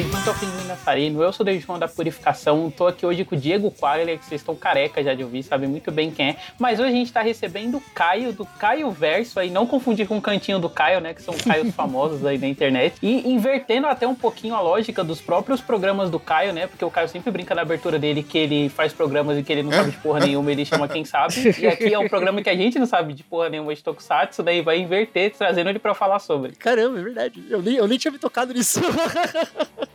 bem-vindos ao Pinguim Nazareno. Eu sou o João da Purificação. Tô aqui hoje com o Diego Quaglia, que vocês estão careca já de ouvir, sabem muito bem quem é. Mas hoje a gente tá recebendo o Caio, do Caio Verso, aí não confundir com o cantinho do Caio, né? Que são Caios famosos aí na internet. E invertendo até um pouquinho a lógica dos próprios programas do Caio, né? Porque o Caio sempre brinca na abertura dele que ele faz programas e que ele não sabe de porra nenhuma, ele chama quem sabe. E aqui é um programa que a gente não sabe de porra nenhuma de Tokusatsu, daí vai inverter, trazendo ele pra falar sobre. Caramba, é verdade. Eu nem, eu nem tinha me tocado nisso.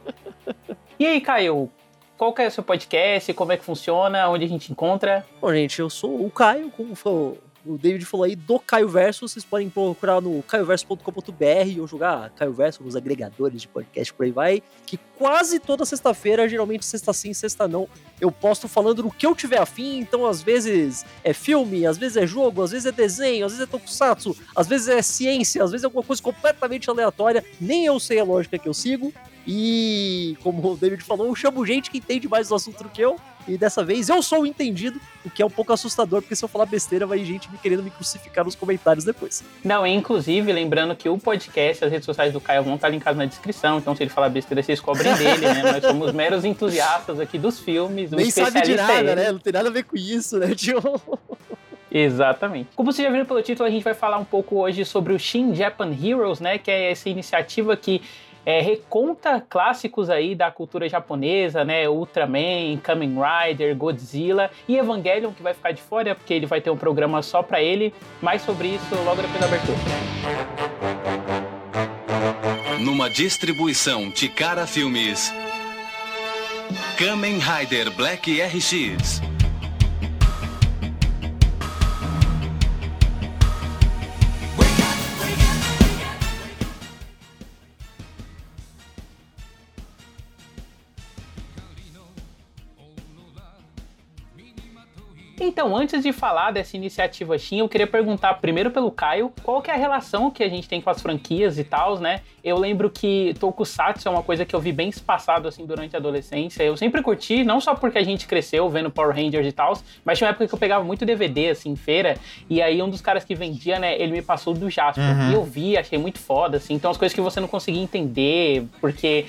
E aí, Caio, qual que é o seu podcast? Como é que funciona? Onde a gente encontra? Bom, gente, eu sou o Caio, como falou, o David falou aí, do Caio Verso. Vocês podem procurar no caioverso.com.br ou jogar Caio Verso nos agregadores de podcast por aí vai. Que quase toda sexta-feira, geralmente sexta sim, sexta não, eu posto falando no que eu tiver afim. Então, às vezes é filme, às vezes é jogo, às vezes é desenho, às vezes é tokusatsu, às vezes é ciência, às vezes é alguma coisa completamente aleatória. Nem eu sei a lógica que eu sigo. E, como o David falou, eu chamo gente que entende mais do assunto do que eu. E dessa vez eu sou o entendido, o que é um pouco assustador, porque se eu falar besteira, vai gente me querendo me crucificar nos comentários depois. Não, inclusive, lembrando que o podcast, as redes sociais do Caio vão estar linkadas na descrição, então se ele falar besteira, vocês cobrem dele, né? Nós somos meros entusiastas aqui dos filmes. Nem sabe de nada, é né? Não tem nada a ver com isso, né, tio? Exatamente. Como vocês já viram pelo título, a gente vai falar um pouco hoje sobre o Shin Japan Heroes, né? Que é essa iniciativa que é, reconta clássicos aí da cultura japonesa, né? Ultraman, Kamen Rider, Godzilla e Evangelion, que vai ficar de fora, porque ele vai ter um programa só para ele. Mais sobre isso logo depois da abertura. Numa distribuição Ticara Filmes. Kamen Rider Black RX. Então, antes de falar dessa iniciativa Shin, eu queria perguntar primeiro pelo Caio, qual que é a relação que a gente tem com as franquias e tal, né? Eu lembro que Tokusatsu é uma coisa que eu vi bem espaçado assim durante a adolescência. Eu sempre curti, não só porque a gente cresceu vendo Power Rangers e tal, mas tinha uma época que eu pegava muito DVD assim em feira, e aí um dos caras que vendia, né, ele me passou do Jasper. Uhum. E eu vi, achei muito foda assim. Então as coisas que você não conseguia entender, porque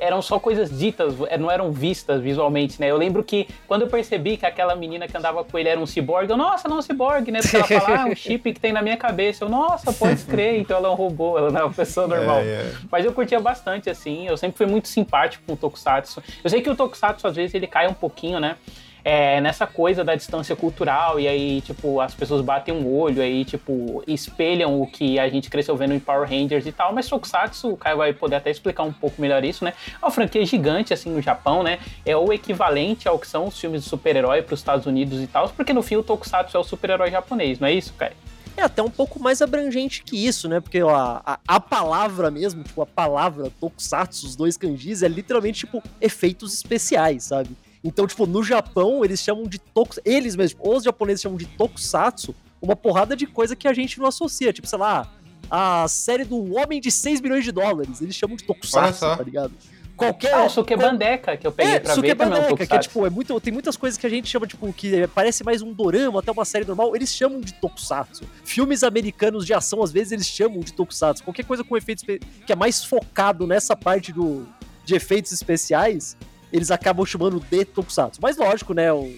eram só coisas ditas, é, não eram vistas visualmente, né? Eu lembro que quando eu percebi que aquela menina que andava com ele era um ciborgue, eu, nossa, não é um ciborgue, né? Porque ela fala, ah, um chip que tem na minha cabeça. Eu, nossa, pode crer, então ela é um robô, ela não é uma pessoa normal. É, é. Mas eu curtia bastante, assim, eu sempre fui muito simpático com o Tokusatsu. Eu sei que o Tokusatsu, às vezes, ele cai um pouquinho, né? É, nessa coisa da distância cultural, e aí, tipo, as pessoas batem um olho, aí, tipo, espelham o que a gente cresceu vendo em Power Rangers e tal, mas Tokusatsu, o Caio vai poder até explicar um pouco melhor isso, né? É uma franquia gigante, assim, no Japão, né? É o equivalente ao que são os filmes de super-herói para os Estados Unidos e tal, porque no fim o Tokusatsu é o super-herói japonês, não é isso, Caio? é até um pouco mais abrangente que isso, né? Porque a, a, a, palavra mesmo, tipo, a palavra tokusatsu, os dois kanjis, é literalmente, tipo, efeitos especiais, sabe? Então, tipo, no Japão, eles chamam de tokusatsu, eles mesmos, os japoneses chamam de tokusatsu, uma porrada de coisa que a gente não associa. Tipo, sei lá, a série do Homem de 6 milhões de dólares, eles chamam de tokusatsu, tá ligado? qualquer. Ah, o Sukebandeca, que eu peguei é, pra ver também. Um que é tipo, é muito, tem muitas coisas que a gente chama, tipo, que parece mais um dorama, até uma série normal, eles chamam de tokusatsu. Filmes americanos de ação, às vezes, eles chamam de tokusatsu. Qualquer coisa com efeitos que é mais focado nessa parte do, de efeitos especiais, eles acabam chamando de tokusatsu. Mas lógico, né? O,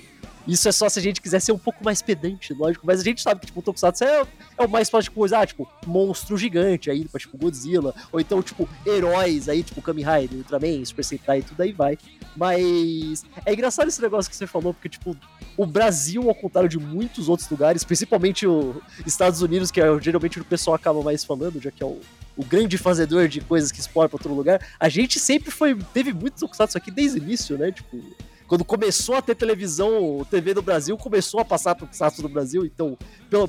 isso é só se a gente quiser ser um pouco mais pedante, lógico. Mas a gente sabe que, tipo, o Tokusatsu é, é o mais fácil de coisa, ah, tipo, monstro gigante aí, tipo, Godzilla. Ou então, tipo, heróis aí, tipo, Kamen Rider, Ultraman, Super Sentai e tudo aí vai. Mas é engraçado esse negócio que você falou, porque, tipo, o Brasil, ao contrário de muitos outros lugares, principalmente os Estados Unidos, que é geralmente o pessoal acaba mais falando, já que é o, o grande fazedor de coisas que exporta para outro lugar, a gente sempre foi, teve muito Tokusatsu aqui desde o início, né? Tipo, quando começou a ter televisão, TV no Brasil, começou a passar Tokusatsu no Brasil. Então,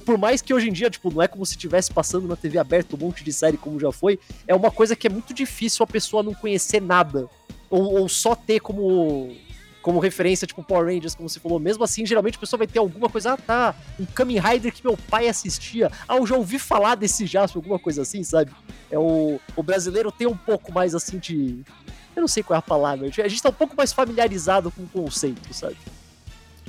por mais que hoje em dia, tipo, não é como se estivesse passando na TV aberta um monte de série como já foi, é uma coisa que é muito difícil a pessoa não conhecer nada. Ou, ou só ter como como referência, tipo Power Rangers, como você falou. Mesmo assim, geralmente a pessoa vai ter alguma coisa, ah, tá, um Kamen Rider que meu pai assistia. Ah, eu já ouvi falar desse Jasper, alguma coisa assim, sabe? É o, o brasileiro tem um pouco mais assim de eu não sei qual é a palavra. A gente tá um pouco mais familiarizado com o conceito, sabe?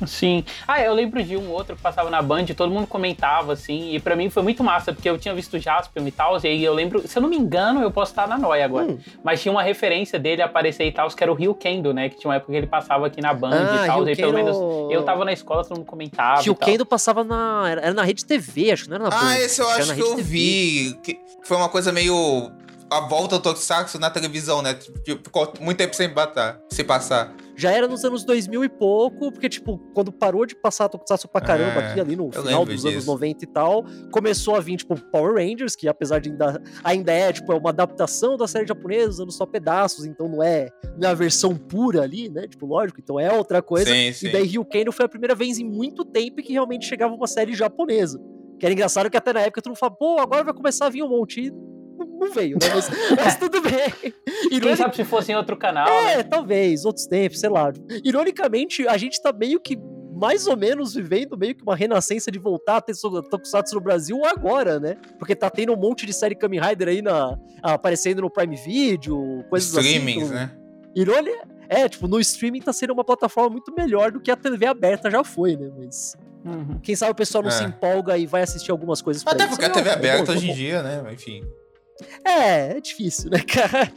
Sim. Ah, eu lembro de um outro que passava na Band, todo mundo comentava, assim, e para mim foi muito massa, porque eu tinha visto Jasper e tal, e aí eu lembro, se eu não me engano, eu posso estar na noia agora, hum. mas tinha uma referência dele aparecer e tal, que era o Rio Kendo, né, que tinha uma época que ele passava aqui na Band ah, e tal, e pelo menos eu tava na escola, todo mundo comentava. Rio Kendo passava na. Era na rede TV, acho que não era na Band. Ah, esse eu acho, acho que eu TV. vi. Que foi uma coisa meio a volta do Tokusatsu na televisão, né? Tipo, ficou muito tempo sem batar, se passar. Já era nos anos 2000 e pouco, porque, tipo, quando parou de passar Tokusatsu pra caramba é, aqui, ali no final dos disso. anos 90 e tal, começou a vir, tipo, Power Rangers, que apesar de ainda, ainda é, tipo, é uma adaptação da série japonesa, usando só pedaços, então não é, não é a versão pura ali, né? Tipo, lógico, então é outra coisa. Sim, sim. E daí Ryukendo foi a primeira vez em muito tempo que realmente chegava uma série japonesa. Que era engraçado que até na época tu não fala, pô, agora vai começar a vir um monte não veio, né? Mas, mas tudo bem. Ironic... Quem sabe se fosse em outro canal, É, né? talvez, outros tempos, sei lá. Ironicamente, a gente tá meio que mais ou menos vivendo meio que uma renascença de voltar a ter Tokusatsu no Brasil agora, né? Porque tá tendo um monte de série Kamen Rider aí na, aparecendo no Prime Video, coisas Streamings, assim. Streamings, né? É, tipo, no streaming tá sendo uma plataforma muito melhor do que a TV aberta já foi, né? Mas. Uhum. Quem sabe o pessoal não é. se empolga e vai assistir algumas coisas Até porque a TV aberta hoje em dia, né? Enfim. É, é difícil, né, cara?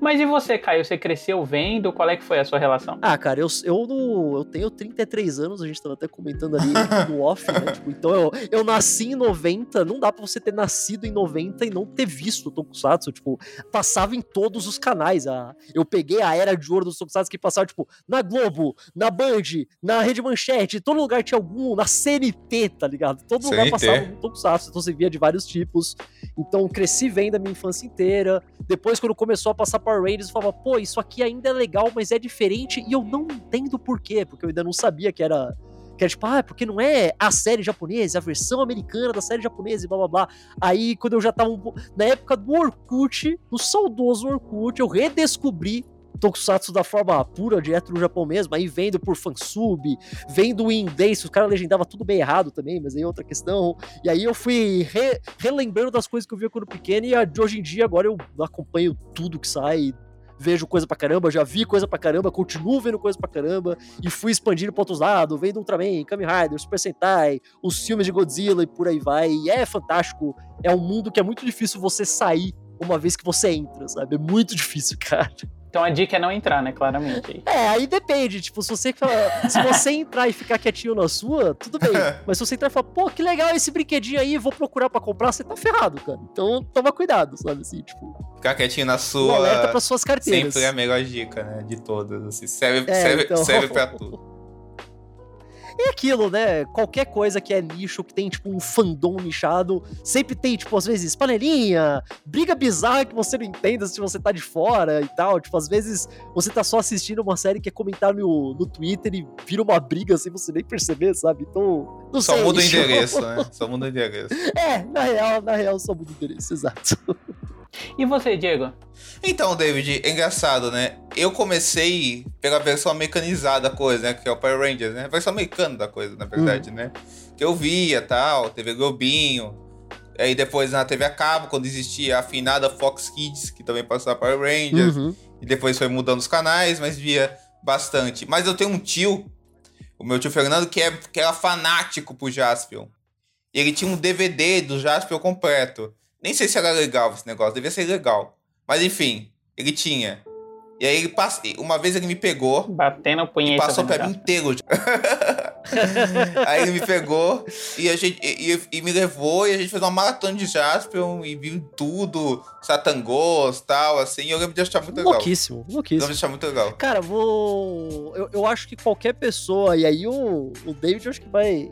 Mas e você, Caio? Você cresceu vendo? Qual é que foi a sua relação? Ah, cara, eu, eu, no, eu tenho 33 anos, a gente tava até comentando ali no off, né? Tipo, então eu, eu nasci em 90, não dá pra você ter nascido em 90 e não ter visto o Tokusatsu. Tipo, passava em todos os canais. A, eu peguei a era de ouro dos Tokusatsu que passava, tipo, na Globo, na Band, na Rede Manchete, todo lugar tinha algum, na CNT, tá ligado? Todo CNT. lugar passava um Tokusatsu, então você via de vários tipos. Então cresci vendo a minha infância inteira. Depois, quando começou a passar Power Rangers, eu falava, pô, isso aqui ainda é legal, mas é diferente e eu não entendo por quê, porque eu ainda não sabia que era. Que era tipo, ah, porque não é a série japonesa, é a versão americana da série japonesa e blá blá blá. Aí, quando eu já tava. Um, na época do Orkut, do saudoso Orkut, eu redescobri Tokusatsu da forma pura, direto no Japão mesmo, aí vendo por fansub, vendo em inglês, os caras legendavam tudo bem errado também, mas aí é outra questão. E aí eu fui re, relembrando das coisas que eu via quando pequeno, e de hoje em dia agora eu acompanho tudo que sai, vejo coisa pra caramba, já vi coisa pra caramba, continuo vendo coisa pra caramba, e fui expandindo pra outros lados, vendo Ultraman, Kamen Rider, Super Sentai, os filmes de Godzilla e por aí vai, e é fantástico, é um mundo que é muito difícil você sair uma vez que você entra, sabe? É muito difícil, cara. Então a dica é não entrar, né? Claramente. É, aí depende. Tipo, se você, se você entrar e ficar quietinho na sua, tudo bem. Mas se você entrar e falar, pô, que legal esse brinquedinho aí, vou procurar pra comprar, você tá ferrado, cara. Então toma cuidado, sabe assim, tipo. Ficar quietinho na sua. Um alerta pra suas carteiras. Sempre é a melhor dica, né? De todas. Assim, serve, é, serve, então... serve pra tudo. É aquilo, né? Qualquer coisa que é nicho, que tem, tipo, um fandom nichado, sempre tem, tipo, às vezes, panelinha, briga bizarra que você não entenda se você tá de fora e tal. Tipo, às vezes você tá só assistindo uma série que é comentar no, no Twitter e vira uma briga sem você nem perceber, sabe? Então, não só sei. Muda o endereço, né? Só muda o endereço. É, na real, na real, só muda o endereço, exato. E você, Diego? Então, David, é engraçado, né? Eu comecei pela versão americanizada da coisa, né? Que é o Power Rangers, né? A versão americana da coisa, na verdade, hum. né? Que eu via tal, TV Globinho. Aí depois na TV a cabo, quando existia a afinada Fox Kids, que também passava Power Rangers. Uhum. E depois foi mudando os canais, mas via bastante. Mas eu tenho um tio, o meu tio Fernando, que, é, que era fanático pro Jaspion. Ele tinha um DVD do Jaspion completo. Nem sei se era legal esse negócio, devia ser legal. Mas enfim, ele tinha. E aí ele passa, uma vez ele me pegou. Batendo punheta. E passou pra mim inteiro. aí ele me pegou e, a gente, e, e, me levou e a gente fez uma maratona de Jaspion e viu tudo, Satangos e tal, assim. E eu lembro de achar muito legal. Louquíssimo, louquíssimo. Eu lembro de achar muito legal. Cara, vou. Eu, eu acho que qualquer pessoa, e aí o, o David eu acho que vai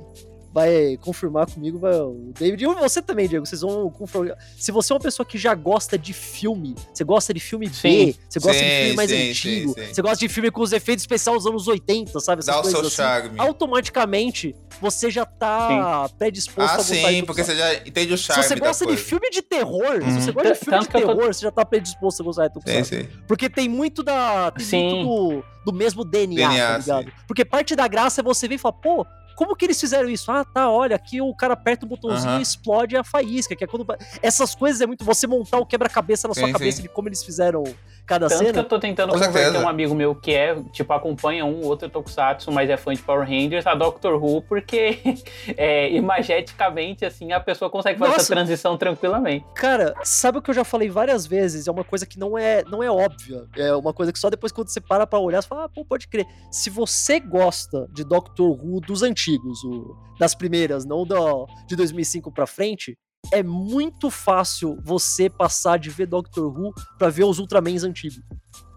vai confirmar comigo, vai, o David. E você também, Diego. Vocês vão confirmar. Se você é uma pessoa que já gosta de filme, você gosta de filme sim. B, você gosta sim, de filme mais sim, antigo, você gosta de filme com os efeitos especiais dos anos 80, sabe? Essas Dá coisas o seu assim, charme. Automaticamente, você já tá predisposto ah, a gostar sim, porque você já entende o charme. Se você gosta de filme de terror, uhum. se você gosta de filme de terror, você já tá predisposto a gostar de Tokusatsu. Porque tem muito da. Tem muito do, do mesmo DNA, DNA tá ligado? Porque parte da graça é você ver e falar, pô, como que eles fizeram isso? Ah, tá, olha, aqui o cara aperta o botãozinho uhum. e explode a faísca, que é quando... Essas coisas é muito você montar o quebra-cabeça na sua sim, cabeça sim. de como eles fizeram cada Tanto cena. que eu tô tentando Com converter certeza. um amigo meu que é, tipo, acompanha um ou outro Tokusatsu, mas é fã de Power Rangers, a Doctor Who, porque é, imageticamente, assim, a pessoa consegue fazer Nossa. essa transição tranquilamente. Cara, sabe o que eu já falei várias vezes? É uma coisa que não é, não é óbvia. É uma coisa que só depois quando você para pra olhar, você fala, ah, pô, pode crer. Se você gosta de Doctor Who dos antigos, o- das primeiras, não do, de 2005 pra frente, é muito fácil você passar de ver Doctor Who pra ver os Ultramans antigos.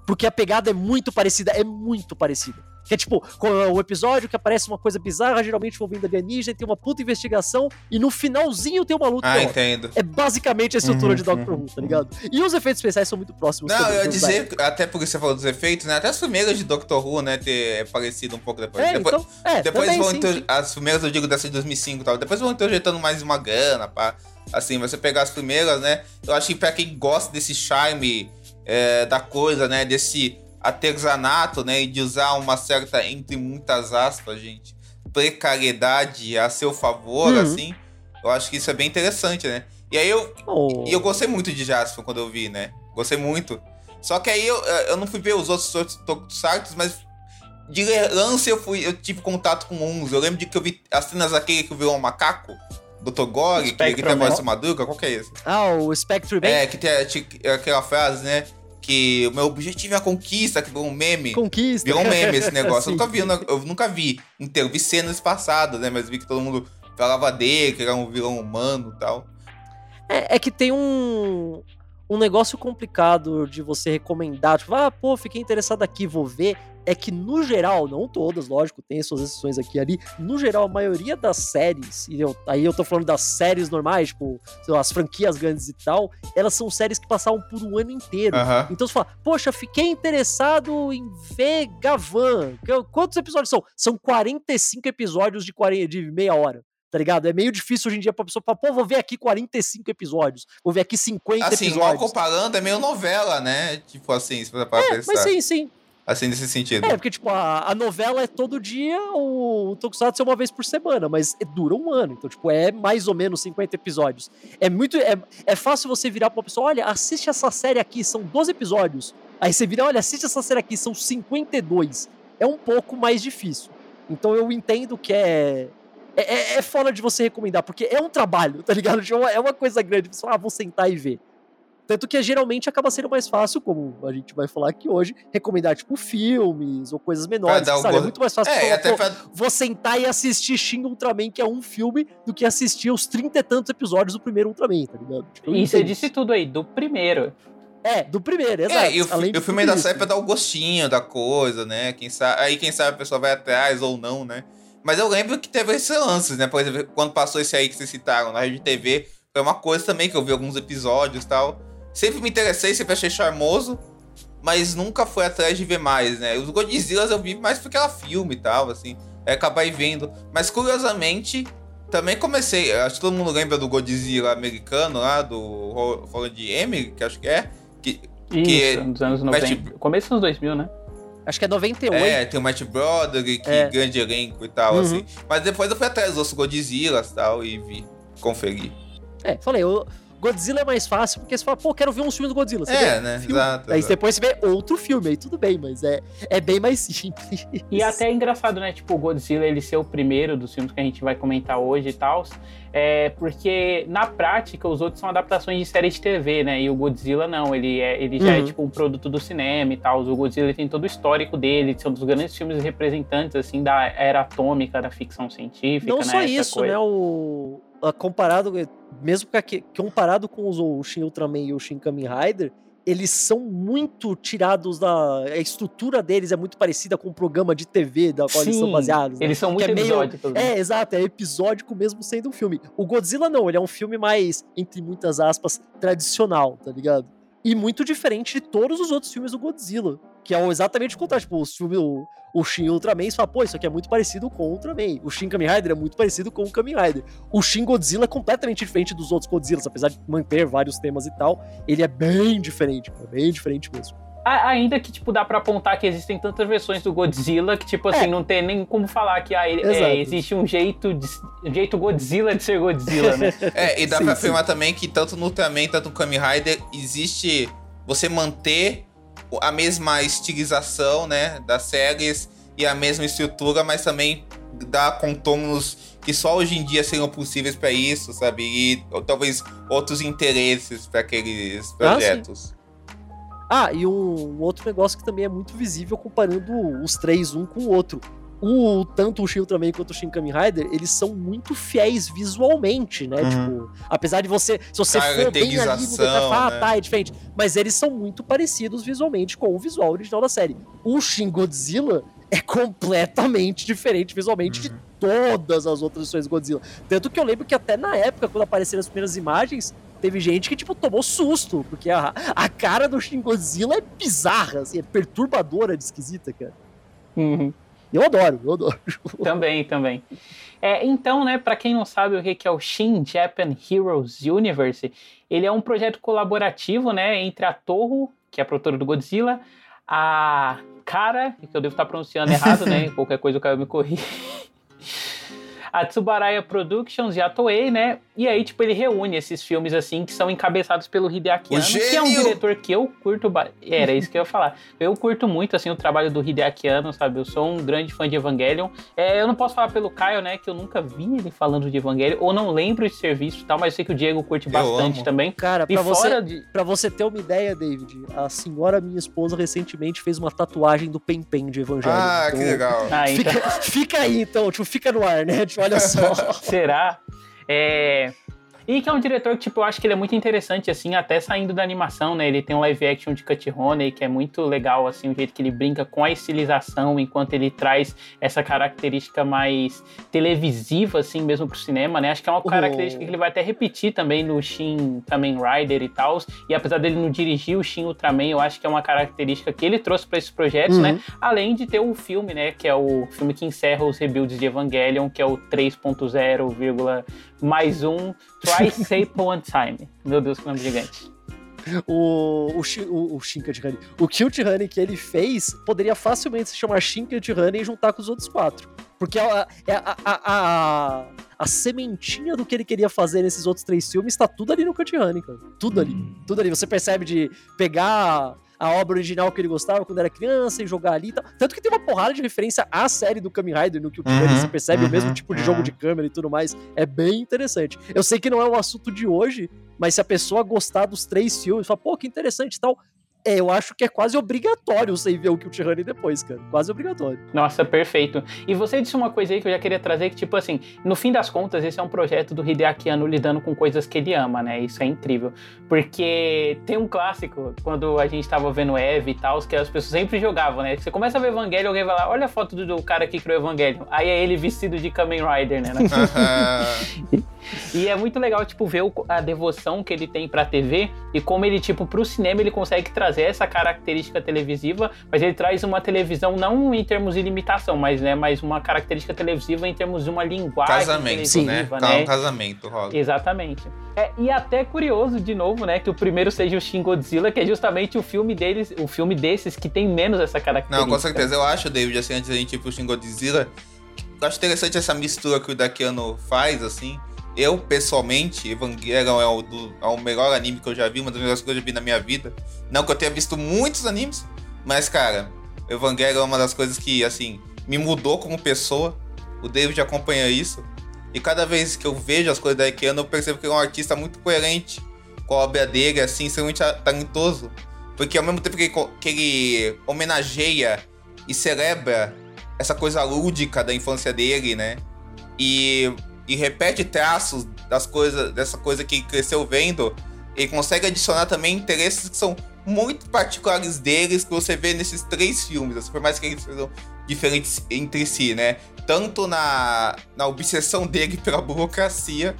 Porque a pegada é muito parecida, é muito parecida. Que é tipo, o episódio que aparece uma coisa bizarra, geralmente envolvendo alienígena, tem uma puta investigação, e no finalzinho tem uma luta. Ah, entendo. É basicamente a estrutura Uhum, de Doctor Who, tá ligado? E os efeitos especiais são muito próximos. Não, eu ia dos dizer, até porque você falou dos efeitos, né? Até as primeiras de Doctor Who, né? Ter parecido um pouco depois. É, depois então, é, depois também, vão sim, inter- sim. As primeiras, eu digo, dessa de 2005 e tal. Depois vão interjetando mais uma grana, pá. Assim, você pegar as primeiras, né? Eu acho que pra quem gosta desse charme é, da coisa, né? Desse artesanato, né? E de usar uma certa, entre muitas aspas, gente, precariedade a seu favor, Uhum. assim. Eu acho que isso é bem interessante, né? E aí eu, Oh, e eu gostei muito de Jasper quando eu vi, né? Gostei muito. Só que aí eu, eu não fui ver os outros Tokusatsu, mas de lance eu fui, eu tive contato com uns. Eu lembro de que eu vi as cenas daquele que virou um macaco, Dr. Gog, que, que tem a voz Madruga, qual que é esse? Ah, o Spectre Band É, que tem aquela frase, né? Que o meu objetivo é a conquista, que virou um meme. Conquista. Virou um meme esse negócio. Eu, nunca vi, eu nu- eu nunca vi inteiro. Vi cenas passadas, né? Mas vi que todo mundo falava dele, que era um vilão humano e tal. É, é que tem um, um negócio complicado de você recomendar. Tipo, ah, pô, fiquei interessado aqui, vou ver. É que, no geral, não todas, lógico, tem suas exceções aqui e ali. No geral, a maioria das séries, e eu- aí eu tô falando das séries normais, tipo, lá, as franquias grandes e tal, elas são séries que passavam por um ano inteiro. Aham. Então você fala, poxa, fiquei interessado em ver Gavan. Quantos episódios são? São 45 episódios de, 40, de meia hora. Tá ligado? É meio difícil hoje em dia pra pessoa falar, pô, vou ver aqui 45 episódios, vou ver aqui 50 Assim, mal episódios. comparando, é meio novela, né? Tipo assim, se você É, pensar. mas sim, sim. Assim, nesse sentido. É, porque, tipo, a, a novela é todo dia, o, o Tokusatsu é uma vez por semana, mas é- dura um ano. Então, tipo, é mais ou menos 50 episódios. É muito. É, é fácil você virar pra uma pessoa: olha, assiste essa série aqui, são 12 episódios. Aí você vira, olha, assiste essa série aqui, são 52. É um pouco mais difícil. Então eu entendo que é. É, é, é fora de você recomendar, porque é um trabalho, tá ligado? Tipo, É uma coisa grande. Você fala, ah, vou sentar e ver. Tanto que geralmente acaba sendo mais fácil, como a gente vai falar aqui hoje, recomendar, tipo, filmes ou coisas menores. sabe? É muito mais fácil É, falar, pra. vou sentar e assistir Shin Ultraman, que é um filme, do que assistir os trinta e tantos episódios do primeiro Ultraman, tá ligado? Tipo, eu E você disse tudo aí, do primeiro. É, do primeiro, exato. É, e o, Além o filme isso. sai pra dar o gostinho da coisa, né? Quem sabe, aí quem sabe a pessoa vai atrás ou não, né? Mas eu lembro que teve esses lances, né? Por exemplo, quando passou esse aí que vocês citaram na Rede TV, foi uma coisa também que eu vi alguns episódios e tal. Sempre me interessei, sempre achei charmoso, mas nunca fui atrás de ver mais, né? Os Godzillas eu vi mais porque era filme e tal, assim. Aí acabei vendo. Mas curiosamente, também comecei. Acho que todo mundo lembra do Godzilla americano lá, do Ro- Roland Emmerich, que acho que é. Que, Isso, dos anos mas, 90. tipo- Começo dos 2000, né? Acho que é 98. É, tem o Matt Broderick, É. grande elenco e tal, Uhum. assim. Mas depois eu fui atrás dos outros Godzillas e tal e vi, conferi. É, falei, o Godzilla é mais fácil, porque você fala, pô, quero ver um filme do Godzilla. Você É, vê né? filme. Exato. Aí exato. depois você vê outro filme, aí tudo bem, mas é, é bem mais simples. E até é engraçado, né? Tipo, o Godzilla ele ser o primeiro dos filmes que a gente vai comentar hoje e tal. É porque, na prática, os outros são adaptações de série de TV, né? E o Godzilla não, ele, é, ele já é Uhum. tipo um produto do cinema e tal. O Godzilla ele tem todo o histórico dele, são dos grandes filmes representantes, assim, da era atômica, da ficção científica, Não né? só Essa isso, coisa. né? O, comparado, mesmo que, comparado com os, o Shin Ultraman e o Shin Kamen Rider, eles são muito tirados da. A estrutura deles é muito parecida com o programa de TV da qual eles são Sim, baseados. né? Eles são Que muito é meio- episódicos. né? É, exato, é episódico mesmo sendo um filme. O Godzilla não, ele é um filme mais, entre muitas aspas, tradicional, tá ligado? E muito diferente de todos os outros filmes do Godzilla. Que é exatamente o contrário. Tipo, os filmes, o, Shin Ultraman, você fala, pô, isso aqui é muito parecido com o Ultraman. O Shin Kamen Rider é muito parecido com o Kamen Rider. O Shin Godzilla é completamente diferente dos outros Godzillas, apesar de manter vários temas e tal. Ele é bem diferente, cara, bem diferente mesmo. Ainda que, tipo, dá pra apontar que existem tantas versões do Godzilla que, tipo assim, É. não tem nem como falar que ah, é, existe um jeito, de- um jeito Godzilla de ser Godzilla, né? É, e dá Sim, pra sim. afirmar também que tanto no Ultraman, tanto no Kamen Rider, existe você manter a mesma estilização, né, das séries e a mesma estrutura, mas também dá contornos que só hoje em dia seriam possíveis para isso, sabe? E ou, talvez outros interesses para aqueles projetos. Ah, ah, e um outro negócio que também é muito visível comparando os três um com o outro o, tanto o Shin Ultraman quanto o Shin Kamen Rider, eles são muito fiéis visualmente, né? Uhum. Tipo, apesar de você, se você for bem ali no detalhe, ah, né? tá, é diferente. Mas eles são muito parecidos visualmente com o visual original da série. O Shin Godzilla é completamente diferente visualmente uhum. de todas as outras versões Godzilla. Tanto que eu lembro que até na época, quando apareceram as primeiras imagens, teve gente que, tipo, tomou susto, porque a, a cara do Shin Godzilla é bizarra, assim, é perturbadora de esquisita, cara. Uhum. Eu adoro, eu adoro. Também, também. É, então, né, para quem não sabe o que é o Shin Japan Heroes Universe, ele é um projeto colaborativo, né, entre a Toho, que é a produtora do Godzilla, a Cara, que eu devo estar pronunciando errado, né, qualquer coisa o cara me corrija a Tsubaraya Productions e a Toei, né? E aí, tipo, ele reúne esses filmes, assim, que são encabeçados pelo Hideaki Anno, que é um diretor que eu curto... Ba... Era isso que eu ia falar. Eu curto muito, assim, o trabalho do Hideaki Anno, sabe? Eu sou um grande fã de Evangelion. É, eu não posso falar pelo Caio, né? Que eu nunca vi ele falando de Evangelion, ou não lembro de serviço e tal, mas eu sei que o Diego curte bastante também. Cara, pra, você, de... pra você ter uma ideia, David, a senhora, minha esposa, recentemente fez uma tatuagem do Pen Pen de Evangelho. Ah, então, que legal. Ah, então... fica, fica aí, então, tipo, fica no ar, né? Tipo, olha só. Será? É, e que é um diretor que, tipo, eu acho que ele é muito interessante, assim, até saindo da animação, né? Ele tem um live action de Cut Honey, que é muito legal, assim, o jeito que ele brinca com a estilização, enquanto ele traz essa característica mais televisiva, assim, mesmo pro cinema, né? Acho que é uma característica que ele vai até repetir também no Shin Kamen Rider e tal. E apesar dele não dirigir o Shin Ultraman, eu acho que é uma característica que ele trouxe para esses projetos, né? uhum. né? Além de ter o filme, né? Que é o filme que encerra os rebuilds de Evangelion, que é o 3.0, mais um Twice One Time. Meu Deus, que nome gigante. O, o, o, o Shinkat Honey. O Kilt Honey que ele fez poderia facilmente se chamar Shinkat Honey e juntar com os outros quatro. Porque a, a, a, a, a sementinha do que ele queria fazer nesses outros três filmes está tudo ali no Cut Honey, cara. Tudo ali. Hum. Tudo ali. Você percebe de pegar a obra original que ele gostava quando era criança e jogar ali e tal. Tanto que tem uma porrada de referência à série do Kamen Rider, no que o uhum, você percebe uhum, o mesmo tipo de jogo de câmera e tudo mais. É bem interessante. Eu sei que não é o assunto de hoje, mas se a pessoa gostar dos três filmes, fala, pô, que interessante e tal, é, eu acho que é quase obrigatório você ver o Kill Honey depois, cara. Quase obrigatório. Nossa, perfeito. E você disse uma coisa aí que eu já queria trazer, que tipo assim, no fim das contas, esse é um projeto do Hideaki Anno lidando com coisas que ele ama, né? Isso é incrível. Porque tem um clássico, quando a gente tava vendo Eve e tal, que as pessoas sempre jogavam, né? Você começa a ver Evangelho, alguém vai lá, olha a foto do, do cara que criou Evangelho. Aí é ele vestido de Kamen Rider, né? e é muito legal, tipo, ver a devoção que ele tem pra TV e como ele, tipo, pro cinema ele consegue trazer trazer essa característica televisiva, mas ele traz uma televisão não em termos de limitação, mas né, mas uma característica televisiva em termos de uma linguagem casamento, Sim, né? né? Um casamento, rola. Exatamente. É, e até curioso de novo, né, que o primeiro seja o Shin Godzilla, que é justamente o filme deles, o filme desses que tem menos essa característica. Não, com certeza. Eu acho, David, assim, antes da gente ir pro Shin Godzilla, eu acho interessante essa mistura que o Dakiano faz, assim, eu, pessoalmente, Evangelion é o, do, é o melhor anime que eu já vi, uma das melhores coisas que eu já vi na minha vida. Não que eu tenha visto muitos animes, mas, cara, Evangelion é uma das coisas que, assim, me mudou como pessoa. O David acompanha isso. E cada vez que eu vejo as coisas da Ekeano, eu percebo que ele é um artista muito coerente com a obra dele, assim, extremamente talentoso. Porque ao mesmo tempo que ele, que ele homenageia e celebra essa coisa lúdica da infância dele, né? E e repete traços das coisas, dessa coisa que cresceu vendo, ele consegue adicionar também interesses que são muito particulares deles que você vê nesses três filmes, assim, por mais que eles sejam diferentes entre si, né? Tanto na, na obsessão dele pela burocracia,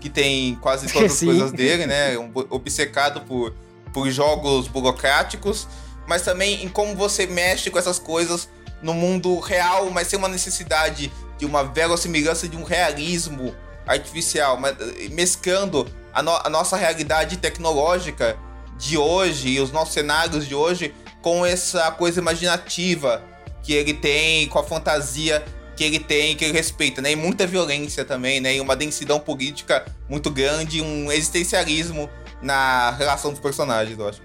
que tem quase todas as coisas dele, né? Um, obcecado por, por jogos burocráticos, mas também em como você mexe com essas coisas no mundo real, mas sem uma necessidade de uma verossimilhança de um realismo artificial, eh, mesclando a, no, a, nossa realidade tecnológica de hoje e os nossos cenários de hoje com essa coisa imaginativa que ele tem, com a fantasia que ele tem, que ele respeita, né? E muita violência também, né? E uma densidão política muito grande, um existencialismo na relação dos personagens, eu acho.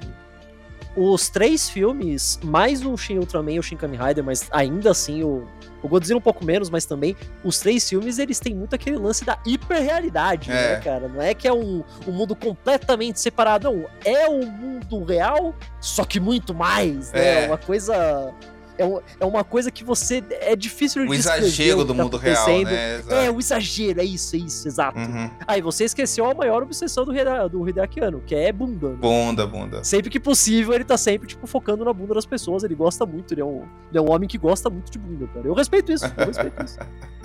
Os três filmes, mais o Shin Ultraman e o Shin Kamen Rider, mas ainda assim o, o Godzilla um pouco menos, mas também os três filmes eles têm muito aquele lance da hiperrealidade, É. né, cara? Não é que é um, um mundo completamente separado, não. É o mundo real, só que muito mais, né? É. Uma coisa. É, um- é uma coisa que você. É difícil de O exagero o do tá mundo real, né? Exato. É, o exagero, é isso, é isso, exato. Uhum. Aí você esqueceu a maior obsessão do, Hida- do Hideakiano, que é bunda. né? Bunda, bunda. Sempre que possível, ele tá sempre, tipo, focando na bunda das pessoas. Ele gosta muito, ele é um, ele é um homem que gosta muito de bunda, cara. Eu respeito isso, eu respeito isso.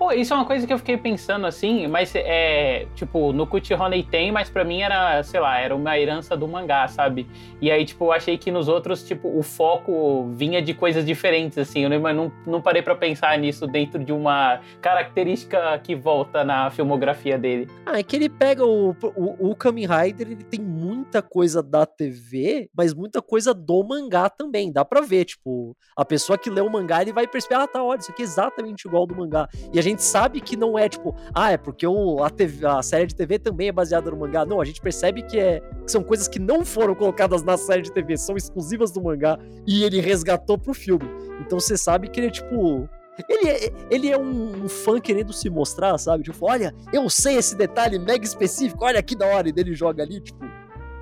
Pô, isso é uma coisa que eu fiquei pensando assim, mas é. Tipo, no Cut Honey tem, mas pra mim era, sei lá, era uma herança do mangá, sabe? E aí, tipo, eu achei que nos outros, tipo, o foco vinha de coisas diferentes, assim. Eu não, não, parei pra pensar nisso dentro de uma característica que volta na filmografia dele. Ah, é que ele pega o, o, o Kamen Rider, ele tem muita coisa da TV, mas muita coisa do mangá também. Dá pra ver, tipo, a pessoa que lê o mangá, ele vai perceber, ah, tá, olha, isso aqui é exatamente igual ao do mangá. E a gente sabe que não é, tipo, ah, é porque o, a, TV a série de TV também é baseada no mangá. Não, a gente percebe que, é, que são coisas que não foram colocadas na série de TV, são exclusivas do mangá, e ele resgatou pro filme. Então você sabe que ele é, tipo, ele é, ele é um, um fã querendo se mostrar, sabe? Tipo, olha, eu sei esse detalhe mega específico, olha que da hora. E dele joga ali, tipo,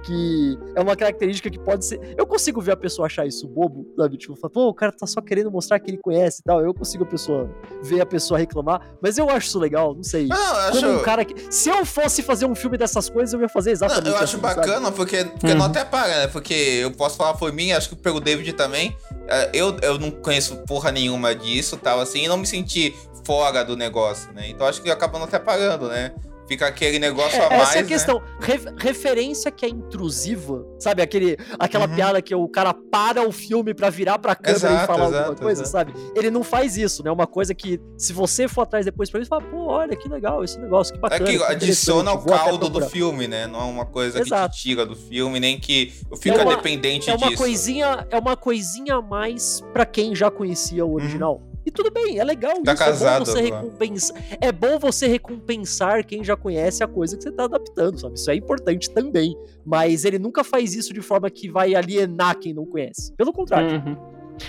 que é uma característica que pode ser. Eu consigo ver a pessoa achar isso bobo, sabe? Tipo, falar, pô, o cara tá só querendo mostrar que ele conhece e tal. Eu consigo a pessoa ver a pessoa reclamar, mas eu acho isso legal, não sei. Não, eu acho. Como um cara que. Se eu fosse fazer um filme dessas coisas, eu ia fazer exatamente Não, eu acho assim, sabe? bacana porque, porque Uhum. não até paga, né? Porque eu posso falar por mim, acho que pelo David também. eh, Eu, eu não conheço porra nenhuma disso tal, assim, e não me senti fora do negócio, né? Então acho que acaba não até pagando, né? Fica aquele negócio a É, mais. essa é a né? questão. Re- referência que é intrusiva, sabe? Aquele, aquela Uhum. piada que o cara para o filme pra virar pra câmera e Exato, falar alguma exato, coisa, exato. sabe? Ele não faz isso, né? Uma coisa que, se você for atrás depois pra ele, você fala, pô, olha que legal esse negócio, que É bacana. que que adiciona o caldo do procurar." filme, né? Não é uma coisa que te tira do filme, nem que fica É uma- dependente É uma disso. coisinha, é uma coisinha a mais pra quem já conhecia o original. E tudo bem, é legal. Tá isso. casado é bom você agora. recompensar. É bom você recompensar quem já conhece a coisa que você tá adaptando, sabe? Isso é importante também. Mas ele nunca faz isso de forma que vai alienar quem não conhece. Pelo contrário. Uhum.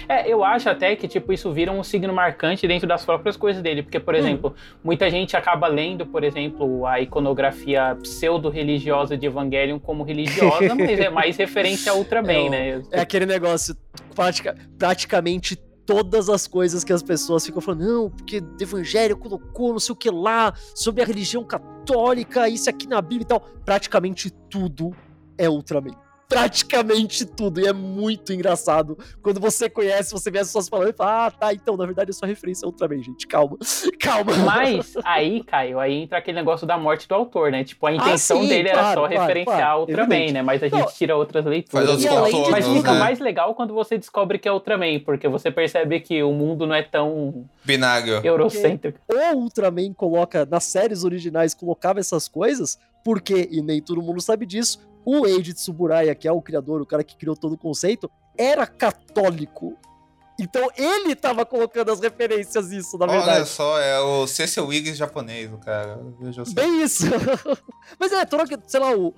É, eu acho até que, tipo, isso vira um signo marcante dentro das próprias coisas dele. Porque, por Hum. exemplo, muita gente acaba lendo, por exemplo, a iconografia pseudo-religiosa de Evangelion como religiosa, mas é mais referência a Ultraman, É né? É aquele negócio, pratica- praticamente todas as coisas que as pessoas ficam falando, não, porque o evangelho colocou não sei o que lá, sobre a religião católica, isso aqui na Bíblia e tal. Praticamente tudo é Ultraman. Praticamente tudo. E é muito engraçado. Quando você conhece, você vê as pessoas falando e fala, ah, tá, então, na verdade é só referência a Ultraman, gente. Calma. Calma. Mas aí, Caio, aí entra aquele negócio da morte do autor, né? Tipo, a intenção Ah, sim, dele era claro, só claro, referenciar claro, Ultraman, né? Mas a gente tira outras leituras. Faz outros E além contornos, Mas fica né? mais legal quando você descobre que é Ultraman, porque você percebe que o mundo não é tão Binário. eurocêntrico. o Ultraman coloca, nas séries originais, colocava essas coisas, porque, e nem todo mundo sabe disso, o Eiji Tsuburaya, que é o criador, o cara que criou todo o conceito, era católico. Então ele tava colocando as referências nisso, na Olha verdade. só, é o Cecil Wiggs japonês, o cara. Bem isso. Mas é, toda, sei lá, o,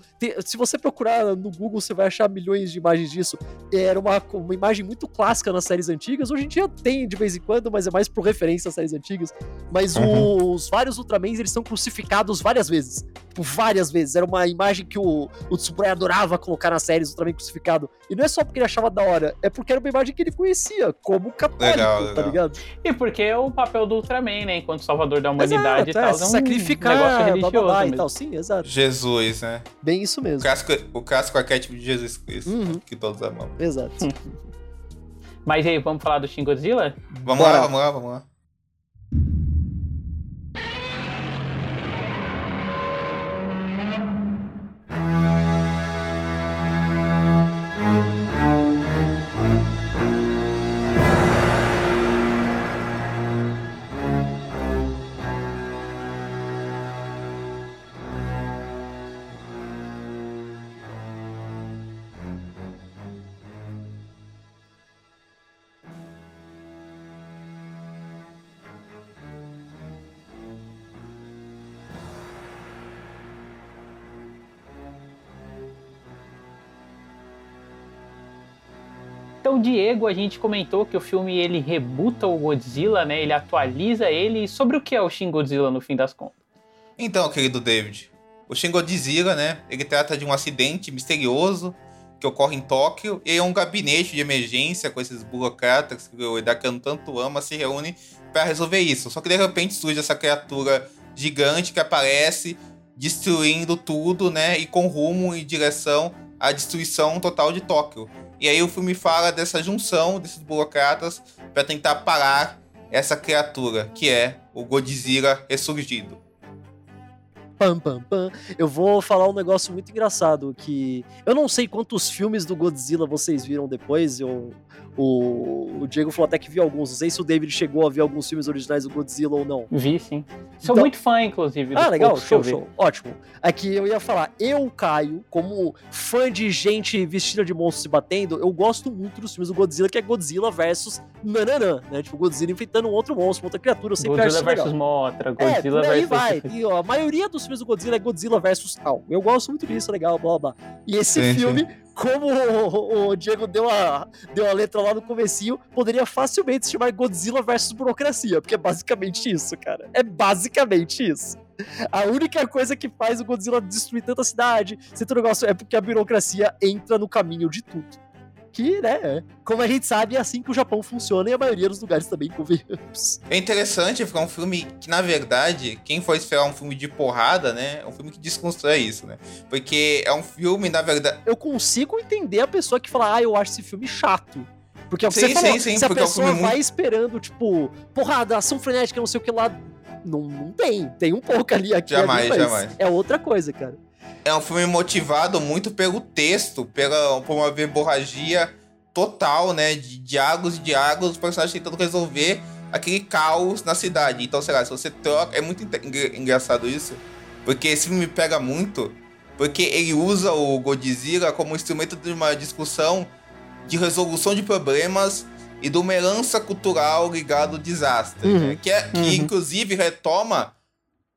se você procurar no Google, você vai achar milhões de imagens disso. Era uma, uma imagem muito clássica nas séries antigas. Hoje em dia tem de vez em quando, mas é mais por referência às séries antigas. Mas Uhum. os vários Ultramans, eles são crucificados várias vezes. Tipo, várias vezes. Era uma imagem que o, o Tsuburaya adorava colocar nas séries, Ultraman crucificado. E não é só porque ele achava da hora, é porque era uma imagem que ele conhecia como católico, legal, tá legal. tá ligado? E porque é o papel do Ultraman, né? Enquanto salvador da humanidade exato, e é, tal. É, é um sacrificar, negócio religioso blá, blá, blá, e tal. Sim, exato. Jesus, né? Bem isso mesmo. O casco, o clássico arquétipo de Jesus Cristo, uhum. Né? que todos amamos. Exato. Mas aí, vamos falar do Shin Godzilla? Vamos Bora. lá, vamos lá, vamos lá. Música Diego, a gente comentou que o filme ele rebuta o Godzilla, né? Ele atualiza ele. E sobre o que é o Shin Godzilla no fim das contas? Então, querido David, o Shin Godzilla, né? Ele trata de um acidente misterioso que ocorre em Tóquio e é um gabinete de emergência com esses burocratas que o Edakano tanto ama se reúne para resolver isso. Só que de repente surge essa criatura gigante que aparece destruindo tudo, né? E com rumo em direção à destruição total de Tóquio. E aí o filme fala dessa junção desses burocratas para tentar parar essa criatura, que é o Godzilla ressurgido. Pam, pam, pam. Eu vou falar um negócio muito engraçado que eu não sei quantos filmes do Godzilla vocês viram depois. Eu o, o Diego falou até que viu alguns. Não sei se o David chegou a ver alguns filmes originais do Godzilla ou não. Vi, sim. Sou então... muito fã, inclusive. Ah, legal, show, show. Ótimo. Aqui é eu ia falar, eu, Caio, como fã de gente vestida de monstros se batendo, eu gosto muito dos filmes do Godzilla, que é Godzilla versus Nananã, né? Tipo, Godzilla enfrentando um outro monstro, uma outra criatura. Eu sempre Godzilla versus Motra, Godzilla é, versus... vai. E, ó, a maioria dos filmes do Godzilla é Godzilla versus tal. Eu gosto muito disso, legal, blá, blá. E esse sim, filme... Sim como o, Diego deu a, deu a letra lá no comecinho, poderia facilmente se chamar Godzilla versus burocracia, porque é basicamente isso, cara. É basicamente isso. A única coisa que faz o Godzilla destruir tanta cidade, esse negócio, é porque a burocracia entra no caminho de tudo que, né, como a gente sabe, é assim que o Japão funciona e a maioria dos lugares também, convenhamos. É interessante ficar um filme que, na verdade, quem for esperar um filme de porrada, né, é um filme que desconstrói isso, né? Porque é um filme, na verdade... Eu consigo entender a pessoa que fala, ah, eu acho esse filme chato. Porque você sim, falou, sim, sim, se a pessoa é um vai muito... esperando, tipo, porrada, ação frenética, não sei o que lá, não, não tem. Tem um pouco ali, aqui, jamais, ali, jamais. é outra coisa, cara. É um filme motivado muito pelo texto, pela, por uma verborragia total, né? De diálogos e diálogos, os personagens tentando resolver aquele caos na cidade. Então, sei lá, se você troca. É muito engraçado isso, porque esse filme pega muito, porque ele usa o Godzilla como instrumento de uma discussão de resolução de problemas e de uma herança cultural ligada ao desastre, uhum. né? que, é, que uhum. inclusive retoma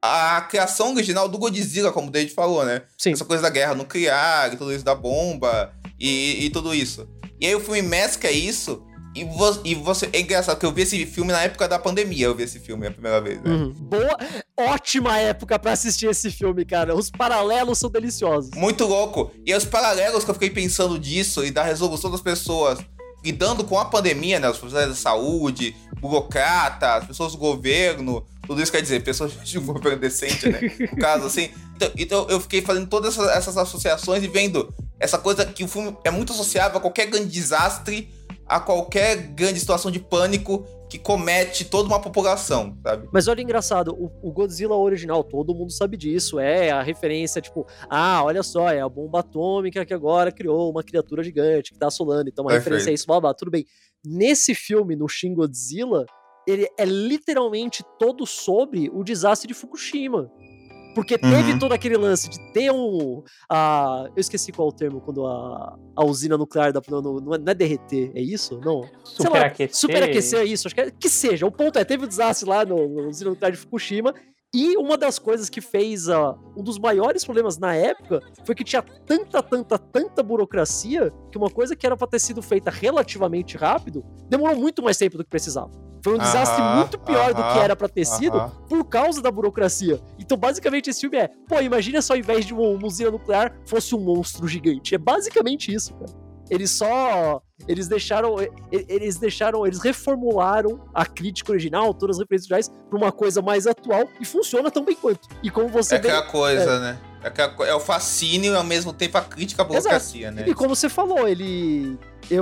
a criação original do Godzilla, como o David falou, né? Sim. Essa coisa da guerra nuclear e tudo isso da bomba e, e tudo isso. E aí o filme mescla isso e, vo e você. É engraçado que eu vi esse filme na época da pandemia. Eu vi esse filme a primeira vez, né? Uhum. Boa, ótima época para assistir esse filme, cara. Os paralelos são deliciosos. Muito louco. E os paralelos que eu fiquei pensando disso e da resolução das pessoas lidando com a pandemia, né? Os profissionais da saúde, burocratas, pessoas do governo, tudo isso quer dizer, pessoas de um governo decente, né? No caso, assim. Então, então eu fiquei fazendo todas essas, essas, associações e vendo essa coisa que o filme é muito associável a qualquer grande desastre, a qualquer grande situação de pânico que comete toda uma população, sabe? Mas olha engraçado, o, o, Godzilla original, todo mundo sabe disso, é a referência, tipo, ah, olha só, é a bomba atômica que agora criou uma criatura gigante que tá assolando, então a referência é isso, blá, blá, tudo bem. Nesse filme, no Shin Godzilla, ele é literalmente todo sobre o desastre de Fukushima. Porque teve uhum. todo aquele lance de ter um. A, eu esqueci qual é o termo quando a, a usina nuclear da. Não, não, não é derreter, é isso? Não. Superaquecer. Superaquecer é isso. Acho que, é, que seja. O ponto é: teve um desastre lá no usina nuclear de Fukushima. E uma das coisas que fez uh, um dos maiores problemas na época foi que tinha tanta, tanta, tanta burocracia que uma coisa que era para ter sido feita relativamente rápido demorou muito mais tempo do que precisava. Foi um desastre muito pior do que era para ter sido por causa da burocracia. Então, basicamente, esse filme é: pô, imagina se ao invés de uma usina nuclear fosse um monstro gigante. É basicamente isso, cara. Eles só. Eles deixaram. Eles deixaram. Eles reformularam a crítica original, todas as referências originais, pra uma coisa mais atual e funciona tão bem quanto. E como você é vê. É aquela coisa, é, né? É, é o fascínio e ao mesmo tempo a crítica à burocracia, Exato. né? E como você falou, ele.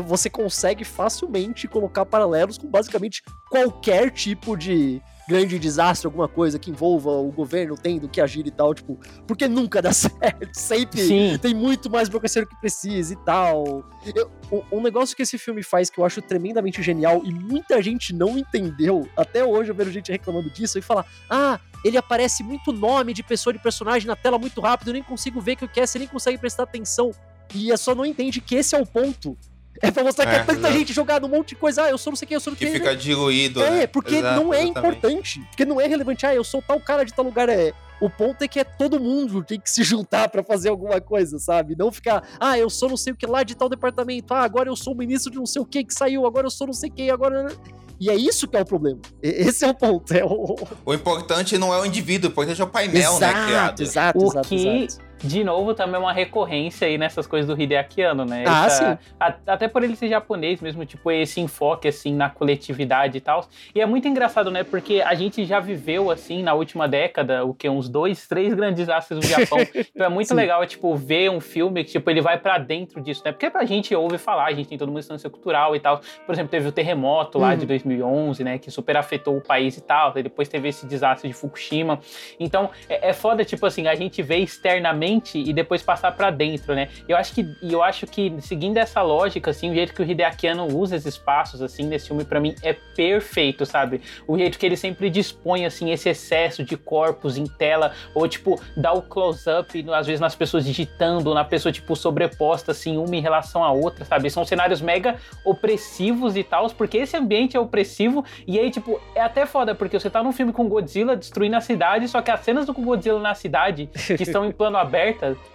Você consegue facilmente colocar paralelos com basicamente qualquer tipo de grande desastre, alguma coisa que envolva o governo tendo que agir e tal, tipo, porque nunca dá certo, sempre Sim. tem muito mais burocracia do que precisa e tal. Eu, um negócio que esse filme faz que eu acho tremendamente genial e muita gente não entendeu, até hoje eu vejo gente reclamando disso e falar, ah, ele aparece muito nome de pessoa de personagem na tela muito rápido, eu nem consigo ver o que é, você nem consegue prestar atenção. E só não entende que esse é o ponto. É pra mostrar que é, é tanta exato. gente jogando um monte de coisa. Ah, eu sou não sei quem, eu sou não que. fica diluído. É, né? porque exato, não é exatamente. importante. Porque não é relevante. Ah, eu sou tal cara de tal lugar. É. O ponto é que é todo mundo tem que se juntar para fazer alguma coisa, sabe? Não ficar, ah, eu sou não sei o que lá de tal departamento, ah, agora eu sou o ministro de não sei o que que saiu, agora eu sou não sei quem, agora. E é isso que é o problema. Esse é o ponto. É o... o importante não é o indivíduo, o importante é o painel, exato, né? Criado. Exato, o exato, que exato de novo, também é uma recorrência aí nessas coisas do Hideaki Anno, né? Ah, Essa, sim. A, até por ele ser japonês mesmo, tipo, esse enfoque, assim, na coletividade e tal. E é muito engraçado, né? Porque a gente já viveu, assim, na última década, o que? Uns dois, três grandes astros do Japão. então é muito Sim. legal, tipo, ver um filme que, tipo, ele vai para dentro disso, né? Porque a gente ouve falar, a gente tem toda uma instância cultural e tal. Por exemplo, teve o terremoto lá Uhum. de 2011, né? Que super afetou o país e tal. Depois teve esse desastre de Fukushima. Então, é, é foda, tipo assim, a gente vê externamente e depois passar pra dentro, né? Eu acho que, e eu acho que seguindo essa lógica, assim, o jeito que o Hideaki Anno usa esses espaços, assim, nesse filme, pra mim, é perfeito, sabe? O jeito que ele sempre dispõe, assim, esse excesso de corpos em tela, ou, tipo, dá o close-up, às vezes, nas pessoas digitando, na pessoa, tipo, sobreposta, assim, uma em relação à outra, sabe? São cenários mega opressivos e tal, porque esse ambiente é opressivo, e aí, tipo, é até foda, porque você tá num filme com Godzilla destruindo a cidade, só que as cenas do Godzilla na cidade, que estão em plano aberto,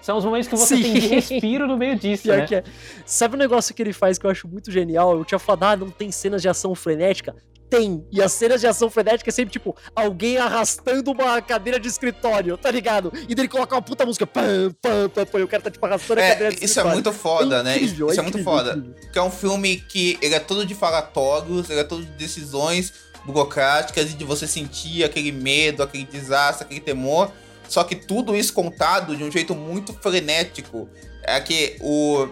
são os momentos que você Sim. tem de respiro no meio disso, Pior né? que é. Sabe um negócio que ele faz que eu acho muito genial? Eu tinha falado, ah, não tem cenas de ação frenética? Tem. E as cenas de ação frenética é sempre, tipo, alguém arrastando uma cadeira de escritório, tá ligado? E daí ele coloca uma puta música. Pam, pam, pam, pam, e o cara tá, tipo, arrastando a É, cadeira de isso é escritório. muito foda, né? Isso, incrível, isso é muito incrível, foda. incrível. Que é um filme que ele é todo de falatórios, ele é todo de decisões burocráticas e de você sentir aquele medo, aquele desastre, aquele temor. Só que tudo isso contado de um jeito muito frenético. É que o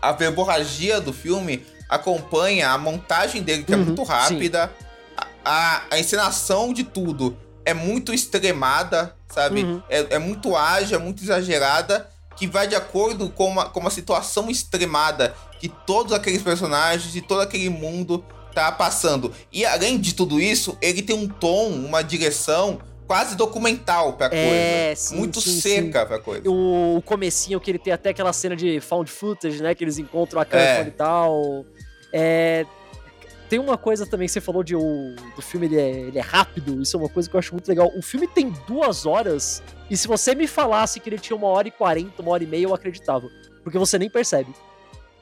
a verborragia do filme acompanha a montagem dele, que é Uhum, muito rápida. A, a, a encenação de tudo é muito extremada, sabe? Uhum. É, é muito ágil, é muito exagerada, que vai de acordo com uma, com uma situação extremada que todos aqueles personagens e todo aquele mundo tá passando. E além de tudo isso, ele tem um tom, uma direção quase documental pra É, coisa. sim, muito sim, seca pra coisa. O, o comecinho que ele tem até aquela cena de found footage, né? Que eles encontram a câmera É. e tal. É, tem uma coisa também que você falou de o, do filme, ele é, ele é rápido. Isso é uma coisa que eu acho muito legal. O filme tem duas horas. E se você me falasse que ele tinha uma hora e quarenta, uma hora e meia, eu acreditava. Porque você nem percebe.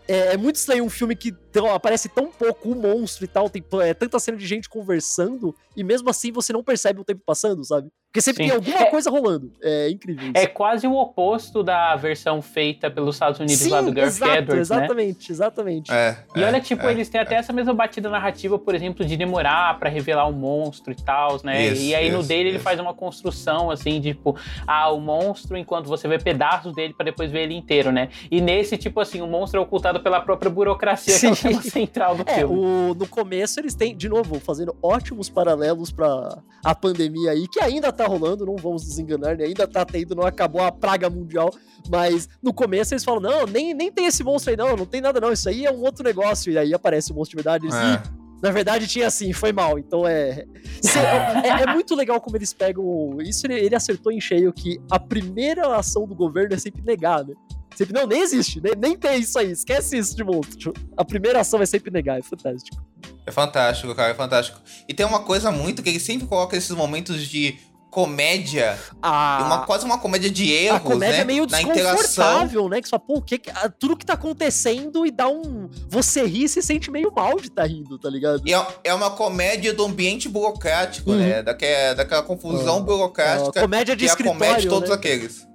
É, é muito estranho um filme que tão- aparece tão pouco o monstro e tal, tem é, tanta cena de gente conversando, e mesmo assim você não percebe o tempo passando, sabe? Porque sempre Sim. tem alguma É- coisa rolando. É incrível isso. É quase o oposto da versão feita pelos Estados Unidos lá do Garth exato, Edwards, né? exatamente, exatamente. É, E é, olha, tipo, é. eles têm até essa mesma batida narrativa, por exemplo, de demorar pra revelar o monstro e tal, né? Isso, e aí no isso, dele ele isso. faz uma construção, assim, de, tipo, ah, o monstro, enquanto você vê pedaços dele pra depois ver ele inteiro, né? E nesse, tipo assim, o monstro é ocultado pela própria burocracia, que é o Sim. tema central do É, filme. o, no começo eles têm, de novo, fazendo ótimos paralelos pra a pandemia aí, que ainda tá rolando, não vamos nos enganar, né? Ainda tá tendo, não acabou a praga mundial, mas no começo eles falam, não, nem, nem tem esse monstro aí não, não tem nada não, isso aí é um outro negócio, e aí aparece o monstro de verdade, eles, É. "Ih, na verdade tinha assim, foi mal, então é... Cê- é... é muito legal como eles pegam, isso ele, ele acertou em cheio, que a primeira ação do governo é sempre negar, né? Sempre, não, nem existe, nem, nem tem isso aí, esquece isso de monstro. A primeira ação é sempre negar, é fantástico. É fantástico, cara, é fantástico. E tem uma coisa muito que ele sempre coloca esses momentos de comédia, A, uma, quase uma comédia de erros, a comédia né? é meio na interação. desconfortável, né? Que fala, pô, o que, tudo que tá acontecendo e dá um. Você ri e se sente meio mal de tá rindo, tá ligado? E é, é uma comédia do ambiente burocrático, Uhum. né? Daquela, daquela confusão Ah, burocrática a comédia de que escritório, acomete todos né? aqueles.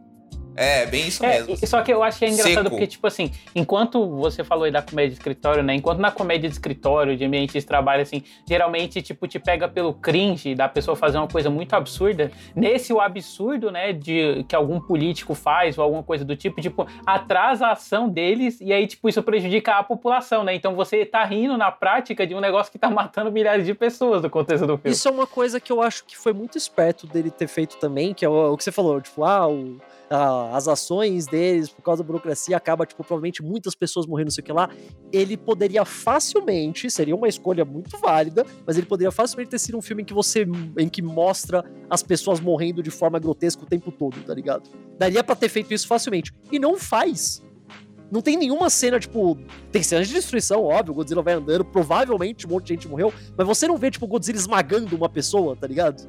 É, bem isso É, mesmo. só que eu acho que é engraçado Seco. porque, tipo assim, enquanto você falou aí da comédia de escritório, né? Enquanto na comédia de escritório, de ambiente de trabalho, assim, geralmente, tipo, te pega pelo cringe da pessoa fazer uma coisa muito absurda. Nesse, o absurdo, né, de que algum político faz ou alguma coisa do tipo, tipo, atrasa a ação deles e aí, tipo, isso prejudica a população, né? Então você tá rindo na prática de um negócio que tá matando milhares de pessoas no contexto do filme. Isso é uma coisa que eu acho que foi muito esperto dele ter feito também, que é o, o que você falou, tipo, ah, o- a- as ações deles, por causa da burocracia, acaba, tipo, provavelmente muitas pessoas morrendo, não sei o que lá. Ele poderia facilmente, seria uma escolha muito válida, mas ele poderia facilmente ter sido um filme em que você, em que mostra as pessoas morrendo de forma grotesca o tempo todo, tá ligado? Daria pra ter feito isso facilmente. E não faz. Não tem nenhuma cena, tipo. Tem cenas de destruição, óbvio. O Godzilla vai andando, provavelmente um monte de gente morreu. Mas você não vê, tipo, o Godzilla esmagando uma pessoa, tá ligado?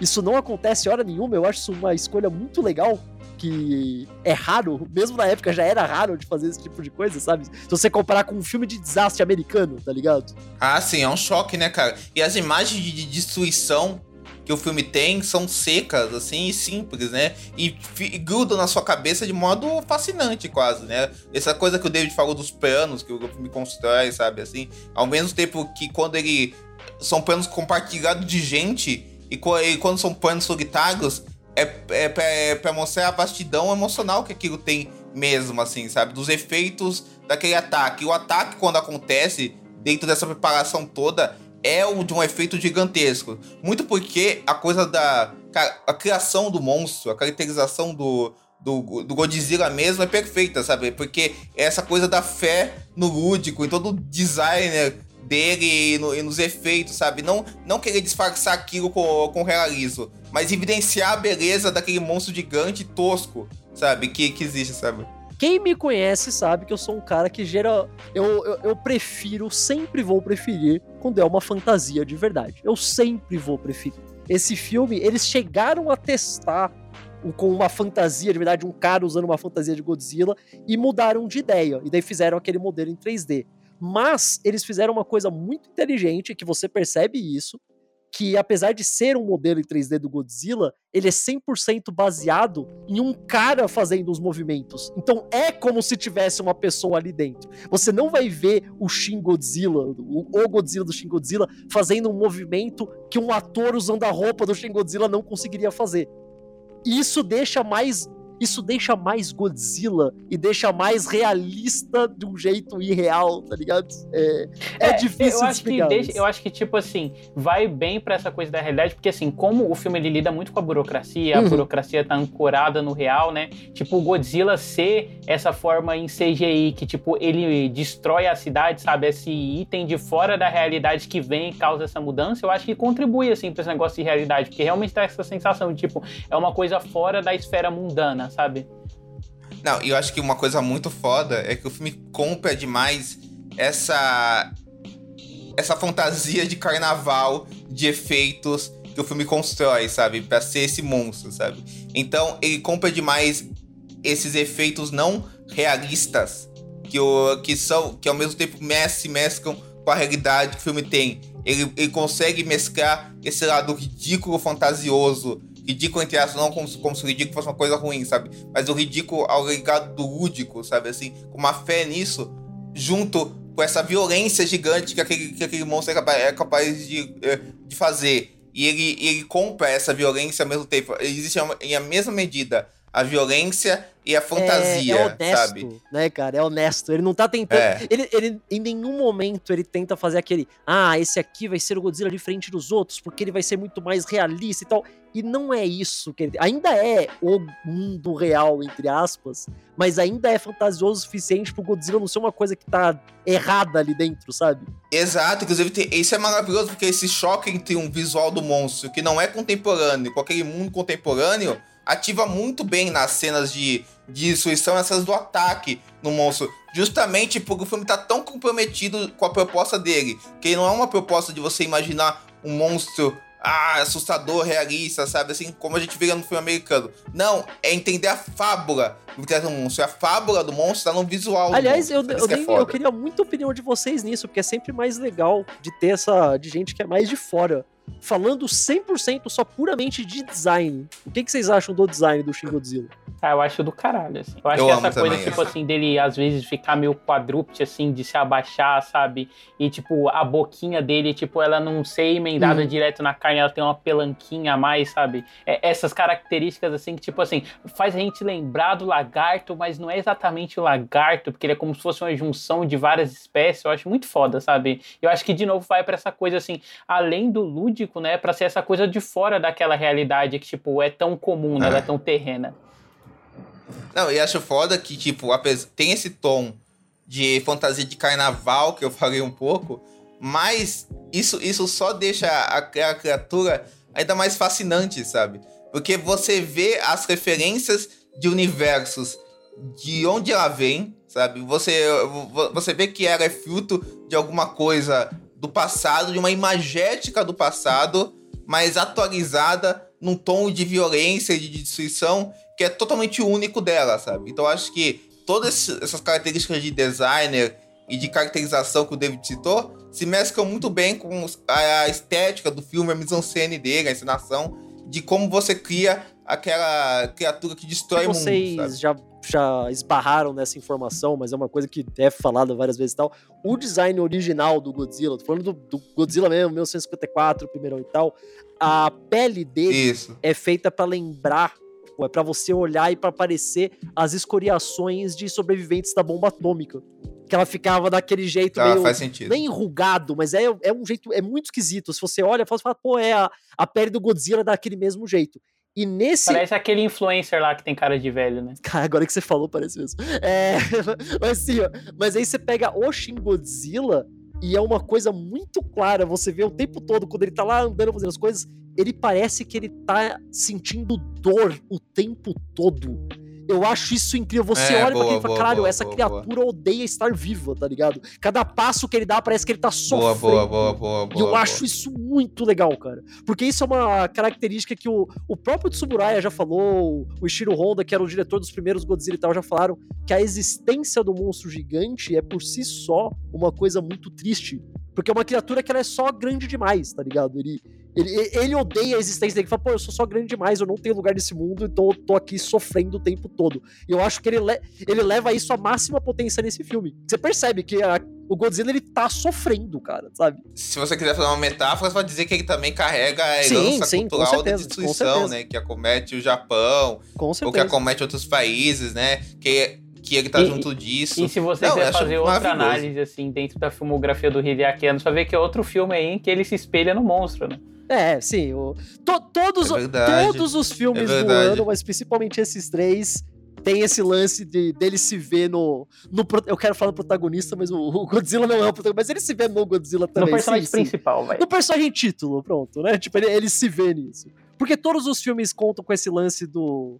Isso não acontece hora nenhuma, eu acho isso uma escolha muito legal que é raro, mesmo na época já era raro de fazer esse tipo de coisa, sabe? Se você comparar com um filme de desastre americano, tá ligado? Ah, sim, é um choque, né, cara? E as imagens de destruição que o filme tem são secas, assim, e simples, né? E, e grudam na sua cabeça de modo fascinante, quase, né? Essa coisa que o David falou dos planos que o filme constrói, sabe? Assim, ao mesmo tempo que quando ele. São planos compartilhados de gente, e, e quando são planos solitários, é, é, é pra mostrar a vastidão emocional que aquilo tem mesmo, assim, sabe? Dos efeitos daquele ataque. E o ataque, quando acontece, dentro dessa preparação toda, é um, de um efeito gigantesco. Muito porque a coisa da. A criação do monstro, a caracterização do, do, do Godzilla mesmo é perfeita, sabe? Porque é essa coisa da fé no lúdico, em todo o designer dele e, no, e nos efeitos, sabe? Não, não querer disfarçar aquilo com, com realismo, mas evidenciar a beleza daquele monstro gigante tosco, sabe? Que, que existe, sabe? Quem me conhece sabe que eu sou um cara que gera. Eu, eu, eu, prefiro, sempre vou preferir quando é uma fantasia de verdade. Eu sempre vou preferir. Esse filme, eles chegaram a testar com uma fantasia de verdade, um cara usando uma fantasia de Godzilla e mudaram de ideia. E daí fizeram aquele modelo em 3D. Mas eles fizeram uma coisa muito inteligente, que você percebe isso, que apesar de ser um modelo em 3D do Godzilla, ele é 100% baseado em um cara fazendo os movimentos. Então é como se tivesse uma pessoa ali dentro. Você não vai ver o Shin Godzilla, o, Godzilla do Shin Godzilla, fazendo um movimento que um ator usando a roupa do Shin Godzilla não conseguiria fazer. Isso deixa mais isso deixa mais Godzilla e deixa mais realista de um jeito irreal, tá ligado? É, é, é difícil eu acho que deixa, Eu acho que, tipo assim, vai bem para essa coisa da realidade, porque assim, como o filme ele lida muito com a burocracia, uhum. a burocracia tá ancorada no real, né? Tipo, o Godzilla ser essa forma em CGI, que, tipo, ele destrói a cidade, sabe? Esse item de fora da realidade que vem e causa essa mudança, eu acho que contribui, assim, pra esse negócio de realidade, porque realmente dá essa sensação de, tipo, é uma coisa fora da esfera mundana, sabe? Não, e eu acho que uma coisa muito foda é que o filme compra demais essa essa fantasia de carnaval de efeitos que o filme constrói, sabe? Pra ser esse monstro, sabe? Então, ele compra demais esses efeitos não realistas que, o, que são que ao mesmo tempo se mesclam com a realidade que o filme tem. Ele, ele consegue mesclar esse lado ridículo, fantasioso ridículo entre aspas, não como, como se o ridículo fosse uma coisa ruim, sabe? Mas o ridículo ao ligado do lúdico, sabe? Assim, com uma fé nisso, junto com essa violência gigante que aquele, que aquele monstro é capaz, é capaz de, é, de fazer. E ele, ele compra essa violência ao mesmo tempo. Existe em a mesma medida a violência e a fantasia, é, é honesto, sabe? né, cara? É honesto. Ele não tá tentando. É. Ele, ele, em nenhum momento ele tenta fazer aquele. Ah, esse aqui vai ser o Godzilla diferente dos outros, porque ele vai ser muito mais realista e tal. E não é isso que ele. Ainda é o mundo real, entre aspas, mas ainda é fantasioso o suficiente pro Godzilla não ser uma coisa que tá errada ali dentro, sabe? Exato, inclusive tem, isso é maravilhoso, porque esse choque entre um visual do monstro que não é contemporâneo com aquele mundo contemporâneo ativa muito bem nas cenas de, de destruição, nas cenas do ataque no monstro. Justamente porque o filme tá tão comprometido com a proposta dele. Que não é uma proposta de você imaginar um monstro ah, assustador, realista, sabe? Assim, como a gente vê no filme americano. Não, é entender a fábula do monstro. A fábula do monstro tá no visual. Aliás, eu, eu, nem, é eu queria muita opinião de vocês nisso, porque é sempre mais legal de ter essa. de gente que é mais de fora falando 100% só puramente de design. O que, que vocês acham do design do Shin Godzilla? Ah, eu acho do caralho, assim. Eu acho eu que essa coisa, tipo assim, dele às vezes ficar meio quadrúpede, assim, de se abaixar, sabe? E, tipo, a boquinha dele, tipo, ela não ser emendada uhum. direto na carne, ela tem uma pelanquinha a mais, sabe? É, essas características, assim, que, tipo assim, faz a gente lembrar do lagarto, mas não é exatamente o lagarto, porque ele é como se fosse uma junção de várias espécies. Eu acho muito foda, sabe? Eu acho que, de novo, vai para essa coisa, assim, além do lúdico, né? Pra ser essa coisa de fora daquela realidade que, tipo, é tão comum, né? Ela é tão terrena. Não, e acho foda que, tipo, tem esse tom de fantasia de carnaval que eu falei um pouco, mas isso, isso só deixa a, a criatura ainda mais fascinante, sabe? Porque você vê as referências de universos de onde ela vem, sabe? Você, você vê que ela é fruto de alguma coisa do passado, de uma imagética do passado, mas atualizada num tom de violência e de destruição que é totalmente único dela, sabe? Então acho que todas essas características de designer e de caracterização que o David citou se mesclam muito bem com a estética do filme, a mise-en-scène dele, a encenação, de como você cria aquela criatura que destrói o mundo. Vocês já, já esbarraram nessa informação, mas é uma coisa que é falada várias vezes e tal. O design original do Godzilla, tô falando do, do Godzilla mesmo, 1954, primeiro e tal, a pele dele Isso. é feita para lembrar é para você olhar e para aparecer as escoriações de sobreviventes da bomba atômica que ela ficava daquele jeito tá, meio. Faz sentido. Nem enrugado, mas é, é um jeito. É muito esquisito. Se você olha, você fala, pô, é a, a pele do Godzilla daquele mesmo jeito. E nesse. Parece aquele influencer lá que tem cara de velho, né? Cara, agora que você falou, parece mesmo. É. mas assim, ó, mas aí você pega o Shin Godzilla e é uma coisa muito clara. Você vê o tempo todo, quando ele tá lá andando fazendo as coisas, ele parece que ele tá sentindo dor o tempo todo. Eu acho isso incrível. Você É, olha boa, pra aquele e fala, caralho, boa, essa boa, criatura odeia estar viva, tá ligado? Cada passo que ele dá parece que ele tá Boa, sofrendo. boa, boa, boa, boa. E eu acho isso muito legal, cara. Porque isso é uma característica que o, o próprio Tsuburaya já falou, o Ishiro Honda, que era o diretor dos primeiros Godzilla e tal, já falaram que a existência do monstro gigante é por si só uma coisa muito triste. Porque é uma criatura que ela é só grande demais, tá ligado? Ele, ele, ele odeia a existência dele, ele fala, pô, eu sou só grande demais, eu não tenho lugar nesse mundo, então eu tô aqui sofrendo o tempo todo. E eu acho que ele, le- ele leva isso à máxima potência nesse filme. Você percebe que a- o Godzilla, ele tá sofrendo, cara, sabe? Se você quiser fazer uma metáfora, você vai dizer que ele também carrega a Sim, herança sim, cultural certeza, da destruição, né? Que acomete o Japão, Com ou que acomete outros países, né? Que, que ele tá E- junto disso. E se você Não, quiser fazer outra análise, assim, dentro da filmografia do Hideaki Anno, você vai ver que é outro filme aí em que ele se espelha no monstro, né? É, sim. o- to- todos, É todos os filmes É do ano, mas principalmente esses três, tem esse lance de, dele se ver no, no. Eu quero falar no protagonista, mas o, o Godzilla não é o protagonista, mas ele se vê no Godzilla No também. personagem sim, principal, vai. No personagem título, pronto, né? Tipo, ele, ele se vê nisso. Porque todos os filmes contam com esse lance do.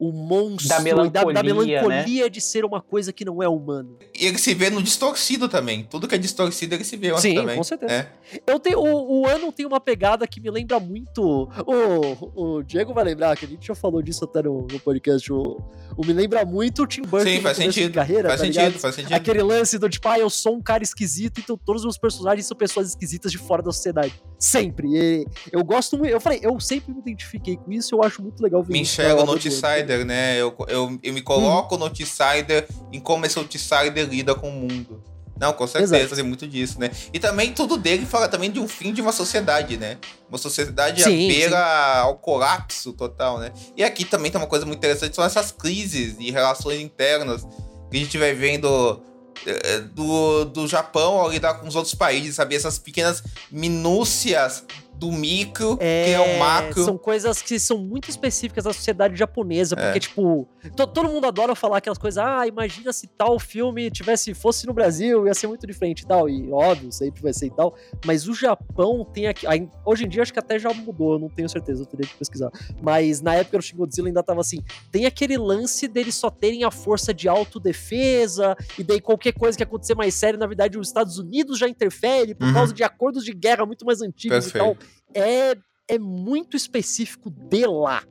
O monstro Da e da, da melancolia, né? melancolia de ser uma coisa que não é humana. E ele se vê no distorcido também. Tudo que é distorcido, ele se vê Sim, também. com certeza. É. Eu tenho, o, o ano tem uma pegada que me lembra muito. O, o Diego vai lembrar, que a gente já falou disso até no, no podcast. O, o me lembra muito o Tim Burton Sim, no faz sentido. carreira, faz tá sentido, ligado? faz sentido. Aquele lance do tipo, ah, eu sou um cara esquisito, então todos os meus personagens são pessoas esquisitas de fora da sociedade. Sempre. E eu gosto muito. Eu falei, eu sempre me identifiquei com isso, eu acho muito legal ver Me isso enxerga na o obra do Anthony. Outsider, né? Eu, eu, eu me coloco no Outsider em como esse Outsider lida com o mundo. Não, com certeza, Exato. tem muito disso, né? E também tudo dele fala também de um fim de uma sociedade, né? Uma sociedade Sim, à beira ao colapso total, né? E aqui também tem uma coisa muito interessante, são essas crises e relações internas que a gente vai vendo eh, do, do Japão ao lidar com os outros países, sabe? Essas pequenas minúcias do micro, que é o macro. São coisas que são muito específicas da sociedade japonesa, porque, É. tipo, to- todo mundo adora falar aquelas coisas, ah, imagina se tal filme tivesse, fosse no Brasil, ia ser muito diferente e tal, e óbvio, sempre vai ser e tal, mas o Japão tem aqui, hoje em dia acho que até já mudou, eu não tenho certeza, eu teria que pesquisar, mas na época do Shin Godzilla ainda tava assim, tem aquele lance deles só terem a força de autodefesa, e daí qualquer coisa que acontecer mais sério, na verdade os Estados Unidos já interfere por Uhum. causa de acordos de guerra muito mais antigos e tal, Perfeito. É, é muito específico de lá.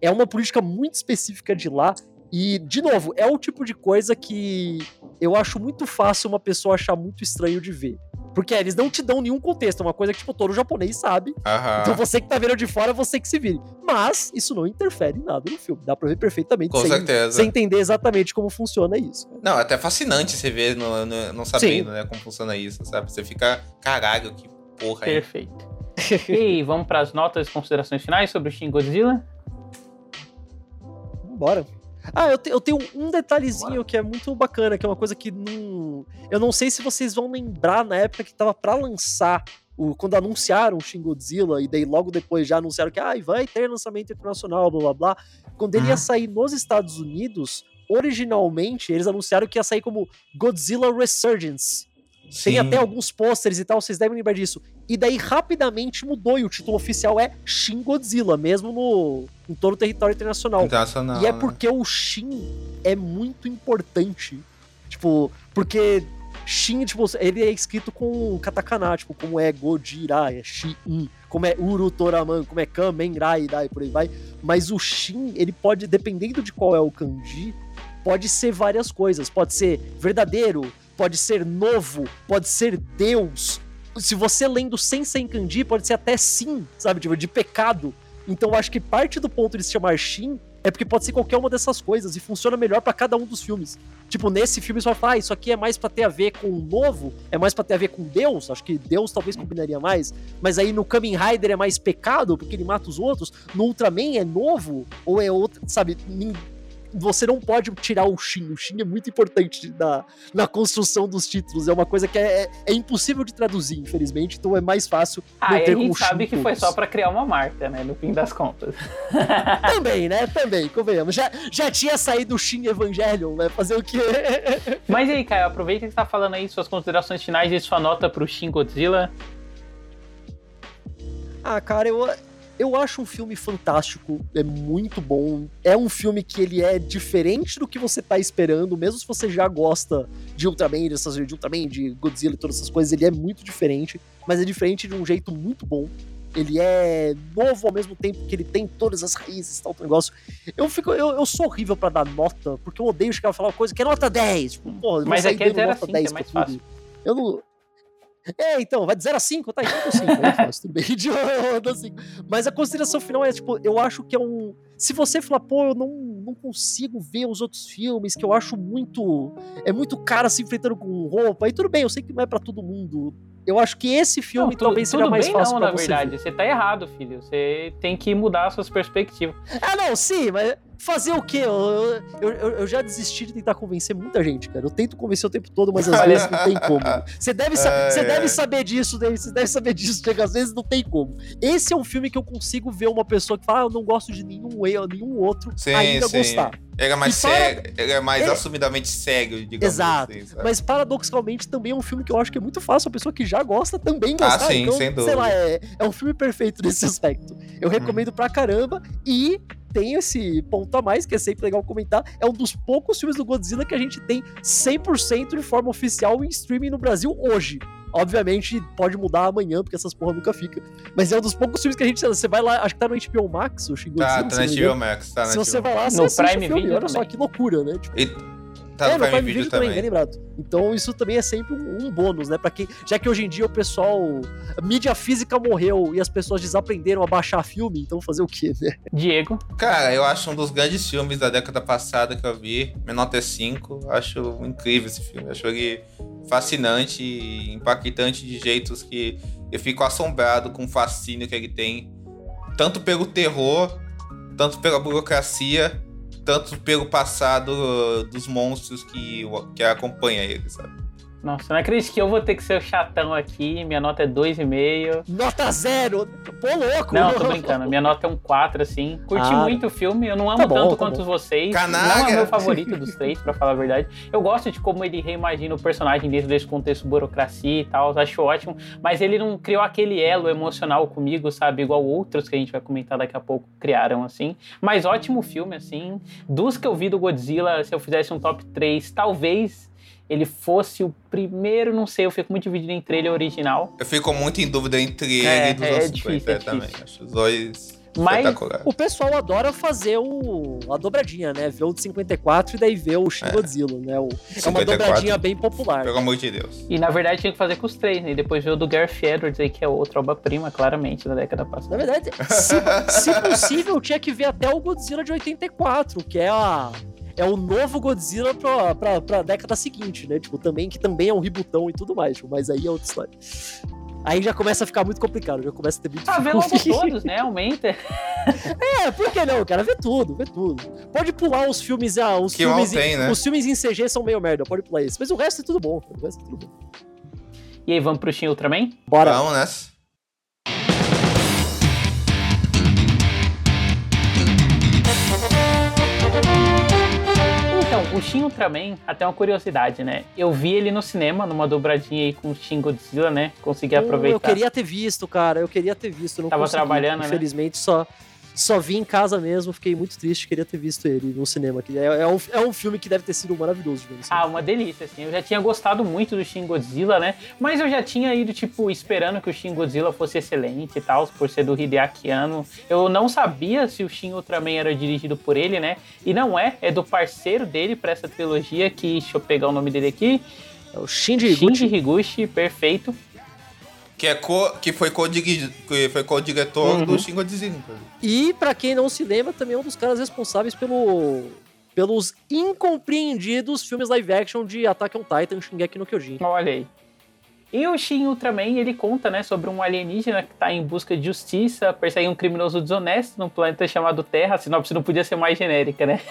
É uma política muito específica de lá. E, de novo, é o tipo de coisa que eu acho muito fácil uma pessoa achar muito estranho de ver. Porque é, eles não te dão nenhum contexto, é uma coisa que, tipo, todo japonês sabe. Aham. Então você que tá vendo de fora, você que se vire. Mas isso não interfere em nada no filme. Dá pra ver perfeitamente Com sem, certeza. sem entender exatamente como funciona isso. Não, é até fascinante você ver no, no- não sabendo, né, como funciona isso, sabe? Você fica, caralho, que porra é. Perfeito. E vamos para as notas e considerações finais sobre o Shin Godzilla? Vambora. Ah, eu, te- eu tenho um detalhezinho que é muito bacana, que é uma coisa que não. Eu não sei se vocês vão lembrar na época que tava pra lançar. O, quando anunciaram o Shin Godzilla, e daí logo depois já anunciaram que ah, vai ter lançamento internacional, blá blá blá. Quando ele ia Uhum. sair nos Estados Unidos, originalmente eles anunciaram que ia sair como Godzilla Resurgence. Tem Sim. até alguns pôsteres e tal, vocês devem lembrar disso. E daí rapidamente mudou e o título oficial é Shin Godzilla, mesmo no em todo o território internacional. Internacional. E é né? porque o Shin é muito importante. Tipo, porque Shin, tipo, ele é escrito com katakana, tipo, como é Gojira, é Shin, como é Urutoraman, como é Kamen Raidai, por aí vai. Mas o Shin, ele pode, dependendo de qual é o kanji, pode ser várias coisas. Pode ser verdadeiro, pode ser novo, pode ser Deus. Se você lendo sem sem kanji, pode ser até sim, sabe? Tipo, de pecado. Então eu acho que parte do ponto de se chamar Shin é porque pode ser qualquer uma dessas coisas e funciona melhor para cada um dos filmes. Tipo, nesse filme você vai falar, ah, isso aqui é mais para ter a ver com o novo, é mais para ter a ver com Deus, acho que Deus talvez combinaria mais, mas aí no Kamen Rider é mais pecado, porque ele mata os outros, no Ultraman é novo, ou é outro, sabe, você não pode tirar o Shin. O Shin é muito importante na, na construção dos títulos. É uma coisa que é, é, é impossível de traduzir, infelizmente. Então é mais fácil. Ah, a gente sabe que foi só para criar uma marca, né? No fim das contas. Também, né? Também, convenhamos. Já, já tinha saído o Shin Evangelion, né? Fazer o quê? Mas e aí, Caio, aproveita que você tá falando aí suas considerações finais e sua nota pro Shin Godzilla. Ah, cara, eu, eu acho um filme fantástico, é muito bom. É um filme que ele é diferente do que você tá esperando, mesmo se você já gosta de Ultraman, dessas, de Ultraman, de Godzilla e todas essas coisas, ele é muito diferente, mas é diferente de um jeito muito bom. Ele é novo ao mesmo tempo que ele tem todas as raízes e tal, negócio. Eu, fico, eu, eu sou horrível para dar nota, porque eu odeio chegar a falar uma coisa que é nota 10. Tipo, porra, mas aqui é 0 a 5, é mais fácil. Eu não, é, então, vai de 0 a 5, tá? Então 5, fácil, tudo bem. De 5. Mas a consideração final é, tipo, eu acho que é um. Se você falar, pô, eu não, não consigo ver os outros filmes, que eu acho muito. É muito cara se enfrentando com roupa, e tudo bem, eu sei que não é pra todo mundo. Eu acho que esse filme não, talvez seja mais fácil não, pra na você verdade. Ver. Você tá errado, filho. Você tem que mudar as suas perspectivas. Ah, não, sim, mas fazer o quê? Eu, eu, eu, já desisti de tentar convencer muita gente, cara. Eu tento convencer o tempo todo, mas às vezes não tem como. Você deve, sa você deve saber disso, David. Você deve saber disso, chega às vezes não tem como. Esse é um filme que eu consigo ver uma pessoa que fala, ah, eu não gosto de nenhum, nenhum outro sim, ainda sim. gostar. Ele é mais, para... cego, ele é mais é... assumidamente cego, digamos Exato. Assim, Mas paradoxalmente também é um filme que eu acho que é muito fácil a pessoa que já gosta também ah, gostar. Ah, sim, então, sem dúvida. Sei lá, é, é um filme perfeito nesse aspecto. Eu recomendo hum. pra caramba e tem esse ponto a mais, que é sempre legal comentar. É um dos poucos filmes do Godzilla que a gente tem 100% de forma oficial em streaming no Brasil hoje. Obviamente, pode mudar amanhã, porque essas porra nunca fica. Mas é um dos poucos filmes que a gente. Você vai lá, acho que tá no HBO Max, o Shin Godzilla. Tá, tá no HBO Max, tá Se você vai lá, você no Prime Video. Olha também. só que loucura, né? Tipo, e Tá é, no Prime, Video, também, bem lembrado. Então isso também é sempre um, um bônus, né? Para que já que hoje em dia o pessoal a mídia física morreu e as pessoas desaprenderam a baixar filme, então fazer o quê, né? Diego. Cara, eu acho um dos grandes filmes da década passada que eu vi. Minha nota é 5. Acho incrível esse filme. Acho ele fascinante e impactante de jeitos que eu fico assombrado com o fascínio que ele tem, tanto pelo terror, tanto pela burocracia tanto pelo passado uh, dos monstros que, que acompanha ele, sabe? Nossa, não acredito que eu vou ter que ser o chatão aqui. Minha nota é 2,5. Nota zero! Pô, louco! Não, tô brincando. Minha nota é um 4, assim. Curti ah, muito o filme. Eu não amo tá bom, tanto tá quanto bom. vocês. Canaga. Não é o meu favorito dos três, pra falar a verdade. Eu gosto de como ele reimagina o personagem dentro desse contexto burocracia e tal. Acho ótimo. Mas ele não criou aquele elo emocional comigo, sabe? Igual outros que a gente vai comentar daqui a pouco criaram, assim. Mas ótimo filme, assim. Dos que eu vi do Godzilla, se eu fizesse um top 3, talvez ele fosse o primeiro, não sei, eu fico muito dividido entre ele e o original. Eu fico muito em dúvida entre é, ele e dos é, é difícil, é também. Acho os dois mas o pessoal adora fazer o, a dobradinha, né? Ver o de 54 e daí ver o Shin é. Godzilla, né? O, é uma dobradinha bem popular. Pelo amor de Deus. E na verdade tinha que fazer com os três, né? E depois ver o do Gareth Edwards aí, que é outra obra-prima, claramente, da década passada. Na verdade, se, se possível, tinha que ver até o Godzilla de 84, que é a é o novo Godzilla pra, pra, pra década seguinte, né? Tipo, também, que também é um rebootão e tudo mais, tipo, mas aí é outra história. Aí já começa a ficar muito complicado, já começa a ter muito Ah, vê logo todos, né? Aumenta. é, por que não, cara? Vê tudo, vê tudo. Pode pular os filmes, ah, os que filmes, tem, né? os filmes em CG são meio merda, pode pular isso. Mas o resto é tudo bom, o resto é tudo bom. E aí, vamos pro Shin Ultraman? Bora. Vamos nessa. Shin Ultraman, até uma curiosidade, né? Eu vi ele no cinema, numa dobradinha aí com o Shin Godzilla, né? Consegui aproveitar. Eu queria ter visto, cara. Eu queria ter visto. Não Tava consegui. trabalhando, Infelizmente, né? só Só vi em casa mesmo, fiquei muito triste, queria ter visto ele no cinema. que É, é, um, é um filme que deve ter sido maravilhoso no cinema. Ah, uma delícia, assim. Eu já tinha gostado muito do Shin Godzilla, né? Mas eu já tinha ido, tipo, esperando que o Shin Godzilla fosse excelente e tal, por ser do Hideaki Anno. Eu não sabia se o Shin Ultraman era dirigido por ele, né? E não é, é do parceiro dele pra essa trilogia, que, deixa eu pegar o nome dele aqui. É o Shinji Higuchi. Shinji Higuchi, perfeito. Que, é co, que foi co-diretor co Uhum. do Shin Godzilla. inclusive. E, pra quem não se lembra, também é um dos caras responsáveis pelo, pelos incompreendidos filmes live action de Attack on Titan e Shingeki no Kyojin. Olha aí. E o Shin Ultraman, ele conta, né, sobre um alienígena que tá em busca de justiça, persegue um criminoso desonesto num planeta chamado Terra. A sinopse não podia ser mais genérica, né?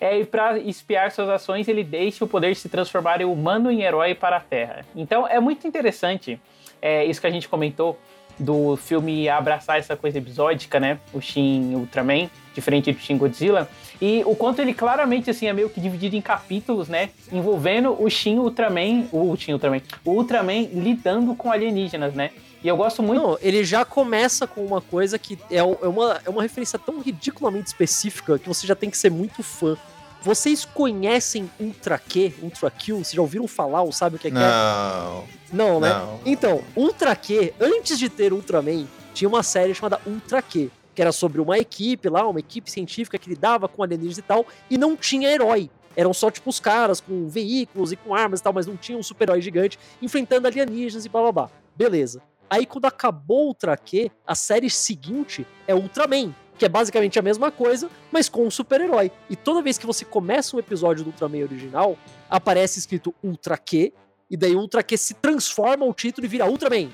É, e pra espiar suas ações, ele deixa o poder de se transformar em humano em herói para a Terra. Então é muito interessante é, isso que a gente comentou do filme abraçar essa coisa episódica, né? O Shin Ultraman, diferente do Shin Godzilla. E o quanto ele claramente assim é meio que dividido em capítulos, né? Envolvendo o Shin Ultraman, o Shin Ultraman, o Ultraman lidando com alienígenas, né? E eu gosto muito. Não, ele já começa com uma coisa que é, é uma, é uma referência tão ridiculamente específica que você já tem que ser muito fã. Vocês conhecem Ultra Q, Ultra Q? Vocês já ouviram falar ou sabem o que é que é? Não. Não, né? Não. Então, Ultra Q, antes de ter Ultraman, tinha uma série chamada Ultra Q, que era sobre uma equipe lá, uma equipe científica que lidava com alienígenas e tal, e não tinha herói. Eram só, tipo, os caras com veículos e com armas e tal, mas não tinha um super-herói gigante enfrentando alienígenas e blá blá blá. Beleza. Aí, quando acabou Ultra Q, a série seguinte é Ultraman, que é basicamente a mesma coisa, mas com um super-herói. E toda vez que você começa um episódio do Ultraman original, aparece escrito Ultra Q, e daí Ultra Q se transforma o título e vira Ultraman.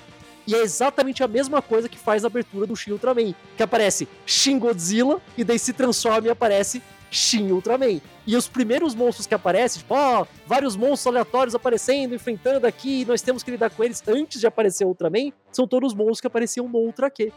E é exatamente a mesma coisa que faz a abertura do Shin Ultraman, que aparece Shin Godzilla e daí se transforma e aparece Shin Ultraman. E os primeiros monstros que aparecem, tipo, ó, vários monstros aleatórios aparecendo, enfrentando aqui, nós temos que lidar com eles antes de aparecer o Ultraman, são todos os monstros que apareciam no Ultra Q.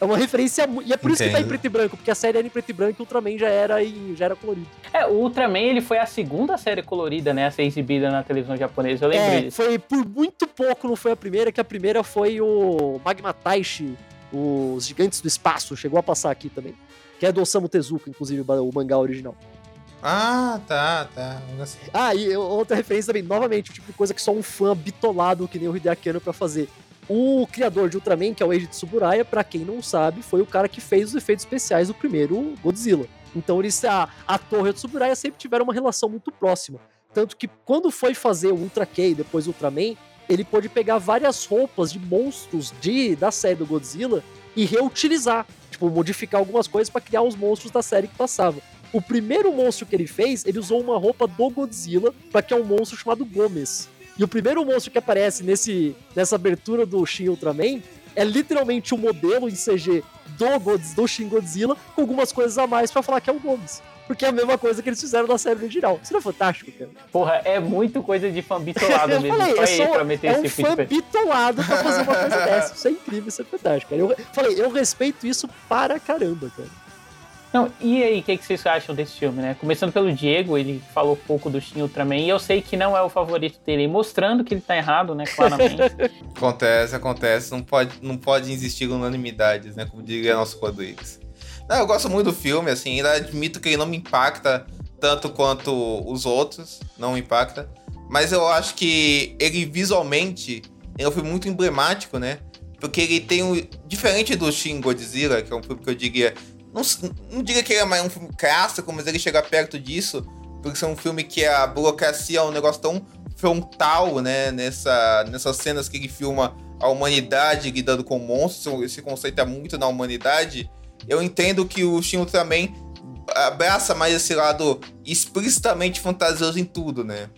É uma referência, e é por isso que tá em Entendo. preto e branco, porque a série era em preto e branco e o Ultraman já era, em, já era colorido. É, o Ultraman ele foi a segunda série colorida, né, a ser exibida na televisão japonesa. Eu lembro É, disso. foi por muito pouco, não foi a primeira, que a primeira foi o Magma Taishi, os Gigantes do Espaço, chegou a passar aqui também. Que é do Osamu Tezuka, inclusive, o mangá original. Ah, tá, tá. Ah, e outra referência também, novamente, o tipo de coisa que só um fã bitolado que nem o Hideaki Anno pra fazer. O criador de Ultraman, que é o Eiji Tsuburaya, pra quem não sabe, foi o cara que fez os efeitos especiais do primeiro Godzilla. Então eles, a, a Torre e o Tsuburaya sempre tiveram uma relação muito próxima. Tanto que quando foi fazer o Ultra K e depois o Ultraman, ele pôde pegar várias roupas de monstros de, da série do Godzilla e reutilizar. Tipo, modificar algumas coisas pra criar os monstros da série que passava. O primeiro monstro que ele fez, ele usou uma roupa do Godzilla para que é um monstro chamado Gomes. E o primeiro monstro que aparece nesse, nessa abertura do Shin Ultraman é literalmente o modelo em CG do, Godz- do Shin Godzilla com algumas coisas a mais para falar que é o Gomes. Porque é a mesma coisa que eles fizeram na série original. Isso não é fantástico, cara? Porra, é muito coisa de fã bitolado mesmo. falei, é, só, pra meter é esse um fã bitolado pra fazer uma coisa dessa. Isso é incrível, isso é fantástico, cara. Eu falei, eu respeito isso para caramba, cara. Não, e aí, o que, que vocês acham desse filme, né? Começando pelo Diego, ele falou pouco do Shin Ultraman, e eu sei que não é o favorito dele, mostrando que ele tá errado, né, claramente. Acontece, acontece. Não pode, não pode existir unanimidades, né? Como diria nosso Rodrigues. Não, eu gosto muito do filme, assim. Ainda admito que ele não me impacta tanto quanto os outros. Não me impacta. Mas eu acho que ele visualmente ele filme muito emblemático, né? Porque ele tem um. Diferente do Shin Godzilla, que é um filme que eu diria. Não, não diria que ele é mais um filme clássico, mas ele chega perto disso. Porque é um filme que a burocracia é um negócio tão frontal, né? Nessa, nessas cenas que ele filma a humanidade lidando com monstros. Esse conceito é muito na humanidade. Eu entendo que o Shin Ultraman abraça mais esse lado explicitamente fantasioso em tudo, né?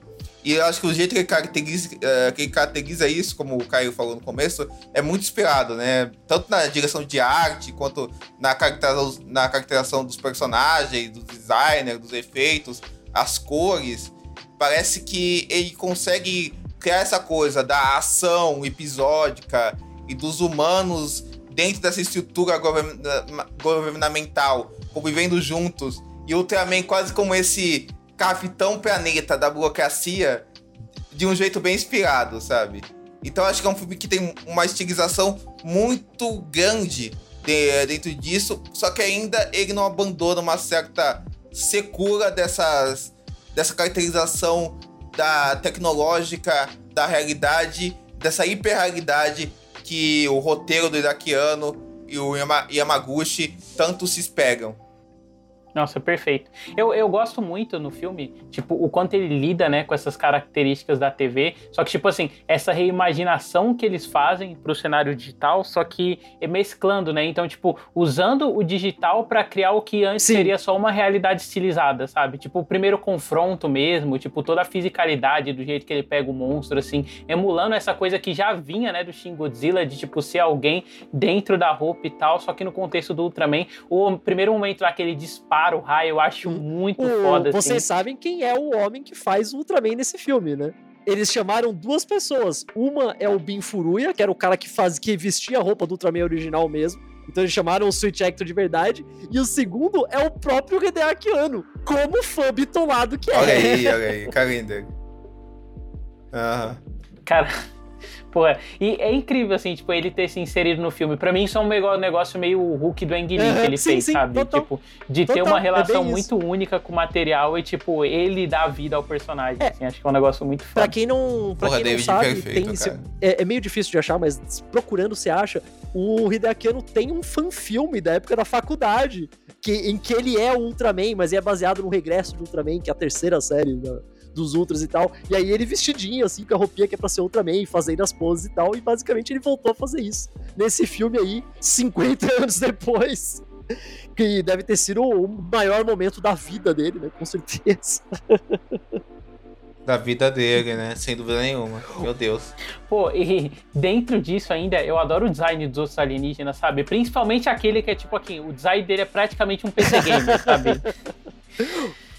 E eu acho que o jeito que ele caracteriza, eh, que ele caracteriza isso, como o Caio falou no começo, é muito inspirado, né? Tanto na direção de arte, quanto na caracterização, na caracterização dos personagens, dos designers, dos efeitos, as cores. Parece que ele consegue criar essa coisa da ação episódica e dos humanos dentro dessa estrutura governa- governamental, convivendo juntos. E o Ultraman quase como esse capitão planeta da burocracia de um jeito bem inspirado, sabe? Então acho que é um filme que tem uma estilização muito grande de- dentro disso, só que ainda ele não abandona uma certa secura dessas, dessa caracterização da tecnológica, da realidade, dessa hiperrealidade que o roteiro do iraquiano e o Yama- Yamaguchi tanto se espelham. Nossa, perfeito. Eu, eu gosto muito no filme, tipo, o quanto ele lida, né, com essas características da TV. Só que, tipo assim, essa reimaginação que eles fazem pro cenário digital, só que é mesclando, né? Então, tipo, usando o digital pra criar o que antes Sim. seria só uma realidade estilizada, sabe? Tipo, o primeiro confronto mesmo, tipo, toda a fisicalidade do jeito que ele pega o monstro, assim, emulando essa coisa que já vinha, né, do Shin Godzilla, de, tipo, ser alguém dentro da roupa e tal, só que no contexto do Ultraman, o primeiro momento lá que ele dispara o raio, eu acho muito O- foda, assim. vocês sabem quem é o homem que faz o Ultraman nesse filme, né? Eles chamaram duas pessoas. Uma é o Bin Furuya, que era o cara que faz, que vestia a roupa do Ultraman original mesmo. Então eles chamaram o Switch Actor de verdade. E o segundo é o próprio Hideaki Anno, como fã bitolado que é. Olha aí, olha aí, carinho dele. Aham. Cara, pô, e é incrível, assim, tipo, ele ter se inserido no filme. Pra mim, isso é um negócio meio o Hulk do Ang Lee que ele sim, fez, sim, sabe? total. Tipo, de ter Total, uma é relação bem muito única com o material e, tipo, ele dá vida ao personagem, É. assim. Acho que é um negócio muito Pra foda. quem não, pra Porra, quem não David sabe, perfeito, tem é, é meio difícil de achar, mas procurando você acha. O Hideaki Anno tem um fanfilme da época da faculdade, que, em que ele é o Ultraman, mas é baseado no regresso do Ultraman, que é a terceira série da- dos Ultras e tal. E aí ele vestidinho, assim, com a roupinha que é pra ser Ultraman, fazendo as poses e tal, e basicamente ele voltou a fazer isso. Nesse filme aí, 50 anos depois. Que deve ter sido o maior momento da vida dele, né? Com certeza. Da vida dele, né? Sem dúvida nenhuma. Meu Deus. Pô, e dentro disso ainda, eu adoro o design dos outros alienígenas, sabe? Principalmente aquele que é, tipo, aqui, o design dele é praticamente um PC gamer, sabe?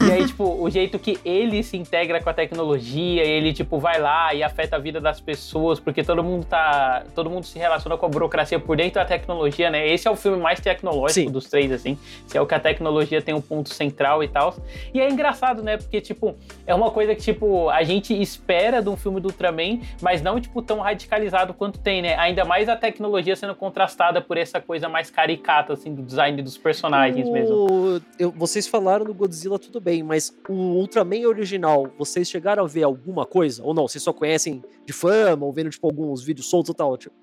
E aí, tipo, o jeito que ele se integra com a tecnologia, ele, tipo, vai lá e afeta a vida das pessoas, porque todo mundo tá. Todo mundo se relaciona com a burocracia por dentro da tecnologia, né? Esse é o filme mais tecnológico Sim. dos três, assim. Se é o que a tecnologia tem um ponto central e tal. E é engraçado, né? Porque, tipo, é uma coisa que, tipo, a gente espera de um filme do Ultraman, mas não, tipo, tão radicalizado quanto tem, né? Ainda mais a tecnologia sendo contrastada por essa coisa mais caricata, assim, do design dos personagens mesmo. O- eu- vocês falaram do Godzilla, tudo bem, mas o Ultraman original, vocês chegaram a ver alguma coisa? Ou não? Vocês só conhecem de fama, ou vendo, tipo, alguns vídeos soltos e tal? Tipo,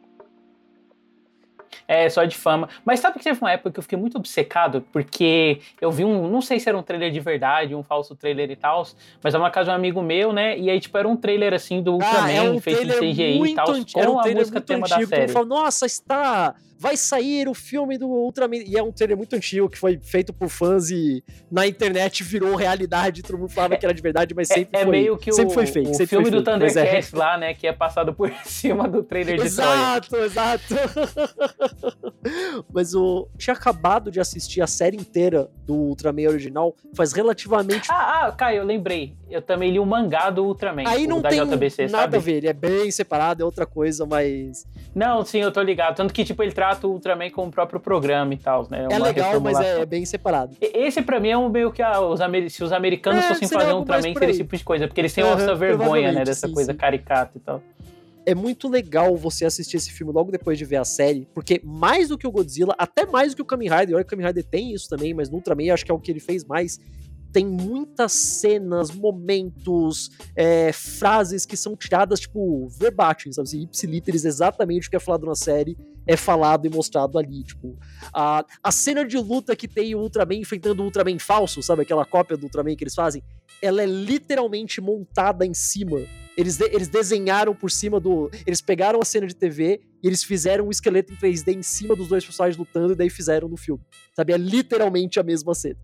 É, só de fama. Mas sabe que teve uma época que eu fiquei muito obcecado, porque eu vi um, não sei se era um trailer de verdade, um falso trailer e tal, mas é uma casa de um amigo meu, né? E aí, tipo, era um trailer assim do Ultraman, feito em CGI e Ah, é tal, com era um a trailer música muito tema da antigo, mundo série. fala, Nossa, está... Vai sair o filme do Ultraman. E é um trailer muito antigo, que foi feito por fãs e na internet virou realidade. Todo mundo falava que era de verdade, mas sempre É, é foi meio que o, sempre foi fake. o sempre filme foi do é- Thundercats lá, né? Que é passado por cima do trailer de. Exato, exato. Mas eu tinha acabado de assistir a série inteira do Ultraman original faz relativamente. Ah, ah, Caio, eu lembrei. Eu também li o mangá do Ultraman. Aí não tem JBC, nada sabe? a ver, ele é bem separado, é outra coisa, mas Não, sim, eu tô ligado. Tanto que, tipo, ele trata o Ultraman como o próprio programa e tal, né? é uma legal, mas é bem separado. Esse pra mim é um meio que ah, os se os americanos É, fossem fazer um Ultraman, seria esse tipo de coisa, porque eles têm Aham, essa vergonha, né, dessa sim, coisa sim. caricata e tal. É muito legal você assistir esse filme logo depois de ver a série, porque mais do que o Godzilla, até mais do que o Kamen Rider, olha que o Kamen Rider tem isso também, mas no Ultraman acho que é o que ele fez mais. Tem muitas cenas, momentos, é, frases que são tiradas, tipo, verbatim, sabe? Assim, ipsilíteres, exatamente o que é falado na série é falado e mostrado ali. Tipo, a, a cena de luta que tem o Ultraman enfrentando o Ultraman falso, sabe? Aquela cópia do Ultraman que eles fazem, ela é literalmente montada em cima eles, de- eles desenharam por cima do. Eles pegaram a cena de TV e eles fizeram um esqueleto em 3D em cima dos dois personagens lutando e daí fizeram no filme. Sabe? É literalmente a mesma cena.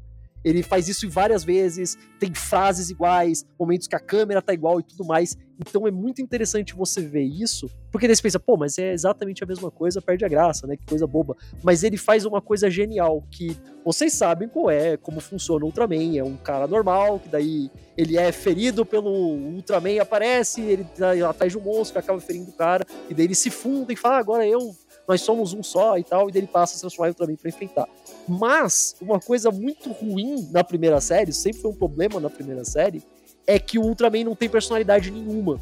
Ele faz isso várias vezes, tem frases iguais, momentos que a câmera tá igual e tudo mais. Então é muito interessante você ver isso, porque daí você pensa, pô, mas é exatamente a mesma coisa, perde a graça, né? Que coisa boba. Mas ele faz uma coisa genial, que vocês sabem qual é, como funciona o Ultraman. É um cara normal, que daí ele é ferido pelo Ultraman, aparece, ele tá atrás de um monstro que acaba ferindo o cara, e daí ele se funda e fala, ah, agora eu, nós somos um só e tal, e daí ele passa a transformar Ultraman pra enfrentar. Mas, uma coisa muito ruim na primeira série, sempre foi um problema na primeira série, é que o Ultraman não tem personalidade nenhuma.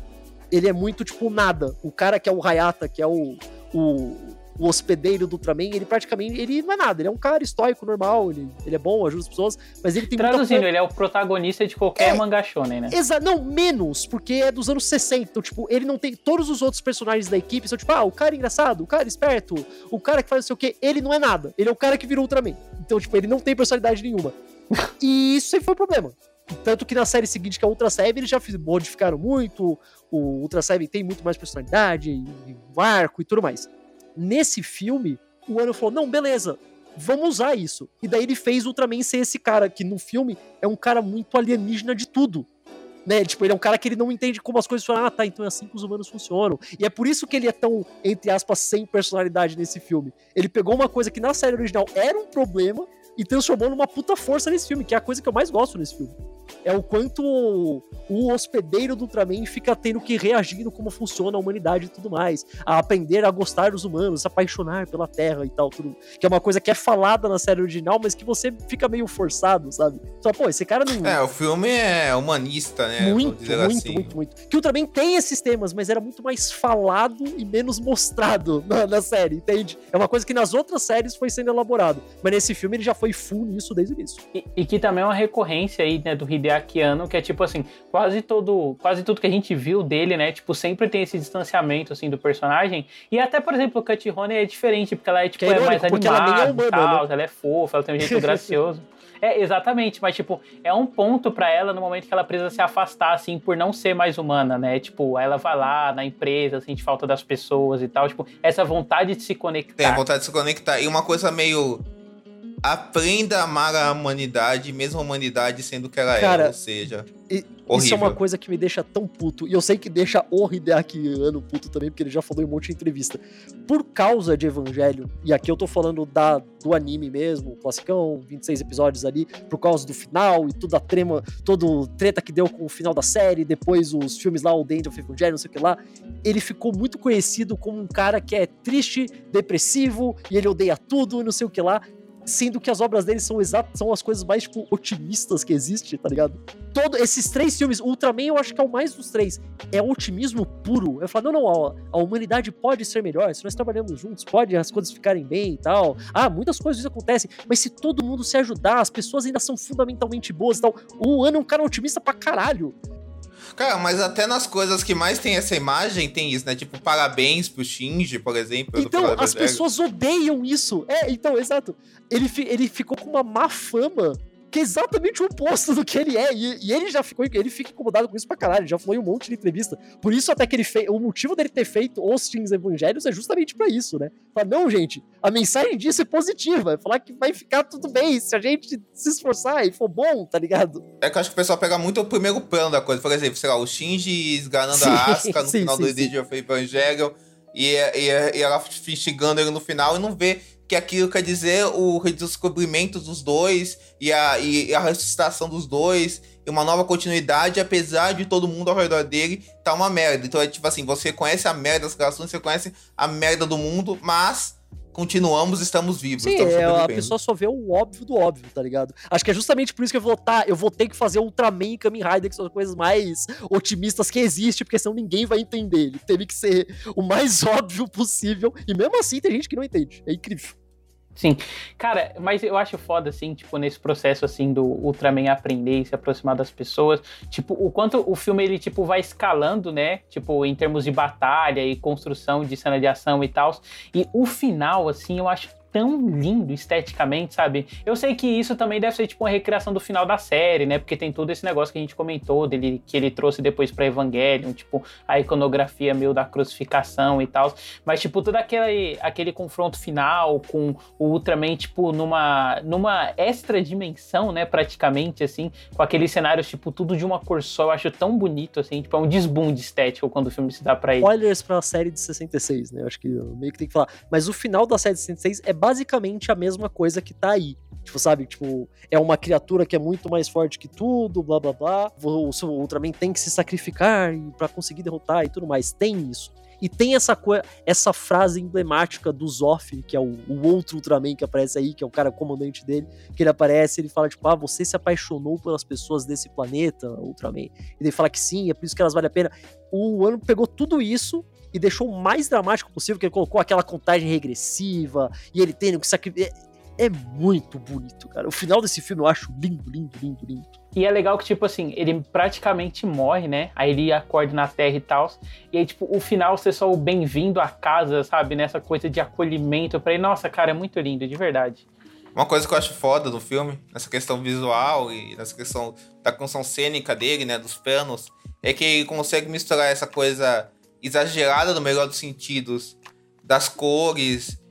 Ele é muito, tipo, nada. O cara que é o Hayata, que é o, o, o hospedeiro do Ultraman, ele praticamente, ele não é nada, ele é um cara estoico, normal, ele, ele é bom, ajuda as pessoas, mas ele tem Traduzindo, muita... ele é o protagonista de qualquer é, mangá shonen, né? Exato, não, menos, porque é dos anos 60, então, tipo, ele não tem, todos os outros personagens da equipe são tipo, ah, o cara engraçado, o cara esperto, o cara que faz não sei o quê, ele não é nada, ele é o cara que virou Ultraman, então, tipo, ele não tem personalidade nenhuma. e isso sempre foi um problema. Tanto que na série seguinte, que é a Ultra Seven, eles já modificaram muito. O Ultra Seven tem muito mais personalidade, e, um arco e tudo mais. Nesse filme, o Ano falou: não, beleza, vamos usar isso. E daí ele fez Ultraman ser esse cara, que no filme é um cara muito alienígena de tudo. Né? Tipo, ele é um cara que ele não entende como as coisas funcionam. Ah, tá, então é assim que os humanos funcionam. E é por isso que ele é tão, entre aspas, sem personalidade nesse filme. Ele pegou uma coisa que na série original era um problema e transformou numa puta força nesse filme, que é a coisa que eu mais gosto nesse filme é o quanto o hospedeiro do Ultraman fica tendo que reagir no como funciona a humanidade e tudo mais, a aprender a gostar dos humanos, se apaixonar pela Terra e tal, tudo, que é uma coisa que é falada na série original, mas que você fica meio forçado, sabe? Só, pô, esse cara não... É, o filme é humanista, né? Muito, muito, assim. muito, muito. Que o Ultraman tem esses temas, mas era muito mais falado e menos mostrado na, na série, entende? É uma coisa que nas outras séries foi sendo elaborado, mas nesse filme ele já foi full nisso desde o início. E, e que também é uma recorrência aí, né, do Hideaki Anno, que é tipo assim, quase todo, quase tudo que a gente viu dele, né, tipo, sempre tem esse distanciamento, assim, do personagem. E até, por exemplo, o Cut Honey é diferente, porque ela é, tipo, é, é mais animada ela é humana, tal, né? ela é fofa, ela tem um jeito gracioso. É, exatamente, mas, tipo, é um ponto para ela no momento que ela precisa se afastar, assim, por não ser mais humana, né? Tipo, ela vai lá na empresa, sente falta das pessoas e tal, tipo, essa vontade de se conectar. Tem a vontade de se conectar. E uma coisa meio aprenda a amar a humanidade, mesmo a humanidade sendo o que ela é, Cara, é, ou seja. E, isso é uma coisa que me deixa tão puto. E eu sei que deixa o Hideaki ano puto também, porque ele já falou em um monte de entrevista. Por causa de Evangelho, e aqui eu tô falando da, do anime mesmo, classicão, 26 episódios ali, por causa do final e toda a trema, todo treta que deu com o final da série, depois os filmes lá, o The End of Evangelho, não sei o que lá, ele ficou muito conhecido como um cara que é triste, depressivo, e ele odeia tudo e não sei o que lá sendo que as obras dele são exatas, são as coisas mais, tipo, otimistas que existe, tá ligado? Todo, esses três filmes, Ultraman eu acho que é o mais dos três, é otimismo puro. Eu falo, não, não, a, a humanidade pode ser melhor, se nós trabalhamos juntos, pode as coisas ficarem bem e tal. Ah, muitas coisas acontecem, mas se todo mundo se ajudar, as pessoas ainda são fundamentalmente boas e tal. O Ano é um cara otimista pra caralho. Cara, mas até nas coisas que mais tem essa imagem, tem isso, né? Tipo, parabéns pro Shinji, por exemplo. Então, as pessoas odeiam isso. É, então, exato. Ele, ele ficou com uma má fama que é exatamente o oposto do que ele é. E, e, ele já ficou, ele fica incomodado com isso pra caralho, já falou em um monte de entrevista. Por isso, até que ele fez. O motivo dele ter feito os Teens Evangelhos é justamente para isso, né? Falar, não, gente, a mensagem disso é positiva. É falar que vai ficar tudo bem se a gente se esforçar e for bom, tá ligado? É que eu acho que o pessoal pega muito o primeiro plano da coisa. Por exemplo, sei lá, o Shinji esganando a Asuka no sim, final sim, do Age of Evangelion e, e, e ela instigando ele no final e não vê que aquilo quer dizer o redescobrimento dos dois e a, e a ressuscitação dos dois e uma nova continuidade, apesar de todo mundo ao redor dele tá uma merda. Então é tipo assim, você conhece a merda das relações, você conhece a merda do mundo, mas continuamos, estamos vivos. Sim, estamos é, a pessoa só vê o óbvio do óbvio, tá ligado? Acho que é justamente por isso que eu vou tá, eu vou ter que fazer Ultraman e Kamen Rider, que são as coisas mais otimistas que existe, porque senão ninguém vai entender. Ele teve que ser o mais óbvio possível, e mesmo assim tem gente que não entende. É incrível. Sim. Cara, mas eu acho foda, assim, tipo, nesse processo, assim, do Ultraman aprender e se aproximar das pessoas. Tipo, o quanto o filme, ele, tipo, vai escalando, né? Tipo, em termos de batalha e construção de cena de ação e tal. E o final, assim, eu acho tão lindo esteticamente, sabe? Eu sei que isso também deve ser tipo uma recriação do final da série, né? Porque tem todo esse negócio que a gente comentou dele que ele trouxe depois para Evangelion, tipo a iconografia meio da crucificação e tal. Mas tipo todo aquele aquele confronto final com o Ultraman tipo numa numa extra dimensão, né, praticamente assim, com aqueles cenários tipo tudo de uma cor só, eu acho tão bonito assim, tipo é um desbunde estético quando o filme se dá para ele. Spoilers para a série de 66, né? Eu acho que meio que tem que falar, mas o final da série de 66 é basicamente a mesma coisa que tá aí. Tipo, sabe? Tipo, é uma criatura que é muito mais forte que tudo, blá blá blá. O, o Ultraman tem que se sacrificar para conseguir derrotar e tudo mais. Tem isso. E tem essa, essa frase emblemática do Zoff, que é o, o, outro Ultraman que aparece aí, que é o cara comandante dele, que ele aparece ele fala, tipo, ah, você se apaixonou pelas pessoas desse planeta, Ultraman. E ele fala que sim, é por isso que elas valem a pena. O ano pegou tudo isso e deixou o mais dramático possível, que ele colocou aquela contagem regressiva, e ele tendo que sacrificar. É, muito bonito, cara. O final desse filme eu acho lindo, lindo, lindo, lindo. E é legal que, tipo assim, ele praticamente morre, né? Aí ele acorda na Terra e tal. E aí, tipo, o final ser só o bem-vindo à casa, sabe? Nessa coisa de acolhimento pra ele. Nossa, cara, é muito lindo, de verdade. Uma coisa que eu acho foda no filme, nessa questão visual e nessa questão da construção cênica dele, né? Dos planos, é que ele consegue misturar essa coisa exagerada no melhor dos sentidos, das cores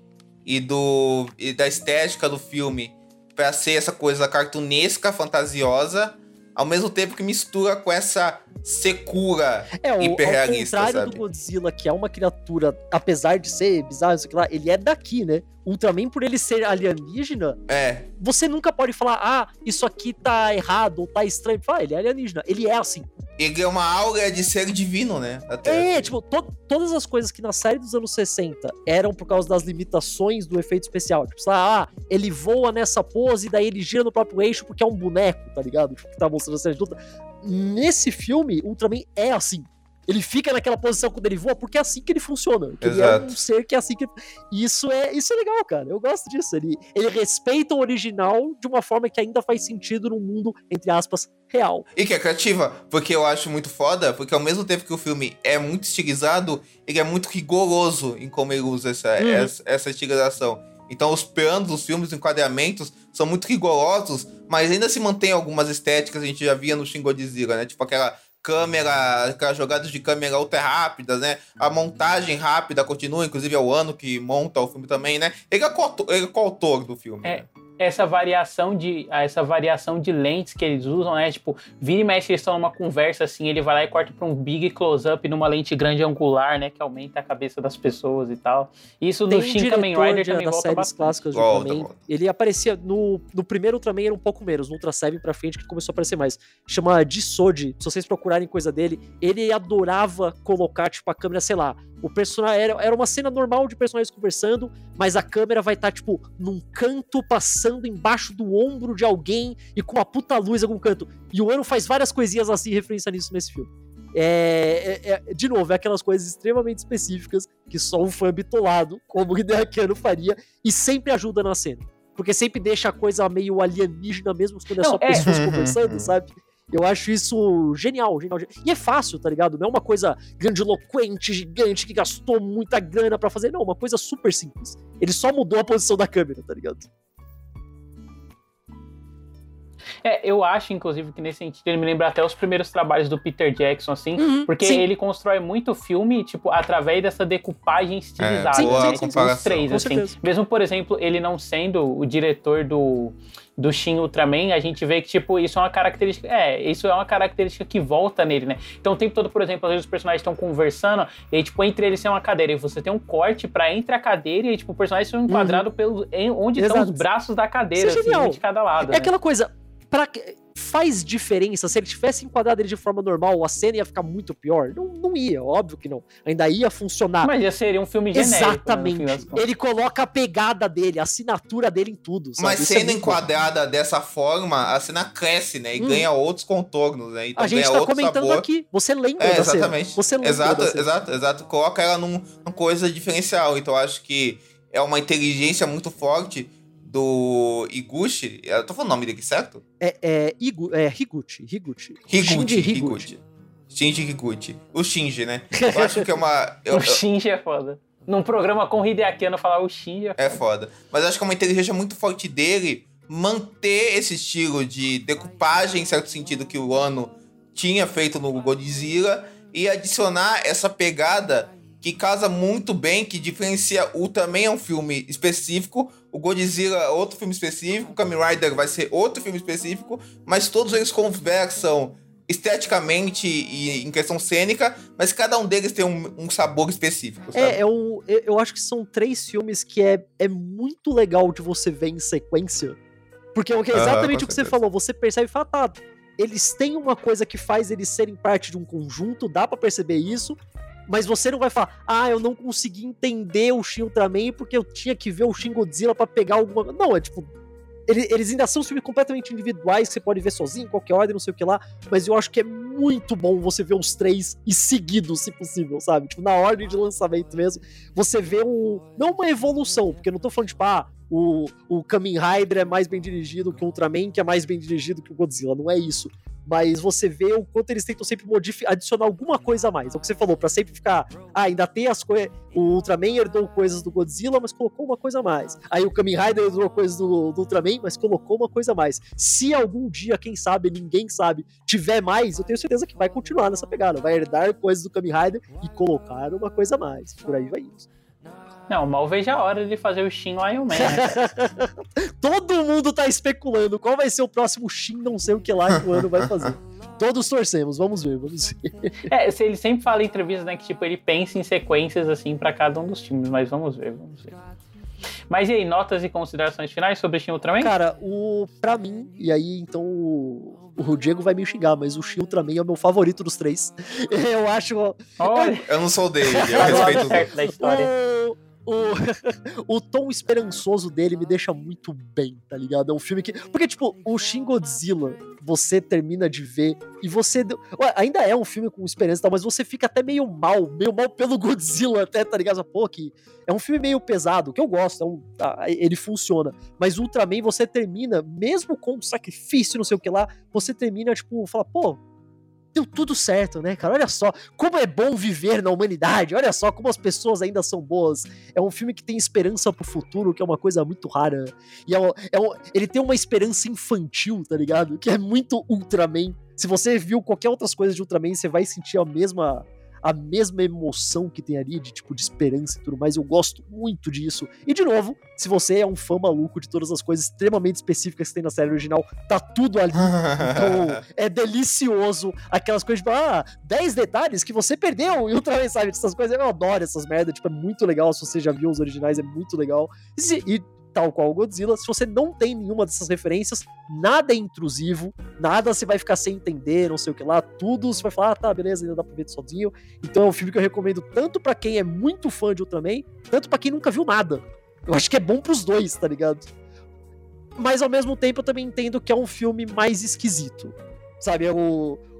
e, do, e da estética do filme para ser essa coisa cartunesca, fantasiosa, ao mesmo tempo que mistura com essa secura é, o, hiperrealista, ao contrário sabe? do Godzilla, que é uma criatura, apesar de ser bizarro, isso aqui lá, ele é daqui, né? Ultraman, por ele ser alienígena, é. você nunca pode falar, ah, isso aqui tá errado ou tá estranho. Fala, ele é alienígena. Ele é assim. Ele é uma aura de ser divino, né? Até. É, tipo, to todas as coisas que na série dos anos 60 eram por causa das limitações do efeito especial. Tipo, ah, ele voa nessa pose e daí ele gira no próprio eixo porque é um boneco, tá ligado? Tipo, que tá mostrando a série de luta. Nesse filme, Ultraman é assim. Ele fica naquela posição quando ele voa, porque é assim que ele funciona. Ele é um ser que é assim que. Isso é, isso é legal, cara. Eu gosto disso. Ele, ele respeita o original de uma forma que ainda faz sentido num mundo, entre aspas, real. E que é criativa, porque eu acho muito foda, porque ao mesmo tempo que o filme é muito estilizado, ele é muito rigoroso em como ele usa essa, uhum. essa, essa estilização. Então os planos dos filmes, os enquadramentos são muito rigorosos, mas ainda se mantém algumas estéticas que a gente já via no Shin Godzilla, né? Tipo aquela câmera, aquelas jogadas de câmera ultra rápidas, né? A montagem rápida continua, inclusive é o ano que monta o filme também, né? Ele é coautor, ele é coautor do filme. É, né? Essa variação de essa variação de lentes que eles usam, né? Tipo, vira e mexe, eles estão numa conversa assim, ele vai lá e corta para um big close-up numa lente grande angular, né? Que aumenta a cabeça das pessoas e tal. Isso no Shin Kamen Rider também volta séries bastante. clássicas do volta, Ultraman. Volta. Ele aparecia no, no primeiro Ultraman era um pouco menos, no Ultra 7 pra frente que começou a aparecer mais. Chama Disode, se vocês procurarem coisa dele, ele adorava colocar tipo a câmera, sei lá, o personagem era, era uma cena normal de personagens conversando, mas a câmera vai estar, tá, tipo, num canto, passando embaixo do ombro de alguém e com uma puta luz em algum canto. E o Ano faz várias coisinhas assim, referência nisso nesse filme. É, é, é, de novo, é aquelas coisas extremamente específicas que só um fã bitolado, como o Hideaki faria, e sempre ajuda na cena. Porque sempre deixa a coisa meio alienígena mesmo quando é Não, só é. pessoas conversando, sabe? Eu acho isso genial, genial, E é fácil, tá ligado? Não é uma coisa grandiloquente, gigante, que gastou muita grana para fazer. Não, uma coisa super simples. Ele só mudou a posição da câmera, tá ligado? É, eu acho, inclusive, que nesse sentido ele me lembra até os primeiros trabalhos do Peter Jackson, assim, uhum, porque sim. ele constrói muito filme, tipo, através dessa decupagem estilizada. É, boa né? comparação. Os três, assim. Mesmo, por exemplo, ele não sendo o diretor do do Shin Ultraman, a gente vê que, tipo, isso é uma característica. É, isso é uma característica que volta nele, né? Então, o tempo todo, por exemplo, às vezes os personagens estão conversando, e tipo, entre eles tem uma cadeira, e você tem um corte para entre a cadeira e, tipo, o personagem são enquadrados uhum. pelo, em, onde Exato. estão os braços da cadeira, é assim, de cada lado. É né? aquela coisa, pra, faz diferença. Se ele tivesse enquadrado ele de forma normal, a cena ia ficar muito pior? Não, não ia, óbvio que não. Ainda ia funcionar. Mas ia ser um filme genérico. Né, Exatamente. Né, ele coloca a pegada dele, a assinatura dele em tudo. Sabe? Mas Isso é sendo é enquadrada bom. dessa forma, a cena cresce, né? E hum. ganha outros contornos, né? Então a gente tá comentando sabor. aqui. Você lembra é, exatamente. Cena. Você lembra exato, exato, exato. Coloca ela num, numa coisa diferencial. Então acho que é uma inteligência muito forte do Iguchi. Eu tô falando o nome dele, certo? É, é, Igu, é Higuchi. Higuchi. Higuchi. Higuchi. Shinji Higuchi. O Shinji, né? Eu acho que é uma. Eu, o Shinji é foda. Num programa com o Hideaki falar o Shinji é foda. é foda. Mas acho que é uma inteligência muito forte dele manter esse estilo de decupagem, em certo sentido, que o Ano tinha feito no Godzilla e adicionar essa pegada que casa muito bem, que diferencia o também é um filme específico, o Godzilla é outro filme específico, o Kamen Rider vai ser outro filme específico, mas todos eles conversam esteticamente e em questão cênica, mas cada um deles tem um, um sabor específico. É, sabe? É, é um, eu acho que são três filmes que é, é muito legal de você ver em sequência. Porque é exatamente o que você falou, você percebe e fala, tá, eles têm uma coisa que faz eles serem parte de um conjunto, dá para perceber isso, Mas você não vai falar, ah, eu não consegui entender o Shin Ultraman porque eu tinha que ver o Shin Godzilla pra pegar alguma. Não, é tipo. ele- Eles ainda são filmes completamente individuais, que você pode ver sozinho, em qualquer ordem, não sei o que lá. Mas eu acho que é muito bom você ver os três e seguidos, se possível, sabe? Tipo, na ordem de lançamento mesmo. Você vê um. Não uma evolução, porque eu não tô falando, tipo, ah, o, o Kamen Rider é mais bem dirigido que o Ultraman, que é mais bem dirigido que o Godzilla. Não é isso. Mas você vê o quanto eles tentam sempre adicionar alguma coisa a mais. É o que você falou, pra sempre ficar. Ah, ainda tem as coisas. O Ultraman herdou coisas do Godzilla, mas colocou uma coisa a mais. Aí o Kamen Rider herdou coisas do, do Ultraman, mas colocou uma coisa a mais. Se algum dia, quem sabe, ninguém sabe, tiver mais, eu tenho certeza que vai continuar nessa pegada. Vai herdar coisas do Kamen Rider e colocar uma coisa a mais. Por aí vai isso. Não, mal vejo a hora de fazer o Shin Lion Man. né? Todo mundo tá especulando qual vai ser o próximo Shin, não sei o que lá que o ano vai fazer. Todos torcemos, vamos ver, vamos ver. É, se ele sempre fala em entrevistas, né, que tipo, ele pensa em sequências assim pra cada um dos times, mas vamos ver, vamos ver. Mas e aí, notas e considerações finais sobre Shin Ultraman? Cara, o pra mim, e aí então o, o Diego vai me xingar, mas o Shin Ultraman é o meu favorito dos três. Eu acho. Olha, Eu não sou dele, eu respeito da história. O, o, o tom esperançoso dele me deixa muito bem, tá ligado? É um filme que. Porque, tipo, o Shin Godzilla, você termina de ver e você. Ué, ainda é um filme com esperança e tal, mas você fica até meio mal, meio mal pelo Godzilla, até, tá ligado? Pô, que é um filme meio pesado, que eu gosto, é um, tá, ele funciona. Mas Ultraman, você termina, mesmo com sacrifício, não sei o que lá, você termina, tipo, fala, pô, deu tudo certo, né, cara? Olha só como é bom viver na humanidade. Olha só como as pessoas ainda são boas. É um filme que tem esperança pro futuro, que é uma coisa muito rara. E é um- é um- ele tem uma esperança infantil, tá ligado? Que é muito Ultraman. Se você viu qualquer outras coisas de Ultraman, você vai sentir a mesma a mesma emoção que tem ali de tipo de esperança e tudo mais. Eu gosto muito disso. E de novo, se você é um fã maluco de todas as coisas extremamente específicas que tem na série original, tá tudo ali. Então, é delicioso. Aquelas coisas, tipo, ah, 10 detalhes que você perdeu e outra vez, sabe? Essas coisas, eu adoro essas merdas. Tipo, é muito legal. Se você já viu os originais, é muito legal. E, e tal qual o Godzilla, se você não tem nenhuma dessas referências, nada é intrusivo, nada você vai ficar sem entender, não sei o que lá, tudo você vai falar, ah, tá, beleza, ainda dá pra ver sozinho. Então é um filme que eu recomendo tanto pra quem é muito fã de Ultraman, tanto pra quem nunca viu nada. Eu acho que é bom pros dois, tá ligado? Mas ao mesmo tempo eu também entendo que é um filme mais esquisito. Sabe, é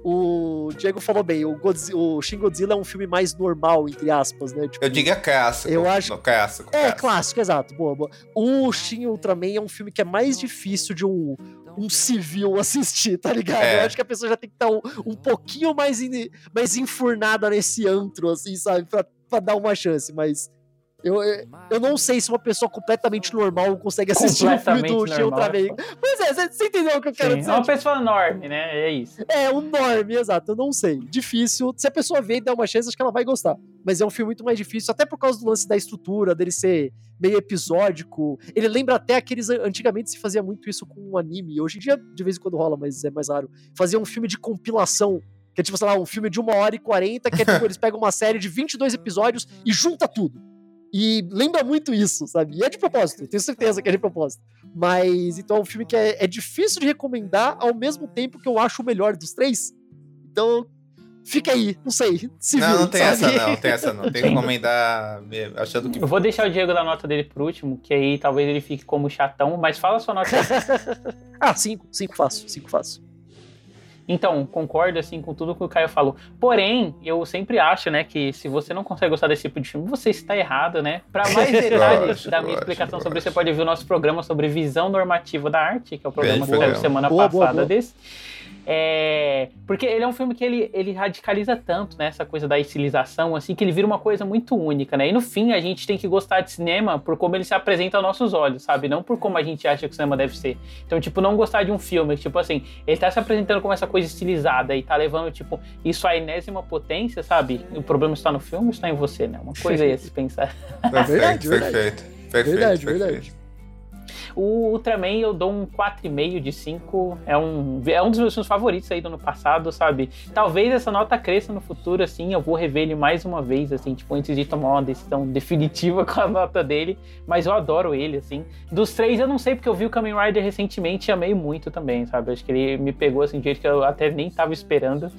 o, Diego falou bem, o, Godzi- o Shin Godzilla é um filme mais normal, entre aspas, né? Tipo, Eu digo é clássico. Eu acho- Não, clássico. é, clássico. clássico, exato. Boa, boa. O Shin Ultraman é um filme que é mais difícil de um, um civil assistir, tá ligado? É. Eu acho que a pessoa já tem que estar um, um pouquinho mais, in- mais enfurnada nesse antro, assim, sabe? Pra, pra dar uma chance, mas. Eu, eu não sei se uma pessoa completamente normal consegue assistir o filme do Shin. Ultraman. Pois é, você- você entendeu o que eu quero Sim, dizer? é uma pessoa enorme, né? É isso. É, um norme, exato. Eu não sei. Difícil. Se a pessoa ver e der uma chance, acho que ela vai gostar. Mas é um filme muito mais difícil, até por causa do lance da estrutura, dele ser meio episódico. Ele lembra até aqueles. Antigamente se fazia muito isso com um anime. Hoje em dia, de vez em quando rola, mas é mais raro. Fazia um filme de compilação. Que é tipo, sei lá, um filme de uma hora e quarenta, que é tipo, eles pegam uma série de 22 episódios e junta tudo. E lembra muito isso, sabe? E é de propósito, tenho certeza que é de propósito. Mas então é um filme que é, é difícil de recomendar ao mesmo tempo que eu acho o melhor dos três. Então, fica aí, não sei. Se Não, viu, não tem sabe? essa não, não tem essa não. Tem que recomendar mesmo, achando que Eu vou deixar o Diego dar nota dele por último, que aí talvez ele fique como chatão, mas fala a sua nota aí. ah, cinco, cinco fácil, cinco fácil. Então, concordo assim com tudo que o Caio falou. Porém, eu sempre acho, né, que se você não consegue gostar desse tipo de filme, você está errado, né? Para mais detalhes da minha explicação sobre isso, você pode ver o nosso programa sobre visão normativa da arte, que é o programa Bem que saiu semana Boa, boa, passada boa. desse. É, porque ele é um filme que ele, ele radicaliza tanto, né? Essa coisa da estilização, assim, que ele vira uma coisa muito única, né? E no fim, a gente tem que gostar de cinema por como ele se apresenta aos nossos olhos, sabe? Não por como a gente acha que o cinema deve ser. Então, tipo, não gostar de um filme, tipo assim, ele tá se apresentando como essa coisa estilizada e tá levando, tipo, isso à enésima potência, sabe? O problema está no filme ou está em você, né? Uma coisa aí a se pensar. perfeito, Verdade, perfeito, perfeito, Verdade, perfeito. verdade. O Ultraman eu dou um 4,5 de 5. É um, é um dos meus filmes favoritos aí do ano passado, sabe? Talvez essa nota cresça no futuro, assim. Eu vou rever ele mais uma vez, assim, tipo, antes de tomar uma decisão definitiva com a nota dele. Mas eu adoro ele, assim. Dos três, eu não sei, porque eu vi o Kamen Rider recentemente e amei muito também, sabe? Acho que ele me pegou, assim, de jeito que eu até nem tava esperando.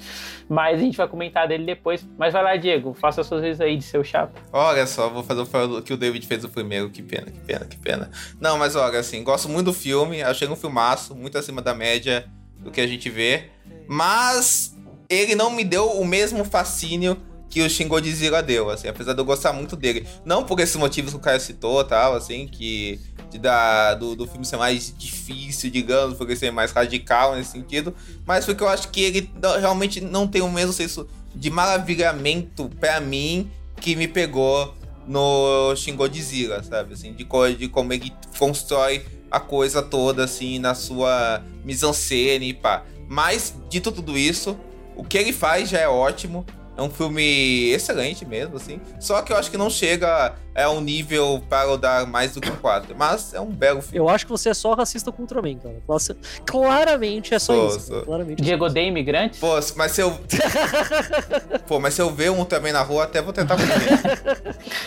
Mas a gente vai comentar dele depois. Mas vai lá, Diego, faça as suas vezes aí de seu chapa. Olha só, vou fazer o que o David fez o primeiro. Que pena, que pena, que pena. Não, mas olha, assim, gosto muito do filme. Achei um filmaço, muito acima da média do que a gente vê. Mas ele não me deu o mesmo fascínio que o Shin Godzilla deu, assim, apesar de eu gostar muito dele. Não por esses motivos que o cara citou, tal, assim, que de da, do, do filme ser mais difícil, digamos, porque ser mais radical nesse sentido, mas porque eu acho que ele realmente não tem o mesmo senso de maravilhamento para mim que me pegou no Shin Godzilla, sabe? Assim, de, de como ele constrói a coisa toda, assim, na sua mise-en-scène e pá. Mas, dito tudo isso, o que ele faz já é ótimo. É um filme excelente mesmo, assim. Só que eu acho que não chega a um nível para eu dar mais do que um 4. Mas é um belo filme. Eu acho que você é só racista com o Ultraman, cara. Nossa, claramente é só Sou, isso. sou. Claramente. Diego odeia imigrantes? Pô, mas se eu. Pô, mas se eu ver um também na rua, até vou tentar comer.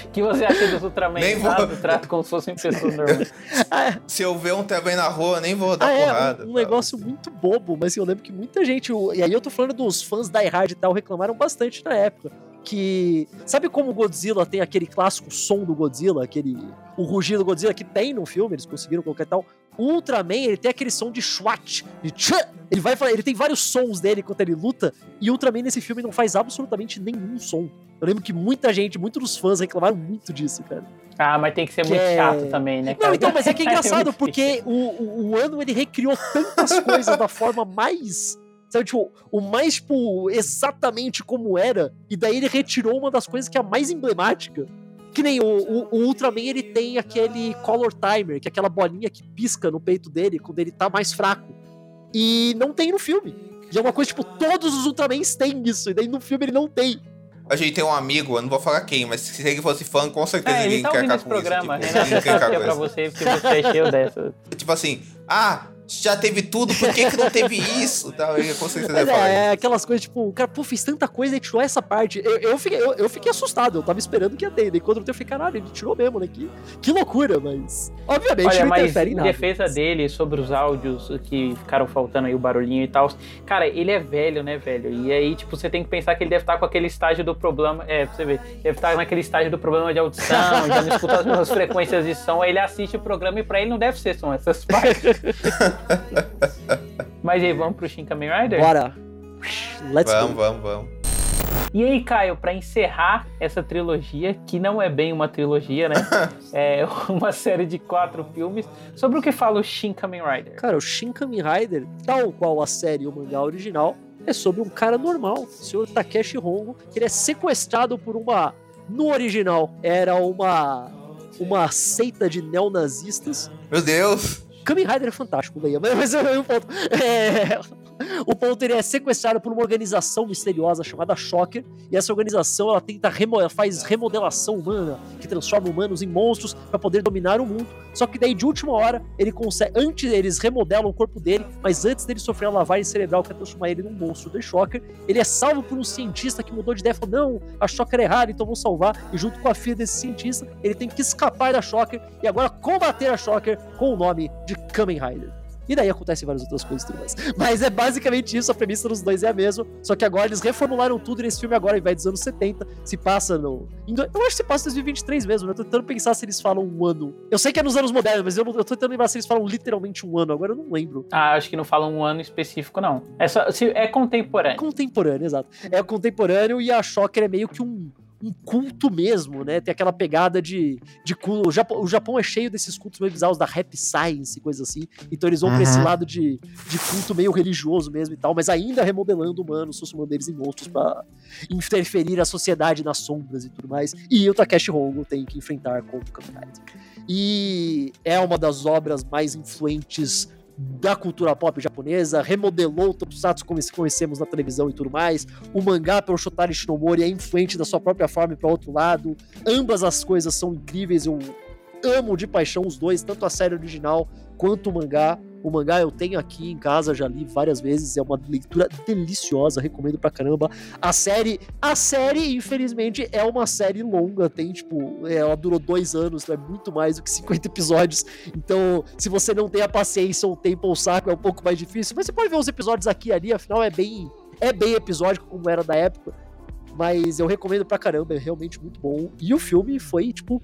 O que você acha dos Ultraman? Nem vou-? Trato como se fossem pessoas normais. se eu ver um também na rua, nem vou dar Ah, é, porrada. um, um tá? negócio muito bobo, mas eu lembro que muita gente, e aí eu tô falando dos fãs da Hard e tal, reclamaram bastante na época. Que. Sabe como o Godzilla tem aquele clássico som do Godzilla, aquele. O rugido do Godzilla que tem no filme, eles conseguiram colocar e tal. O Ultraman, ele tem aquele som de SWAT, de tchã, ele vai falar, ele tem vários sons dele enquanto ele luta, e o Ultraman nesse filme não faz absolutamente nenhum som. Eu lembro que muita gente, muitos dos fãs reclamaram muito disso, cara. Ah, mas tem que ser Que muito é- chato também, né, cara? Não, então, mas é que é engraçado, porque o, o, o ano ele recriou tantas coisas da forma mais. Sabe, tipo, o mais, tipo, exatamente como era, e daí ele retirou uma das coisas que é a mais emblemática. Que nem o, o, o Ultraman, ele tem aquele color timer, que é aquela bolinha que pisca no peito dele quando ele tá mais fraco. E não tem no filme. E é uma coisa, tipo, todos os Ultramans têm isso, e daí no filme ele não tem. A gente tem um amigo, eu não vou falar quem, mas se ele fosse fã, com certeza É, ele ele tá quer com isso. programa. Tipo, Renato, ele eu quer cá fazia com pra isso. você, porque você é cheio dessa. Tipo assim, ah, já teve tudo, por que, que não teve isso? Tal, com certeza Mas é, isso. é aquelas coisas, tipo, o cara, pô, fez tanta coisa e tirou essa parte. Eu, eu, fiquei, eu, eu fiquei assustado, eu tava esperando que ia ter. Daí quando eu fiquei, caralho, ele tirou mesmo, né? Que, que loucura, mas. Obviamente, Olha, não mas interfere em nada. defesa dele, sobre os áudios que ficaram faltando aí, o barulhinho e tal. Cara, ele é velho, né, velho? E aí, tipo, você tem que pensar que ele deve estar com aquele estágio do problema. É, pra você ver. Deve estar naquele estágio do problema de audição, já não escuta as mesmas frequências de som. Aí ele assiste o programa e pra ele não deve ser som essas partes. Mas aí, vamos pro Shin Kamen Rider? Bora. Let's Vamos, go. vamos, vamos. E aí, Caio, pra encerrar essa trilogia, que não é bem uma trilogia, né? é uma série de quatro filmes, sobre o que fala o Shin Kamen Rider. Cara, o Shin Kamen Rider, tal qual a série e o mangá original, é sobre um cara normal, o senhor Takeshi Hongo, que ele é sequestrado por uma. No original, era uma. Uma seita de neonazistas Meu Deus! Kamen Rider é fantástico, Leia, mas, mas o ponto. É, o ele é sequestrado por uma organização misteriosa chamada Shocker, e essa organização ela tenta remo, ela faz remodelação humana, que transforma humanos em monstros para poder dominar o mundo. Só que daí de última hora ele consegue, antes eles remodelam o corpo dele, mas antes dele sofrer a lavagem cerebral que vai transformar ele num monstro de Shocker, ele é salvo por um cientista que mudou de ideia, e falou: "Não, a Shocker é errada, então vou salvar". E junto com a filha desse cientista, ele tem que escapar da Shocker e agora combater a Shocker com o nome de Kamen Rider. E daí acontecem várias outras coisas e tudo mais. Mas é basicamente isso, a premissa dos dois é a mesma. Só que agora eles reformularam tudo nesse filme agora, ao invés dos anos 70. Se passa no. Eu acho que se passa em 2023 mesmo, né? Eu tô tentando pensar se eles falam um ano. Eu sei que é nos anos modernos, mas eu, não, eu tô tentando lembrar se eles falam literalmente um ano. Agora eu não lembro. Ah, acho que não fala um ano específico, não. É, só, se, é contemporâneo. Contemporâneo, exato. É contemporâneo e a Shocker é meio que um. Um culto mesmo, né? Tem aquela pegada de, de culto. O Japão, o Japão é cheio desses cultos meio bizarros da rap science e coisa assim. Então eles vão pra esse Uhum. lado de, de culto meio religioso mesmo e tal, mas ainda remodelando humanos, transformando eles em monstros pra interferir a sociedade nas sombras e tudo mais. E o Takeshi Hongo tem que enfrentar contra o Rider. E é uma das obras mais influentes da cultura pop japonesa, remodelou o Tokusatsu como conhecemos na televisão e tudo mais. O mangá pelo Shotari Shinomori é influente da sua própria forma e para outro lado. Ambas as coisas são incríveis. Eu amo de paixão os dois, tanto a série original quanto o mangá. O mangá eu tenho aqui em casa, já li várias vezes, é uma leitura deliciosa, recomendo pra caramba. A série, a série, infelizmente, é uma série longa, tem tipo, ela durou dois anos, então é muito mais do que 50 episódios. Então, se você não tem a paciência ou o tempo ou o saco, é um pouco mais difícil. Mas você pode ver os episódios aqui e ali, afinal é bem, é bem episódico como era da época. Mas eu recomendo pra caramba, é realmente muito bom. E o filme foi, tipo,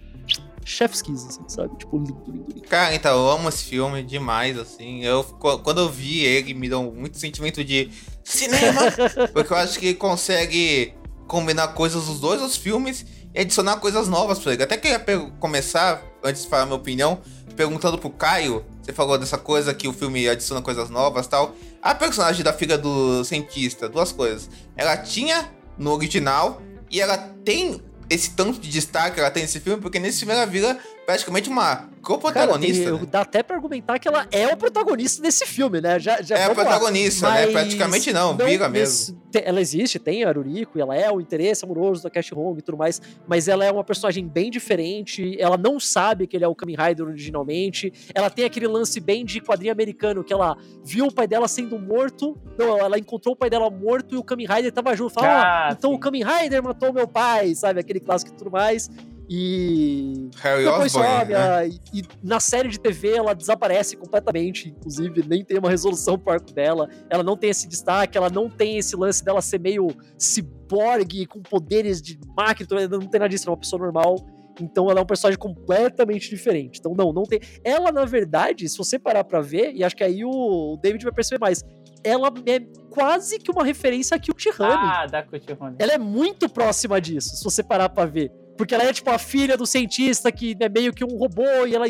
chef's kiss, assim, sabe? Tipo, lindo, lindo, lindo. Cara, então, eu amo esse filme demais, assim. Eu, quando eu vi ele, me deu muito sentimento de cinema, porque eu acho que consegue combinar coisas dos dois os filmes e adicionar coisas novas pra ele. Até queria começar, antes de falar minha opinião, perguntando pro Caio, você falou dessa coisa que o filme adiciona coisas novas tal. A personagem da filha do cientista, duas coisas. Ela tinha no original e ela tem esse tanto de destaque que ela tem nesse filme, porque nesse filme ela vira praticamente uma co-protagonista. Né? Dá até pra argumentar que ela é o protagonista desse filme, né? Já, já é a protagonista, lá. né? Praticamente não, não vira mesmo. ela existe, tem a Aruriko, e ela é o interesse amoroso da Cash Home e tudo mais, mas ela é uma personagem bem diferente, ela não sabe que ele é o Kamen Rider originalmente, ela tem aquele lance bem de quadrinho americano, que ela viu o pai dela sendo morto, não, ela encontrou o pai dela morto e o Kamen Rider tava junto, fala, ah, ah então o Kamen Rider matou meu pai, sabe? Aquele clássico e tudo mais. E Harry depois Osborn, sobe, né? e, e, na série de TV ela desaparece completamente, inclusive nem tem uma resolução pro arco dela. Ela não tem esse destaque, ela não tem esse lance dela ser meio ciborgue com poderes de máquina, não tem nada disso, é uma pessoa normal. Então ela é um personagem completamente diferente. Então não, não tem. Ela na verdade, se você parar para ver, e acho que aí o David vai perceber mais, ela é quase que uma referência a Kyuchihane. Ah, da Kyuchihane. Ela é muito próxima disso, se você parar para ver. Porque ela é tipo a filha do cientista que é meio que um robô e ela.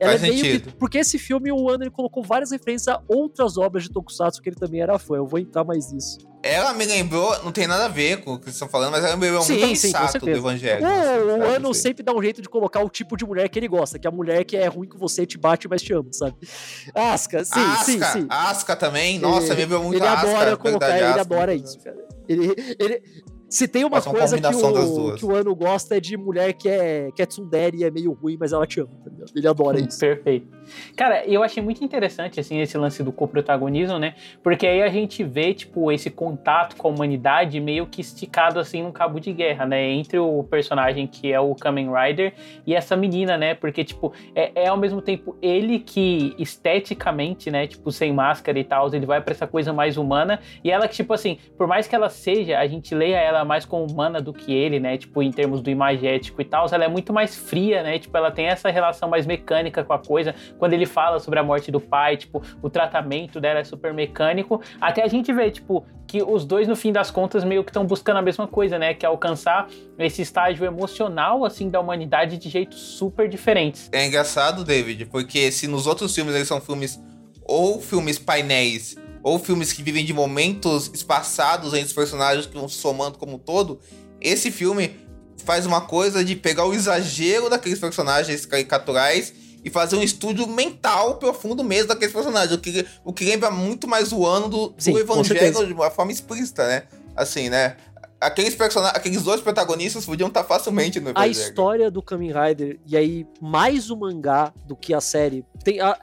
Ela Faz é meio sentido. que. Porque esse filme, o Ano, ele colocou várias referências a outras obras de Tokusatsu que ele também era fã. Eu vou entrar mais nisso. Ela me lembrou, não tem nada a ver com o que vocês estão falando, mas ela me lembrou sim, muito sim, Sato do Evangelho. O, o Ano sempre dá um jeito de colocar o tipo de mulher que ele gosta, que é a mulher que é ruim com você, te bate, mas te ama, sabe? Asca, sim, Asca, sim, sim. Asca também, nossa, ele, me lembrou muito ele Asca. Adora colocar, ele adora isso, cara. Ele, ele, se tem uma coisa que o, que o Ano gosta é de mulher que é, que é tsundere e é meio ruim, mas ela te ama, tá Ele adora isso. Perfeito. Cara, eu achei muito interessante, assim, esse lance do coprotagonismo, né? Porque aí a gente vê, tipo, esse contato com a humanidade meio que esticado, assim, num cabo de guerra, né? Entre o personagem que é o Kamen Rider e essa menina, né? Porque, tipo, é, é ao mesmo tempo ele que esteticamente, né? Tipo, sem máscara e tal, ele vai para essa coisa mais humana. E ela que, tipo assim, por mais que ela seja, a gente leia ela mais como humana do que ele, né? Tipo, em termos do imagético e tal, ela é muito mais fria, né? Tipo, ela tem essa relação mais mecânica com a coisa. Quando ele fala sobre a morte do pai, tipo, o tratamento dela é super mecânico. Até a gente vê, tipo, que os dois, no fim das contas, meio que estão buscando a mesma coisa, né? Que é alcançar esse estágio emocional, assim, da humanidade de jeitos super diferentes. É engraçado, David, porque se nos outros filmes eles são filmes ou filmes painéis ou filmes que vivem de momentos espaçados entre os personagens que vão se somando como um todo, esse filme faz uma coisa de pegar o exagero daqueles personagens caricaturais e fazer um estudo mental profundo mesmo daqueles personagens, o que, o que lembra muito mais o ano do, Sim, do Evangelho de uma forma explícita, né? Assim, né? Aqueles, personagens, aqueles dois protagonistas podiam estar facilmente no Evangelho. A história do Kamen Rider, e aí mais o mangá do que a série, tem a,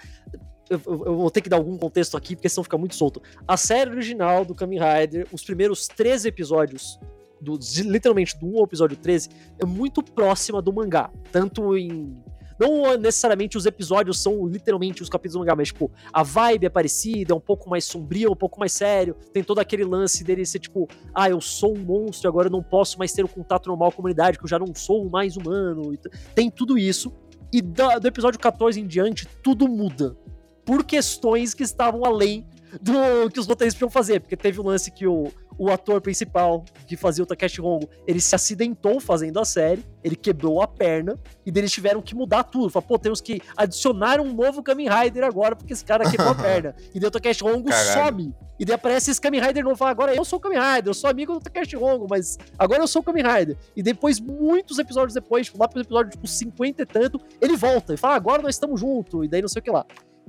eu, eu, vou ter que dar algum contexto aqui, porque senão fica muito solto. A série original do Kamen Rider, os primeiros 13 episódios, do, literalmente do 1 ao episódio 13, é muito próxima do mangá. Tanto em. Não necessariamente os episódios são literalmente os capítulos do mangá, mas, tipo, a vibe é parecida, é um pouco mais sombria, um pouco mais sério. Tem todo aquele lance dele ser, tipo, ah, eu sou um monstro, agora eu não posso mais ter o um contato normal com a comunidade, que eu já não sou mais humano. Tem tudo isso. E do, episódio 14 em diante, tudo muda por questões que estavam além do que os roteiristas podiam fazer, porque teve o lance que o, o ator principal que fazia o Takeshi Hongo, ele se acidentou fazendo a série, ele quebrou a perna, e eles tiveram que mudar tudo. Falaram, pô, temos que adicionar um novo Kamen Rider agora, porque esse cara quebrou a perna. E daí o Takeshi Hongo Caralho. some. E daí aparece esse Kamen Rider novo, fala, agora eu sou o Kamen Rider, eu sou amigo do Takeshi Hongo, mas agora eu sou o Kamen Rider. E depois, muitos episódios depois, tipo, lá pro episódio tipo 50 e tanto, ele volta e fala, agora nós estamos juntos, e daí não sei o que lá.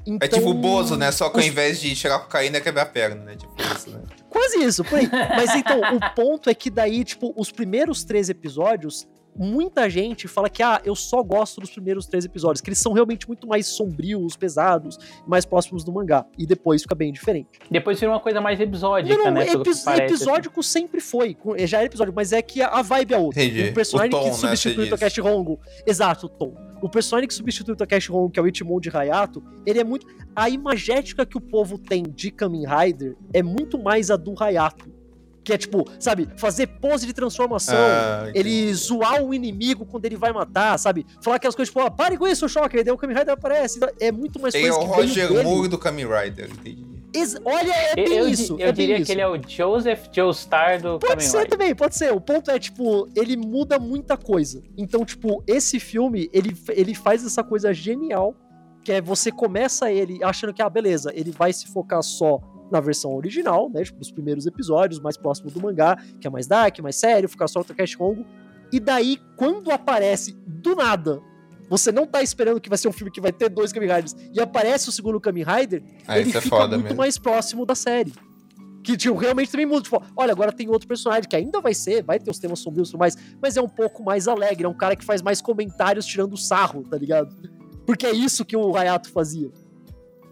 Então, é tipo o Bozo, né? Só que ao invés de chegar cocaína, é quebrar a perna, né? Tipo isso, né? Quase isso, por aí. Mas então, o ponto é que daí, tipo, os primeiros três episódios muita gente fala que, ah, eu só gosto dos primeiros três episódios, que eles são realmente muito mais sombrios, pesados, mais próximos do mangá. E depois fica bem diferente. Depois vira uma coisa mais episódica, Não, não, né? que epi- parece, episódico sempre foi. com- Já era episódico, mas é que a, vibe é outra. Entendi. O personagem O tom, que né, substitui você o Takeshi Hongo. Exato, o tom. O personagem que substitui o Takeshi Hongo, que é o Ichimon de Hayato, ele é muito. A imagética que o povo tem de Kamen Rider é muito mais a do Hayato. Que é tipo, sabe, fazer pose de transformação. Ah. Ele zoar o inimigo quando ele vai matar, sabe? Falar aquelas coisas tipo, ó, pare com isso, choque, aí daí o Kamen Rider aparece. É muito mais é coisa o que Roger. Moore do Kamen Rider, entendi. Ex- Olha, é Eu, bem eu, isso. eu é diria isso. que ele é o Joseph Joestar do Pode Kamen ser Rider. também, pode ser. O ponto é, tipo, ele muda muita coisa. Então, tipo, esse filme, ele, ele faz essa coisa genial, que é você começa ele achando que, ah, beleza, ele vai se focar só na versão original, né, tipo, os primeiros episódios, mais próximo do mangá, que é mais dark, mais sério, ficar só o Takeshi Hongo. E daí, quando aparece, do nada, você não tá esperando que vai ser um filme que vai ter dois Kamen Riders, e aparece o segundo Kamen Rider, Ah, ele é fica muito mesmo. mais próximo da série. Que, tipo, realmente também muda. Tipo, olha, agora tem outro personagem que ainda vai ser, vai ter os temas sombrios e tudo mais, mas é um pouco mais alegre. É um cara que faz mais comentários tirando sarro, tá ligado? Porque é isso que o Hayato fazia.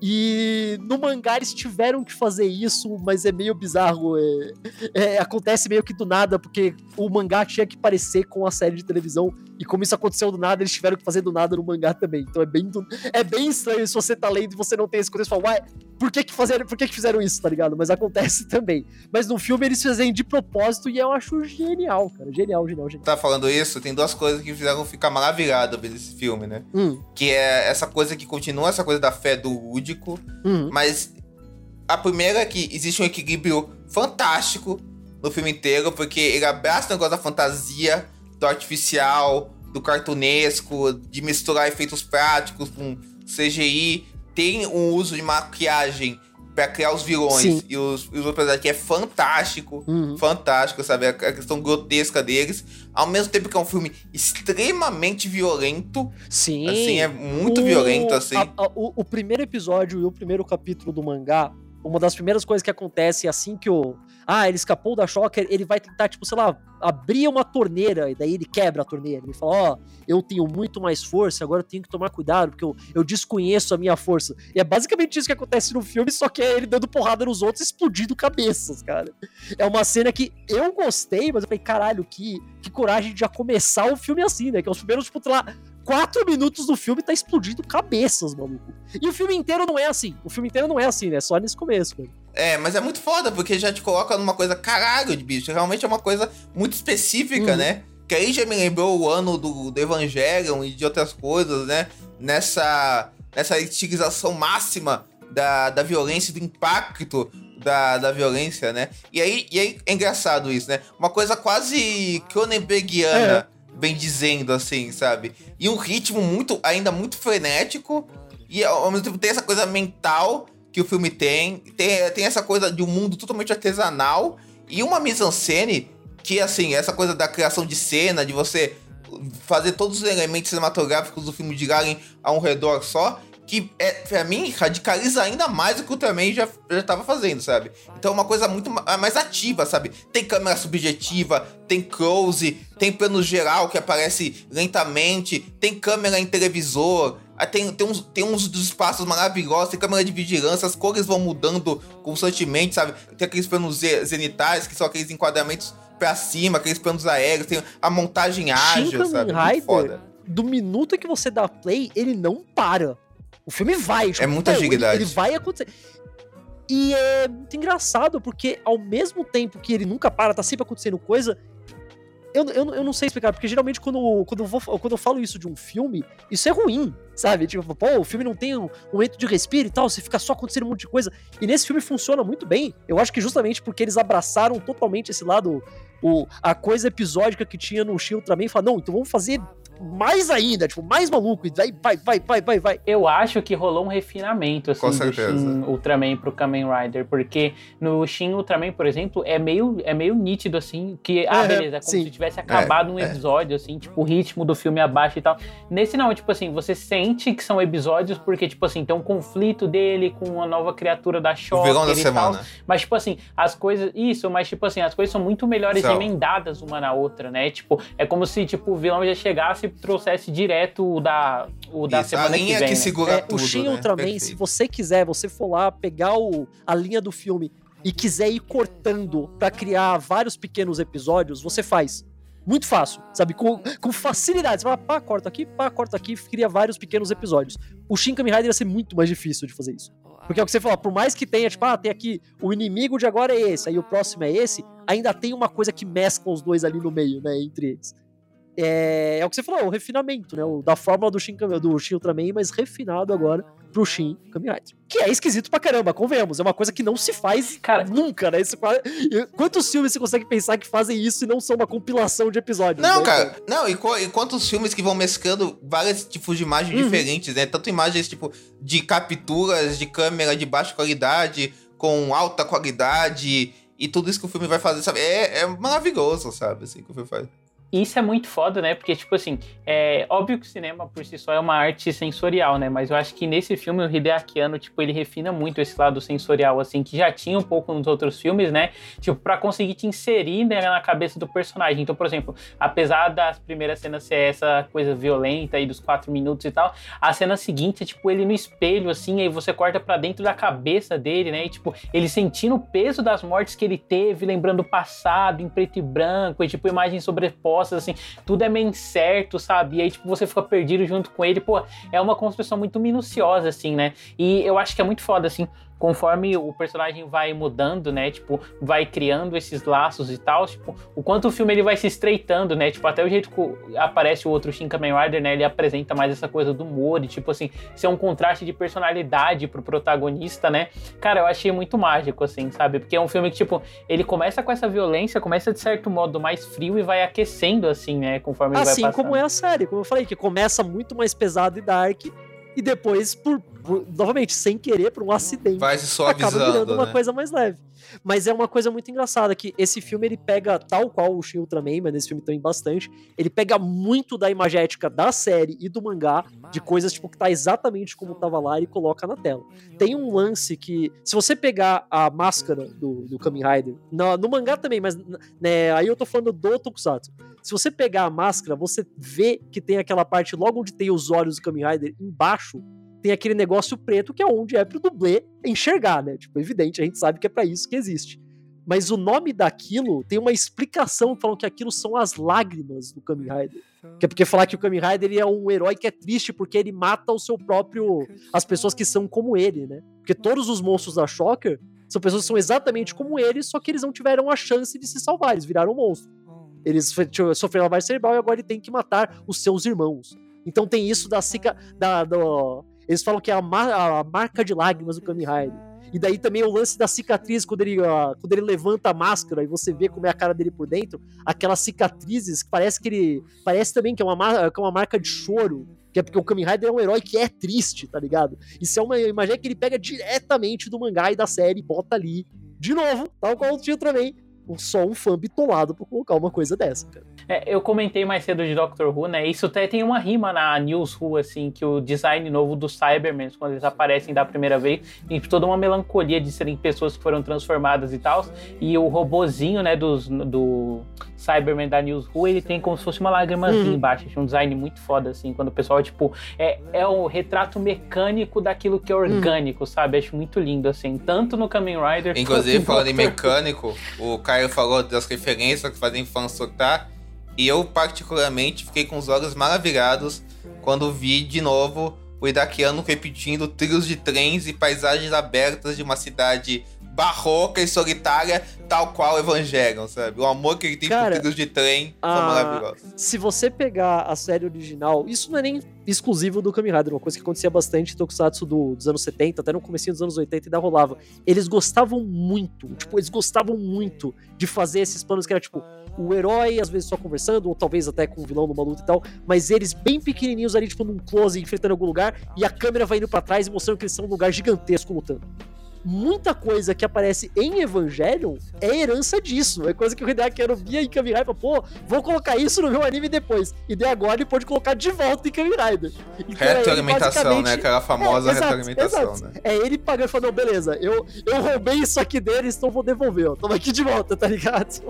E no mangá eles tiveram que fazer isso, mas é meio bizarro. é- é, acontece meio que do nada, porque o mangá tinha que parecer com a série de televisão. E como isso aconteceu do nada, eles tiveram que fazer do nada no mangá também. Então é bem, do- é bem estranho se você tá lendo e você não tem esse contexto. Fala, uai, por que que, fizeram, por que que fizeram isso, tá ligado? Mas acontece também. Mas no filme eles fazem de propósito e eu acho genial, cara. Genial, genial, genial. Tá falando isso, tem duas coisas que fizeram ficar maravilhado vendo esse filme, né? Hum, Que é essa coisa que continua, essa coisa da fé do lúdico, hum. mas a primeira é que existe um equilíbrio fantástico no filme inteiro, porque ele abraça o negócio da fantasia, do artificial, do cartunesco, de misturar efeitos práticos com CGI, tem um uso de maquiagem pra criar os vilões Sim. e os, e os outros personagens que é fantástico Uhum. fantástico, sabe? A a questão grotesca deles. Ao mesmo tempo que é um filme extremamente violento. Sim. Assim, é muito O- violento, assim. a- a- o, o primeiro episódio e o primeiro capítulo do mangá, uma das primeiras coisas que acontece assim que o. Ah, ele escapou da Shocker, ele vai tentar, tipo, sei lá, abrir uma torneira, e daí ele quebra a torneira. Ele fala: Ó, eu tenho muito mais força, agora eu tenho que tomar cuidado, porque eu, eu desconheço a minha força. E é basicamente isso que acontece no filme, só que é ele dando porrada nos outros explodindo cabeças, cara. É uma cena que eu gostei, mas eu falei, caralho, que, que coragem de já começar o filme assim, né? Que é os primeiros, tipo, lá, quatro minutos do filme tá explodindo cabeças, maluco. E o filme inteiro não é assim. O filme inteiro não é assim, né? Só nesse começo, mano. É, mas é muito foda, porque já te coloca numa coisa caralho de bicho. Realmente é uma coisa muito específica, Uhum. né? Que aí já me lembrou o ano do, do Evangelion e de outras coisas, né? Nessa, nessa estilização máxima da, da violência, do impacto da, da violência, né? E aí, e aí é engraçado isso, né? Uma coisa quase Cronenbergiana, bem dizendo, assim, sabe? E um ritmo muito, ainda muito frenético, e ao mesmo tempo tem essa coisa mental que o filme tem. Tem, tem essa coisa de um mundo totalmente artesanal e uma mise-en-scène que, assim, essa coisa da criação de cena, de você fazer todos os elementos cinematográficos do filme girarem a um redor só, que, é, pra mim, radicaliza ainda mais do que o Ultraman já, já tava fazendo, sabe? Então é uma coisa muito ma- mais ativa, sabe? Tem câmera subjetiva, tem close, tem plano geral que aparece lentamente, tem câmera em televisor, ah, tem, tem, uns, tem uns espaços maravilhosos, tem câmera de vigilância, as cores vão mudando constantemente, sabe? Tem aqueles planos ze- zenitais, que são aqueles enquadramentos pra cima, aqueles planos aéreos, tem a montagem ágil, Kamen sabe? Rider, foda. Do minuto que você dá play, ele não para. O filme vai. É muita meu, ele- agilidade. Ele vai acontecer. E é muito engraçado, porque ao mesmo tempo que ele nunca para, tá sempre acontecendo coisa. Eu, eu, eu não sei explicar, porque geralmente quando, quando, eu vou, quando eu falo isso de um filme, isso é ruim, sabe? Tipo, pô, o filme não tem um momento de respiro e tal, você fica só acontecendo um monte de coisa. E nesse filme funciona muito bem. Eu acho que justamente porque eles abraçaram totalmente esse lado, o, a coisa episódica que tinha no Ultraman, e falaram, não, então vamos fazer mais ainda, tipo, mais maluco, e vai, vai, vai, vai, vai, vai. Eu acho que rolou um refinamento, assim, Com do certeza. Shin Ultraman pro Kamen Rider, porque no Shin Ultraman, por exemplo, é meio, é meio nítido, assim, que, ah, É, beleza, é como sim. se tivesse acabado um é. episódio, assim, tipo, o ritmo do filme abaixo e tal. Nesse não, tipo assim, você sente que são episódios porque, tipo assim, tem um conflito dele com uma nova criatura da O vilão da Shocker e tal. semana. Mas, tipo assim, as coisas. Isso, mas, tipo assim, as coisas são muito melhores emendadas uma na outra, né? Tipo, é como se, tipo, o vilão já chegasse trouxesse direto o da, o da Isso, a semana linha que vem. que né? segura É, tudo, o Shin né? Ultraman, se Perfeito. você quiser, você for lá pegar o, a linha do filme e quiser ir cortando pra criar vários pequenos episódios, você faz. Muito fácil, sabe? Com, com facilidade. Você fala, pá, corta aqui, pá, corta aqui, cria vários pequenos episódios. O Shin Kamen Rider ia ser muito mais difícil de fazer isso. Porque é o que você falou, por mais que tenha, tipo, ah, tem aqui, o inimigo de agora é esse, aí o próximo é esse, ainda tem uma coisa que mescla os dois ali no meio, né, entre eles. É, é o que você falou, o refinamento, né, o, da fórmula do Shin, do Shin Ultraman, mas refinado agora pro Shin Kamen Rider. Que é esquisito pra caramba, convenhamos, é uma coisa que não se faz Cara, nunca, né, isso, quantos filmes você consegue pensar que fazem isso e não são uma compilação de episódios? Não, né? cara, não, e, e quantos filmes que vão mesclando vários tipos de imagens Uhum. diferentes, né? Tanto imagens, tipo, de capturas de câmera de baixa qualidade, com alta qualidade, e tudo isso que o filme vai fazer, sabe? É, é maravilhoso, sabe? Assim, que o filme faz. Isso é muito foda, né? Porque, tipo assim, é óbvio que o cinema por si só é uma arte sensorial, né? Mas eu acho que nesse filme o Hideaki Anno, tipo, ele refina muito esse lado sensorial, assim, que já tinha um pouco nos outros filmes, né? Tipo, pra conseguir te inserir né, na cabeça do personagem. Então, por exemplo, apesar das primeiras cenas ser essa coisa violenta aí dos quatro minutos e tal, a cena seguinte é, tipo, ele no espelho, assim, aí você corta pra dentro da cabeça dele, né? E, tipo, ele sentindo o peso das mortes que ele teve, lembrando o passado, em preto e branco, e, tipo, imagens sobrepostas, assim, tudo é meio incerto, sabe? E aí, tipo, você fica perdido junto com ele, pô, é uma construção muito minuciosa, assim, né? E eu acho que é muito foda, assim, conforme o personagem vai mudando, né? Tipo, vai criando esses laços e tal, tipo, o quanto o filme ele vai se estreitando, né? Tipo, até o jeito que aparece o outro Shin Kamen Rider, né? Ele apresenta mais essa coisa do humor e, tipo assim, ser um contraste de personalidade pro protagonista, né? Cara, eu achei muito mágico, assim, sabe? Porque é um filme que, tipo, ele começa com essa violência, começa de certo modo mais frio e vai aquecendo, assim, né? Conforme ele vai Assim passando. como é a série, como eu falei, que começa muito mais pesado e dark, e depois, por, por- novamente, sem querer, por um acidente, Vai se acaba virando uma né? coisa mais leve. Mas é uma coisa muito engraçada, que esse filme ele pega, tal qual o Shin Ultraman, mas nesse filme também bastante, ele pega muito da imagética da série e do mangá, de coisas tipo que tá exatamente como tava lá e coloca na tela. Tem um lance que, se você pegar a máscara do, do Kamen Rider, no, no mangá também, mas né, aí eu tô falando do Tokusatsu. Se você pegar a máscara, você vê que tem aquela parte logo onde tem os olhos do Kamen Rider, embaixo tem aquele negócio preto que é onde é pro dublê enxergar, né? Tipo, evidente, a gente sabe que é pra isso que existe. Mas o nome daquilo tem uma explicação falando que aquilo são as lágrimas do Kamen Rider. Que é porque falar que o Kamen Rider é um herói que é triste porque ele mata o seu próprio. as pessoas que são como ele, né? Porque todos os monstros da Shocker são pessoas que são exatamente como ele, só que eles não tiveram a chance de se salvar, eles viraram um monstro. Eles sofreram lavagem cerebral e agora ele tem que matar os seus irmãos. Então tem isso da cica. Da, do- eles falam que é a, ma- a marca de lágrimas do Kamen Rider. E daí também o lance da cicatriz, quando ele, quando ele levanta a máscara e você vê como é a cara dele por dentro, aquelas cicatrizes que parece que ele. Parece também que é uma, mar- que é uma marca de choro. Que é porque o Kamen Rider é um herói que é triste, tá ligado? Isso é uma imagem que ele pega diretamente do mangá e da série e bota ali. De novo, tal qual tinha também. Só um fã bitolado pra colocar uma coisa dessa, cara. É, eu comentei mais cedo de Doctor Who, né? Isso até tem uma rima na News Who, assim, que o design novo dos Cybermen, quando eles aparecem da primeira vez, tem toda uma melancolia de serem pessoas que foram transformadas e tal. E o robozinho, né, dos, do Cyberman da News Who, ele tem como se fosse uma lágrimazinha Uhum. embaixo. Achei um design muito foda, assim, quando o pessoal, tipo, é, é o retrato mecânico daquilo que é orgânico, sabe? Acho muito lindo, assim, tanto no Kamen Rider Inclusive, falando em mecânico, o Caio falou das referências que fazem fãs soltar. E eu, particularmente, fiquei com os olhos maravilhados quando vi de novo o Idakiano repetindo trilhos de trens e paisagens abertas de uma cidade barroca e solitária, tal qual Evangelion, sabe? O amor que ele tem Cara, por trilhos de trem são a- maravilhosos. se você pegar a série original, isso não é nem exclusivo do Kamen Rider, uma coisa que acontecia bastante em Tokusatsu do- dos anos 70, até no comecinho dos anos 80 ainda rolava. Eles gostavam muito, tipo, eles gostavam muito de fazer esses planos que era tipo, o herói, às vezes só conversando, ou talvez até com o vilão numa luta e tal, mas eles bem pequenininhos ali, tipo num close, enfrentando algum lugar, e a câmera vai indo para trás e mostrando que eles são um lugar gigantesco lutando muita coisa que aparece em Evangelion é herança disso. É coisa que o Hideaki via em Kamen Rider pô, vou colocar isso no meu anime depois. E de agora ele pode colocar de volta em Kamen Rider. Então, retroalimentação, ele, né? Aquela famosa é, exato, retroalimentação, exato. né? É ele pagando e falando, beleza, eu, eu roubei isso aqui deles, então vou devolver, ó. Toma aqui de volta, tá ligado?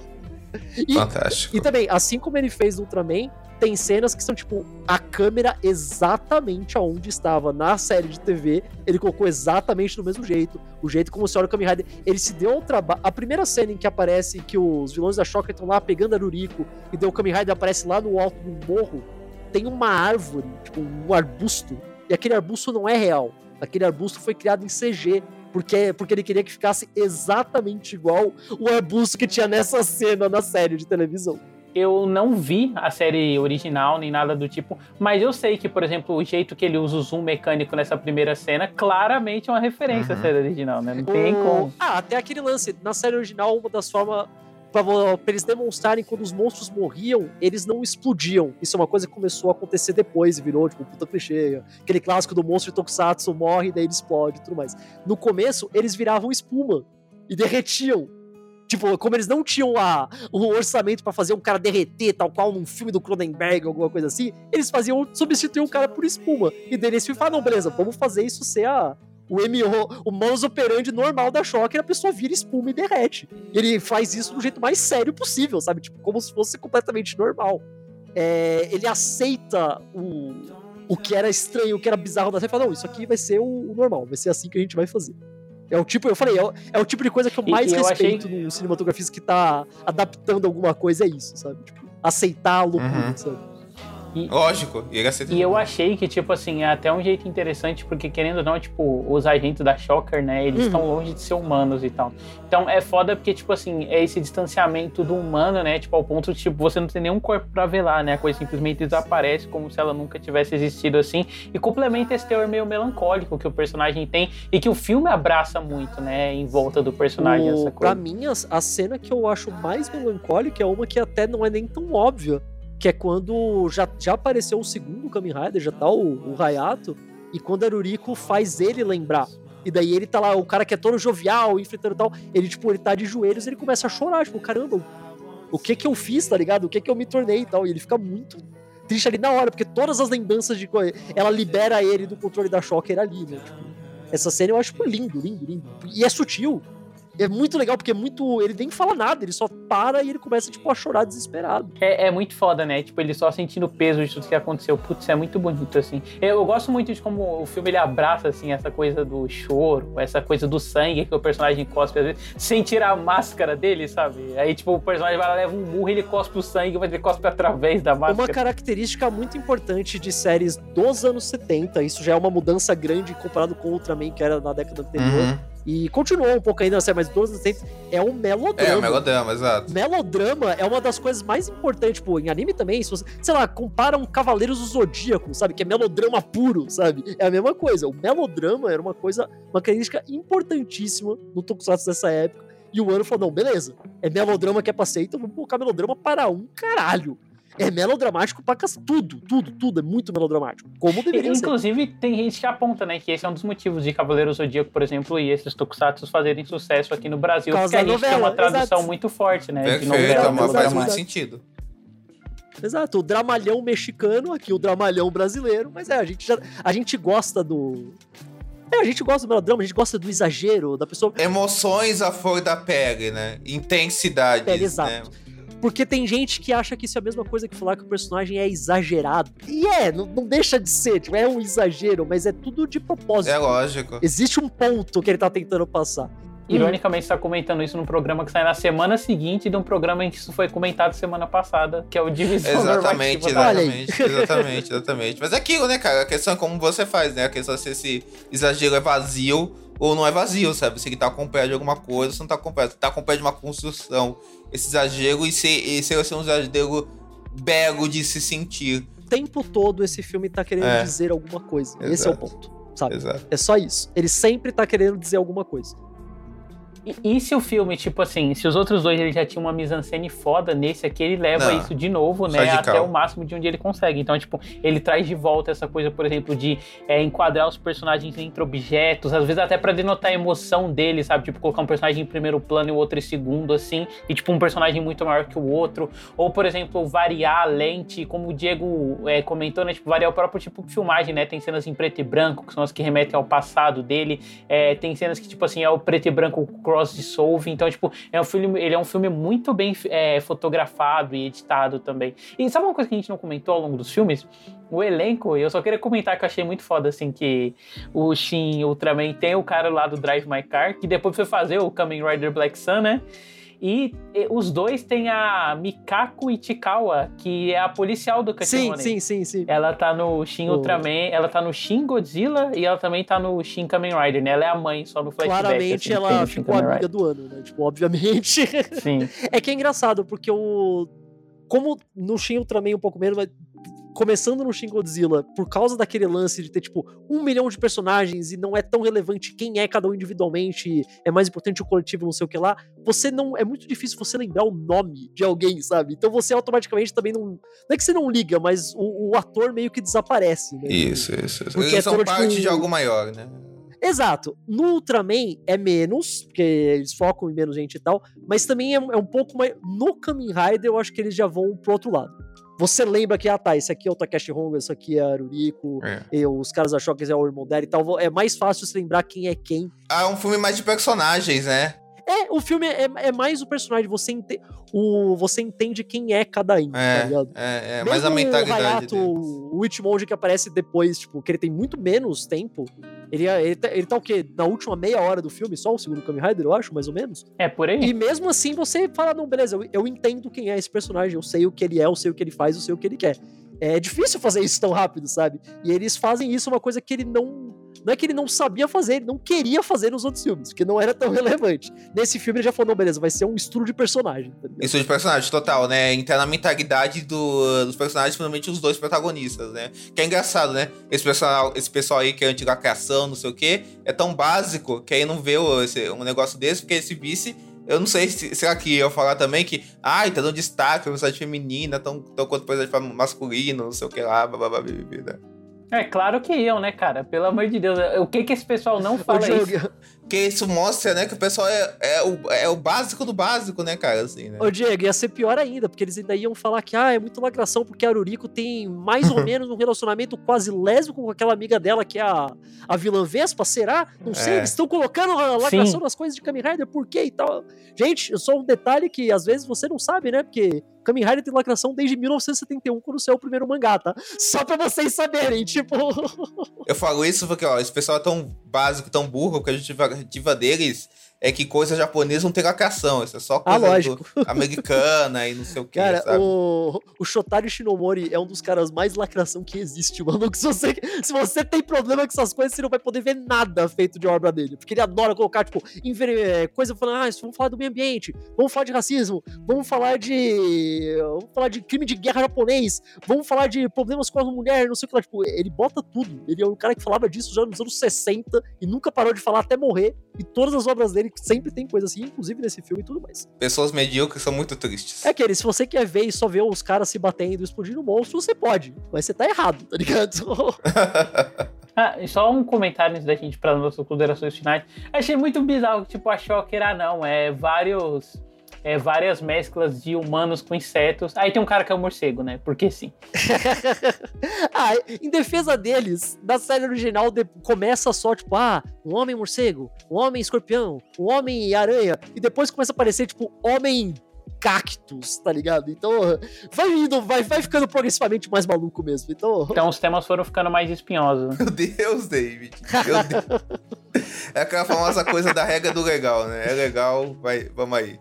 E, Fantástico. E também, assim como ele fez no Ultraman, tem cenas que são, tipo, a câmera exatamente aonde estava na série de TV. Ele colocou exatamente do mesmo jeito. O jeito como o Senhor Kamen Rider. Ele se deu ao trabalho. A primeira cena em que aparece que os vilões da Shocker estão lá pegando a Ruriko e deu o Kamen Rider aparece lá no alto do morro. Tem uma árvore, tipo, um arbusto. E aquele arbusto não é real. Aquele arbusto foi criado em CG porque, porque ele queria que ficasse exatamente igual o arbusto que tinha nessa cena na série de televisão. Eu não vi a série original nem nada do tipo, mas eu sei que, por exemplo, o jeito que ele usa o zoom mecânico nessa primeira cena claramente é uma referência uhum. à série original, né? Não tem o... como. Ah, até aquele lance. Na série original, uma das formas para eles demonstrarem quando os monstros morriam, eles não explodiam. Isso é uma coisa que começou a acontecer depois e virou, tipo, puta clichê. Aquele clássico do monstro de Tokusatsu morre e daí ele explode e tudo mais. No começo, eles viravam espuma e derretiam. Tipo, como eles não tinham a, o orçamento para fazer um cara derreter, tal qual num filme do Cronenberg, alguma coisa assim, eles faziam substituir um cara por espuma. E daí eles falaram, não, beleza, vamos fazer isso ser a, o MO, o modus operandi normal da Shocker, a pessoa vira espuma e derrete. Ele faz isso do jeito mais sério possível, sabe? Tipo, como se fosse completamente normal. É, ele aceita o, o que era estranho, o que era bizarro da série e fala, não, isso aqui vai ser o, o normal, vai ser assim que a gente vai fazer. É o tipo, eu falei, é o, é o tipo de coisa que eu mais e, respeito achei... no cinematografista que tá adaptando alguma coisa, é isso, sabe? Tipo, aceitar a loucura, uhum. sabe? E, Lógico, e ele aceita. E eu achei que, tipo assim, é até um jeito interessante, porque querendo ou não, tipo, os agentes da Shocker, né, eles estão uhum. longe de ser humanos e tal. Então é foda porque, tipo assim, é esse distanciamento do humano, né, tipo, ao ponto de, tipo, você não tem nenhum corpo pra velar, né, a coisa simplesmente desaparece como se ela nunca tivesse existido assim. E complementa esse teor meio melancólico que o personagem tem e que o filme abraça muito, né, em volta do personagem, o, essa coisa. Pra mim, a, a cena que eu acho mais melancólica é uma que até não é nem tão óbvia que é quando já, já apareceu o segundo Kamen Rider, já tá o, o Hayato, e quando a Ruriko faz ele lembrar. E daí ele tá lá, o cara que é todo jovial, enfrentando tal, ele, tipo, ele tá de joelhos ele começa a chorar, tipo, caramba, o que que eu fiz, tá ligado? O que que eu me tornei e tal. E ele fica muito triste ali na hora, porque todas as lembranças de ela libera ele do controle da Shocker ali, né? Tipo, essa cena eu acho tipo, lindo, lindo, lindo. E é sutil é muito legal, porque é muito. Ele nem fala nada, ele só para e ele começa, tipo, a chorar desesperado. É, é muito foda, né? Tipo, ele só sentindo o peso de tudo que aconteceu. Putz, é muito bonito, assim. Eu, eu, gosto muito de como o filme ele abraça, assim, essa coisa do choro, essa coisa do sangue que o personagem cospe, às vezes, sem tirar a máscara dele, sabe? Aí, tipo, o personagem vai lá, leva um burro, ele cospe o sangue, mas ele cospe através da máscara. Uma característica muito importante de séries dos anos 70, isso já é uma mudança grande comparado com o Ultraman, que era na década anterior. Uhum e continuou um pouco ainda na série, mas todos os é um melodrama. É, um melodrama, exato. Melodrama é uma das coisas mais importantes, tipo, em anime também, se você, sei lá, compara um Cavaleiros do Zodíaco, sabe, que é melodrama puro, sabe? É a mesma coisa. O melodrama era uma coisa, uma característica importantíssima no Tokusatsu dessa época. E o ano falou, não, beleza, é melodrama que é pra ser, então vamos colocar melodrama para um caralho é melodramático pra tudo, tudo, tudo é muito melodramático. Como deveria Inclusive, ser. tem gente que aponta, né, que esse é um dos motivos de Cavaleiro Zodíaco, por exemplo, e esses tokusatsu fazerem sucesso aqui no Brasil, porque a gente novela, tem uma tradução exato. muito forte, né, Perfeito, de novela. Mas faz muito sentido. Exato, o dramalhão mexicano, aqui o dramalhão brasileiro, mas é, a gente, já, a gente gosta do, é, a gente gosta do melodrama, a gente gosta do exagero, da pessoa. Emoções à flor da pele, né? Intensidades. Pele, exato. Né? Porque tem gente que acha que isso é a mesma coisa que falar que o personagem é exagerado. E é, não, não deixa de ser, tipo, é um exagero, mas é tudo de propósito. É lógico. Existe um ponto que ele tá tentando passar. Ironicamente, está comentando isso num programa que sai na semana seguinte de um programa em que isso foi comentado semana passada, que é o Divisão Exatamente, exatamente, exatamente, exatamente. Mas é aquilo, né, cara? A questão é como você faz, né? A questão é se esse exagero é vazio ou não é vazio, sabe? Se ele tá com pé de alguma coisa, você não tá com pé. Você tá com pé de uma construção. Esse exagero e ser, e ser um exagero belo de se sentir. O tempo todo esse filme tá querendo é. dizer alguma coisa. Exato. Esse é o ponto, sabe? Exato. É só isso. Ele sempre tá querendo dizer alguma coisa. E, e se o filme, tipo assim, se os outros dois ele já tinham uma mise-en-scène foda, nesse aqui ele leva Não, isso de novo, né? de Até o máximo de onde ele consegue. Então, tipo, ele traz de volta essa coisa, por exemplo, de é, enquadrar os personagens entre objetos, às vezes até pra denotar a emoção dele, sabe? Tipo, colocar um personagem em primeiro plano e o outro em segundo, assim, e tipo, um personagem muito maior que o outro. Ou, por exemplo, variar a lente, como o Diego é, comentou, né? Tipo, variar o próprio tipo de filmagem, né? Tem cenas em preto e branco, que são as que remetem ao passado dele. É, tem cenas que, tipo assim, é o preto e branco cross dissolve. Então, tipo, é um filme, ele é um filme muito bem é, fotografado e editado também. E sabe uma coisa que a gente não comentou ao longo dos filmes? O elenco, eu só queria comentar que eu achei muito foda, assim, que o Shin Ultraman tem o cara lá do Drive My Car, que depois foi fazer o Kamen Rider Black Sun, né? E, e os dois têm a Mikako Ichikawa, que é a policial do Sim, Kachimone. sim, sim, sim. Ela tá no Shin Oh. Ultraman, ela tá no Shin Godzilla e ela também tá no Shin Kamen Rider, né? Ela é a mãe, só no flashback. Claramente assim, ela ficou amiga do ano, né? Tipo, obviamente. Rider. Sim. É que é engraçado, porque o. Como no Shin Ultraman um pouco menos, mas começando no Shin Godzilla, por causa daquele lance de ter, tipo, um milhão de personagens e não é tão relevante quem é cada um individualmente, é mais importante o coletivo, não sei o que lá, você não. É muito difícil você lembrar o nome de alguém, sabe? Então você automaticamente também não. Não é que você não liga, mas o, o ator meio que desaparece, né? Isso, isso. isso. Porque Eles é são todo, parte tipo, de algo maior, né? Exato. No Ultraman é menos, porque eles focam em menos gente e tal, mas também é, é um pouco mais. No Kamen Rider, eu acho que eles já vão pro outro lado. Você lembra que, ah tá, esse aqui é o Takeshi Honga, esse aqui é a Aruriko, É. e os caras da Shockers é o irmão dela e tal. É mais fácil se lembrar quem é quem. Ah, é um filme mais de personagens, né? É, o filme é, é mais o personagem, você, ente, o, você entende quem é cada um, tá É, ligado? é, é mais a mentalidade O Hayato, deles. o Ichimonji que aparece depois, tipo, que ele tem muito menos tempo. Ele, ele, tá, ele tá o quê? Na última meia hora do filme, só o segundo Kamen Rider, eu acho, mais ou menos. É por aí. E mesmo assim você fala, não, beleza, eu, eu entendo quem é esse personagem, eu sei o que ele é, eu sei o que ele faz, eu sei o que ele quer. É difícil fazer isso tão rápido, sabe? E eles fazem isso uma coisa que ele não. Não é que ele não sabia fazer, ele não queria fazer nos outros filmes, porque não era tão relevante. Nesse filme ele já falou, não, beleza, vai ser um estudo de personagem. Tá? Isso de personagem, total, né? Entrar na mentalidade do- dos personagens, principalmente os dois protagonistas, né? Que é engraçado, né? Esse pessoal, esse pessoal aí que é antiga criação, não sei o quê, é tão básico que aí não vê esse- um negócio desse, porque esse vice. Eu não sei se será que eu falar também que, ai, tá dando destaque pra personagem feminina, tão, tão quanto personagem masculino, não sei o que lá, blá blá blá, blá, blá. É claro que iam, né, cara? Pelo amor de Deus. O que que esse pessoal não fala isso? Diego, Porque isso mostra, né, que o pessoal é, é, o, é o básico do básico, né, cara, assim, né? Ô, Diego, ia ser pior ainda, porque eles ainda iam falar que ah, é muito lacração porque a Aruriko tem mais ou menos um relacionamento quase lésbico com aquela amiga dela que é a, a vilã Vespa, será? Não sei, É. eles estão colocando a lacração Sim. nas coisas de Kamen Rider, por quê e tal. Gente, só um detalhe que às vezes você não sabe, né? Porque Kamen Rider tem lacração desde 1971, quando saiu o primeiro mangá, tá? Só pra vocês saberem, tipo... Eu falo isso porque, ó, esse pessoal é tão básico, tão burro, que a justificativa deles é que coisa japonesa não tem lacração. Isso é só Ah, coisa do- lógico. americana e não sei o que, Cara, sabe? o, o Shotari Shinomori é um dos caras mais lacração que existe, mano. Se, você, se você tem problema com essas coisas, você não vai poder ver nada feito de obra dele. Porque ele adora colocar, tipo, é, coisa falando, ah, vamos falar do meio ambiente, vamos falar de racismo, vamos falar de. Vamos falar de crime de guerra japonês, vamos falar de problemas com a mulher, não sei o que lá. Tipo, ele bota tudo. Ele é um cara que falava disso já nos anos 60 e nunca parou de falar até morrer. E todas as obras dele sempre tem coisa assim, inclusive nesse filme e tudo mais. Pessoas medíocres são muito tristes. É aquele, se você quer ver e só ver os caras se batendo e explodindo monstro, você pode. Mas você tá errado, tá ligado? Ah, e só um comentário antes da gente para nossas considerações finais. Achei muito bizarro, tipo, a Shocker, ah não, é vários. É várias mesclas de humanos com insetos. Aí tem um cara que é um morcego, né? Porque sim. ah, em defesa deles, da série original de- começa só, tipo, ah, um homem morcego, um homem escorpião, um homem aranha, e depois começa a aparecer, tipo, homem cactus, tá ligado? Então, vai indo, vai, vai ficando progressivamente mais maluco mesmo. Então, Então os temas foram ficando mais espinhosos. Meu Deus, David. Meu Deus. É aquela famosa coisa da regra do legal, né? É legal, vai, vamos aí.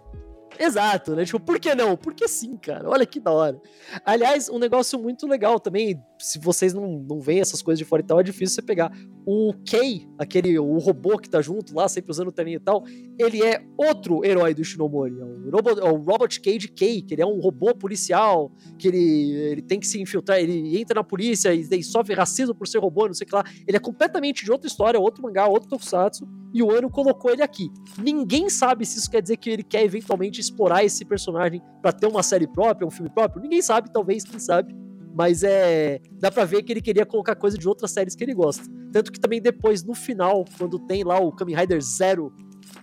Exato, né? Tipo, por que não? Porque sim, cara. Olha que da hora. Aliás, um negócio muito legal também, se vocês não, não veem essas coisas de fora e tal, é difícil você pegar. o Kei, aquele o robô que tá junto lá, sempre usando o terninho e tal, ele é outro herói do Shinomori. É o, Robot, é o Robot Cage Kei, que ele é um robô policial, que ele, ele tem que se infiltrar, ele entra na polícia e, e sofre racismo por ser robô, não sei o que lá. Ele é completamente de outra história, outro mangá, outro tokusatsu, e o Ano colocou ele aqui. Ninguém sabe se isso quer dizer que ele quer eventualmente explorar esse personagem para ter uma série própria, um filme próprio. Ninguém sabe, talvez, quem sabe mas é. Dá pra ver que ele queria colocar coisa de outras séries que ele gosta. Tanto que também depois, no final, quando tem lá o Kamen Rider Zero,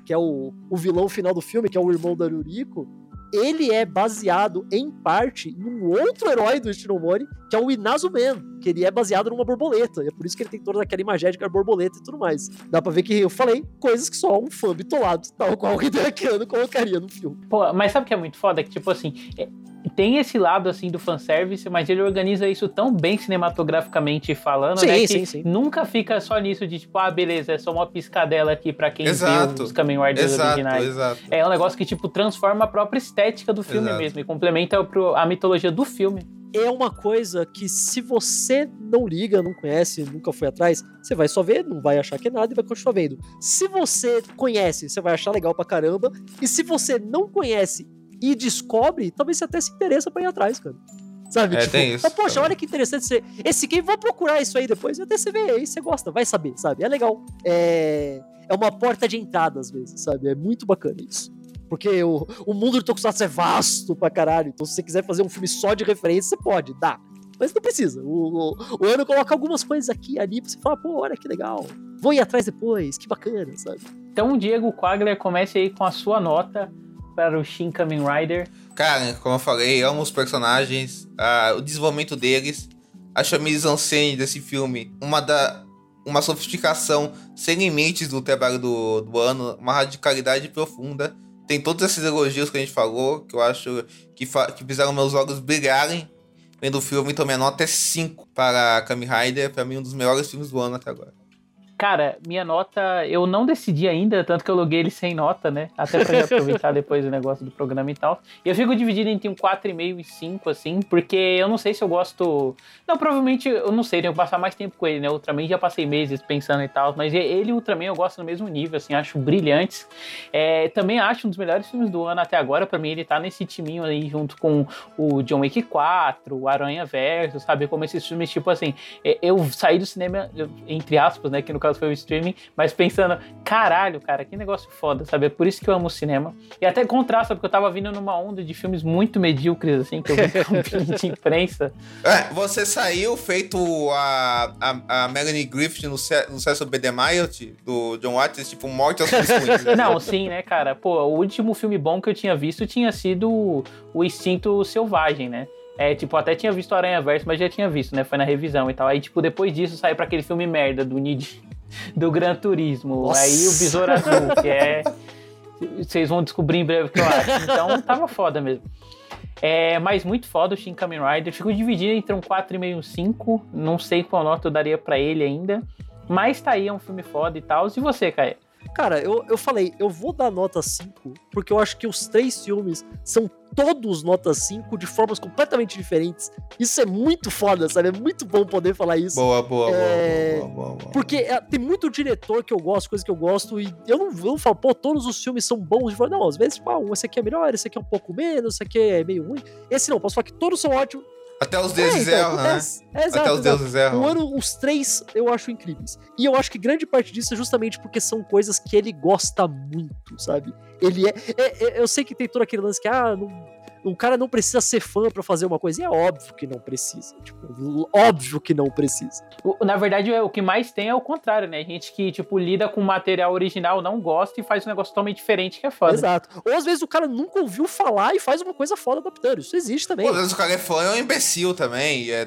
que é o, o vilão final do filme, que é o irmão da Ruriko, ele é baseado, em parte, num outro herói do Shinomori, que é o Inazumen, que ele é baseado numa borboleta. É por isso que ele tem toda aquela de borboleta e tudo mais. Dá pra ver que eu falei coisas que só um fã bitolado, tal qual o Hideaki colocaria no filme. Pô, mas sabe o que é muito foda? Que, tipo assim, é, tem esse lado assim do fanservice, mas ele organiza isso tão bem cinematograficamente falando, sim, né? Que sim, sim. nunca fica só nisso de tipo, ah, beleza, é só uma piscadela aqui para quem exato, viu os Kamen Riders exato, originais. Exato. É um negócio que, tipo, transforma a própria estética do filme Exato. mesmo e complementa pro, a mitologia do filme. É uma coisa que se você não liga, não conhece, nunca foi atrás, você vai só ver, não vai achar que é nada e vai continuar vendo. Se você conhece, você vai achar legal pra caramba. E se você não conhece e descobre, talvez você até se interessa pra ir atrás, cara. Sabe? É, tipo, tem isso "Ah, poxa, também. olha que interessante você. Esse game, vou procurar isso aí depois. E até você vê, aí você gosta, vai saber, sabe? É legal. É, é uma porta de entrada, às vezes, sabe? É muito bacana isso. Porque o, o mundo do Tokusatsu é vasto pra caralho. Então, se você quiser fazer um filme só de referência, você pode, dá. Mas não precisa. O, o, o ano coloca algumas coisas aqui ali pra você falar, pô, olha que legal. Vou ir atrás depois, que bacana, sabe? Então, Diego Quagler, comece aí com a sua nota para o Shin Kamen Rider. Cara, como eu falei, amo os personagens, o desenvolvimento deles. Acho a mise-en-scène desse filme uma da uma sofisticação sem limites do trabalho do, do ano, uma radicalidade profunda. Tem todos esses elogios que a gente falou, que eu acho que, que fizeram meus olhos brilharem vendo o filme. Então minha nota é 5 para Kamen Rider, pra mim um dos melhores filmes do ano até agora. Cara, minha nota, eu não decidi ainda, tanto que eu loguei ele sem nota, né? Até pra aproveitar depois o negócio do programa e tal. E eu fico dividido entre um 4,5 e 5, assim, porque eu não sei se eu gosto. Não, provavelmente eu não sei, tenho que passar mais tempo com ele, né? Ultraman já passei meses pensando e tal, mas ele e Ultraman eu gosto no mesmo nível, assim, acho brilhantes. É, também acho um dos melhores filmes do ano até agora, pra mim ele tá nesse timinho aí junto com o John Wick 4, o Aranha Verso, sabe? Como esses filmes, tipo assim, é, eu saí do cinema, entre aspas, né? Que no caso foi o streaming, mas pensando, caralho, cara, que negócio foda, sabe? É por isso que eu amo o cinema. E até contrasta, porque eu tava vindo numa onda de filmes muito medíocres, assim, que eu vi com de imprensa. É, você saiu feito a, a, a Melanie Griffith no, Cecil B. DeMille, do John Waters, tipo, morte aos testemunhos. né? Não, sim, né, cara? Pô, o último filme bom que eu tinha visto tinha sido o Instinto Selvagem, né? É, tipo, até tinha visto o Aranha Verso, mas já tinha visto, né? Foi na revisão e tal. Aí, tipo, depois disso saiu pra aquele filme merda do Nid do Gran Turismo. Nossa. Aí o Besouro Azul, que é. Vocês vão descobrir em breve o que eu acho. Então tava foda mesmo. É, mas muito foda o Shin Kamen Rider. Fico dividido entre um 4,5 e um 5. Não sei qual nota eu daria pra ele ainda. Mas tá aí, é um filme foda e tal. E você, Caio? Cara, eu, eu falei, eu vou dar nota 5, porque eu acho que os três filmes são todos nota 5 de formas completamente diferentes. Isso é muito foda, sabe? É muito bom poder falar isso. Boa, boa, boa, É, boa, boa, boa. Porque é, tem muito diretor que eu gosto, coisa que eu gosto, e eu não, eu não falo, pô, todos os filmes são bons. forma- Não, às vezes, tipo, ah, esse aqui é melhor, esse aqui é um pouco menos, esse aqui é meio ruim. Esse não, posso falar que todos são ótimos. Até os É, deuses então, erram, né? É, exato, Até os exato. deuses erram. O ano, os três eu acho incríveis. E eu acho que grande parte disso é justamente porque são coisas que ele gosta muito, sabe? Ele é. é- é- eu sei que tem todo aquele lance que, ah, não, um cara não precisa ser fã pra fazer uma coisa. E é óbvio que não precisa. Tipo, óbvio que não precisa. O- Na verdade, é- o que mais tem é o contrário, né? Gente que, tipo, lida com o material original, não gosta e faz um negócio totalmente diferente que é foda. Exato. Ou às vezes o cara nunca ouviu falar e faz uma coisa foda adaptando. Isso existe também. Pô, às vezes o cara é fã, é um imbecil também, é,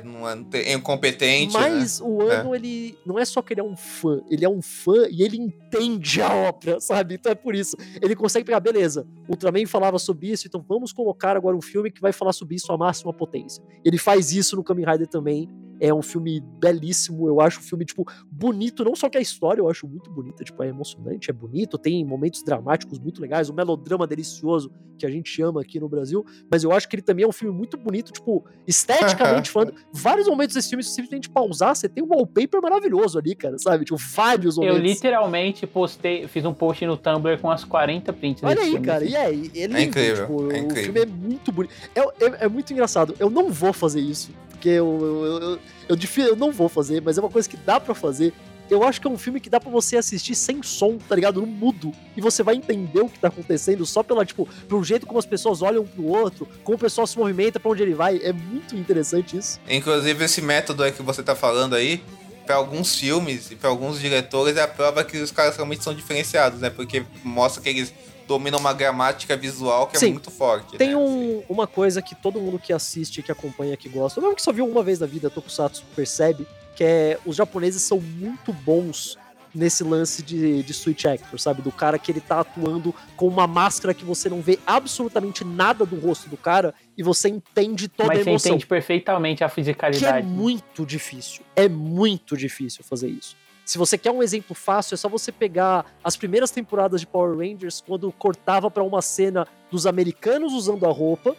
é, é incompetente, né? Mas o ano, ele não é só que ele é um fã, ele é um fã e ele entende a obra, sabe? Então é por isso. Ele consegue pegar, beleza, Ultraman falava sobre isso, então vamos colocar agora um filme que vai falar sobre isso à máxima potência. Ele faz isso no Kamen Rider também. É um filme belíssimo, eu acho um filme, tipo, bonito, não só que a história eu acho muito bonita, tipo, é emocionante, é bonito, tem momentos dramáticos muito legais, um melodrama delicioso que a gente ama aqui no Brasil, mas eu acho que ele também é um filme muito bonito, tipo, esteticamente falando. Vários momentos desse filme, se você simplesmente pausar, você tem um wallpaper maravilhoso ali, cara, sabe? Tipo, vários momentos. Eu literalmente postei, fiz um post no Tumblr com as 40 prints Olha desse aí, filme, cara, e é, e é lindo, incrível, tipo, é o filme é muito bonito. É, é, é muito engraçado. Eu não vou fazer isso, porque eu, eu, eu, eu, eu, não vou fazer, mas é uma coisa que dá pra fazer. Eu acho que é um filme que dá pra você assistir sem som, tá ligado? No mudo. E você vai entender o que tá acontecendo só pela, tipo, pelo jeito como as pessoas olham um pro outro, como o pessoal se movimenta, pra onde ele vai. É muito interessante isso. Inclusive, esse método aí que você tá falando aí, pra alguns filmes e pra alguns diretores, é a prova que os caras realmente são diferenciados, né? Porque mostra que eles dominam uma gramática visual que é Sim. muito forte. Tem né? um- uma coisa que todo mundo que assiste, que acompanha, que gosta, ou mesmo que só viu uma vez na vida, Tokusatsu, percebe, que é os japoneses são muito bons nesse lance de, de switch actor, sabe? Do cara que ele tá atuando com uma máscara que você não vê absolutamente nada do rosto do cara e você entende toda Mas a você emoção. entende perfeitamente a Que é fisicalidade. muito difícil. É muito difícil fazer isso. Se você quer um exemplo fácil, é só você pegar as primeiras temporadas de Power Rangers, quando cortava pra uma cena dos americanos usando a roupa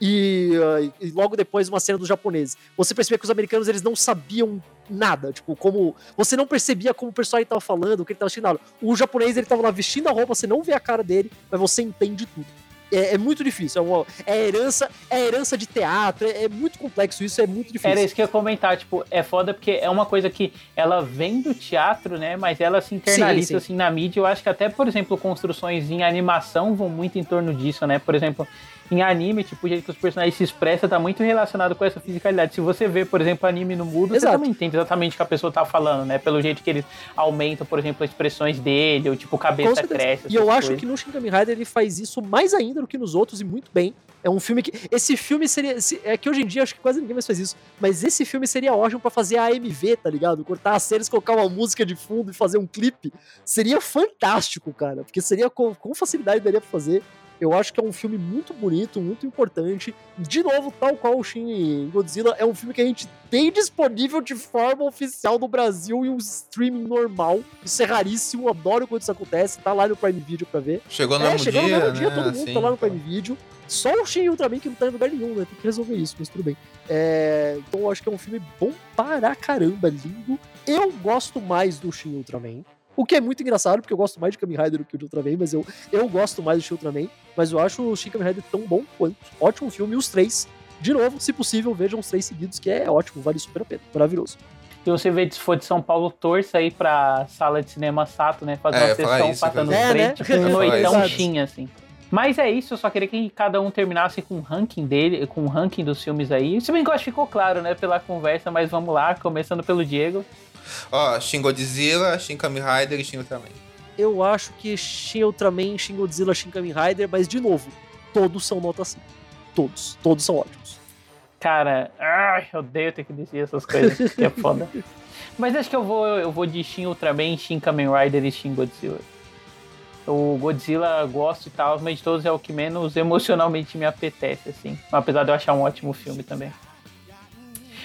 e, uh, e logo depois uma cena dos japoneses. Você percebia que os americanos eles não sabiam nada, tipo, como você não percebia como o personagem tava falando, o que ele tava assistindo. O japonês ele tava lá vestindo a roupa, você não vê a cara dele, mas você entende tudo. É, é muito difícil, é, uma, é herança, é herança de teatro, é, é muito complexo isso, é muito difícil. Era isso que eu ia comentar, tipo, é foda porque é uma coisa que ela vem do teatro, né? Mas ela se internaliza Sim, sim. assim na mídia. Eu acho que até, por exemplo, construções em animação vão muito em torno disso, né? Por exemplo, em anime, tipo, o jeito que os personagens se expressam tá muito relacionado com essa fisicalidade. Se você vê, por exemplo, anime no mudo, Exato. você também entende exatamente o que a pessoa tá falando, né? Pelo jeito que eles aumentam, por exemplo, as expressões dele, ou tipo, cabeça cresce. E eu essas acho coisas. que no Shin Kamen Rider ele faz isso mais ainda do que nos outros e muito bem. É um filme que. Esse filme seria. se- É que hoje em dia acho que quase ninguém mais faz isso. Mas esse filme seria ótimo pra fazer a AMV, tá ligado? Cortar as cenas, colocar uma música de fundo e fazer um clipe. Seria fantástico, cara. Porque seria com, com facilidade daria pra fazer. Eu acho que é um filme muito bonito, muito importante. De novo, tal qual o Shin Godzilla, é um filme que a gente tem disponível de forma oficial no Brasil e um streaming normal. Isso é raríssimo, adoro quando isso acontece. Tá lá no Prime Video pra ver. Chegou no é, mesmo chegou dia, no mesmo dia, né? todo mundo Assim, tá lá no Prime Video. Só o Shin Ultraman que não tá em lugar nenhum, né? Tem que resolver isso, mas tudo bem. É, então eu acho que é um filme bom para caramba, lindo. Eu gosto mais do Shin Ultraman. O que é muito engraçado, porque eu gosto mais de Kamen Rider do que o de Ultraman, mas eu, eu gosto mais do Shin Ultraman. Mas eu acho o Shin Kamen Rider tão bom quanto. Ótimo filme, e os três. De novo, se possível, vejam os três seguidos, que é ótimo, vale super a pena. Maravilhoso. Se você vê, se for de São Paulo, torça aí pra sala de cinema Sato, né? Fazer É, uma sessão isso, passando os três, né? tipo noitão assim. Mas é isso, eu só queria que cada um terminasse com o ranking dele, com o ranking dos filmes aí. Se bem que eu acho que ficou claro, né, pela conversa, mas vamos lá, começando pelo Diego. Ó, Shin Godzilla, Shin Kamen Rider e Shin Ultraman. Eu acho que Shin Ultraman, Shin Godzilla, Shin Kamen Rider, mas de novo, todos são nota 5. Todos. Todos são ótimos. Cara, ai, eu odeio ter que decidir essas coisas, que é foda. Mas acho que eu vou, eu vou de Shin Ultraman, Shin Kamen Rider e Shin Godzilla. O Godzilla gosto e tal, mas de todos é o que menos emocionalmente me apetece, assim. Apesar de eu achar um ótimo filme também.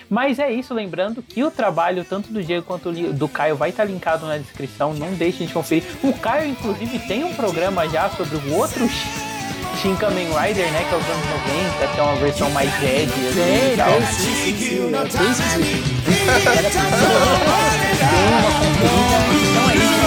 Mas é isso, lembrando que o trabalho tanto do Diego quanto do Caio vai estar linkado na descrição, não deixem de conferir. O Caio, inclusive, tem um programa já sobre o outro Shin Kamen Rider, né, que é os anos 90, que é uma versão mais jazz assim, e tal. tem. É. Então é isso,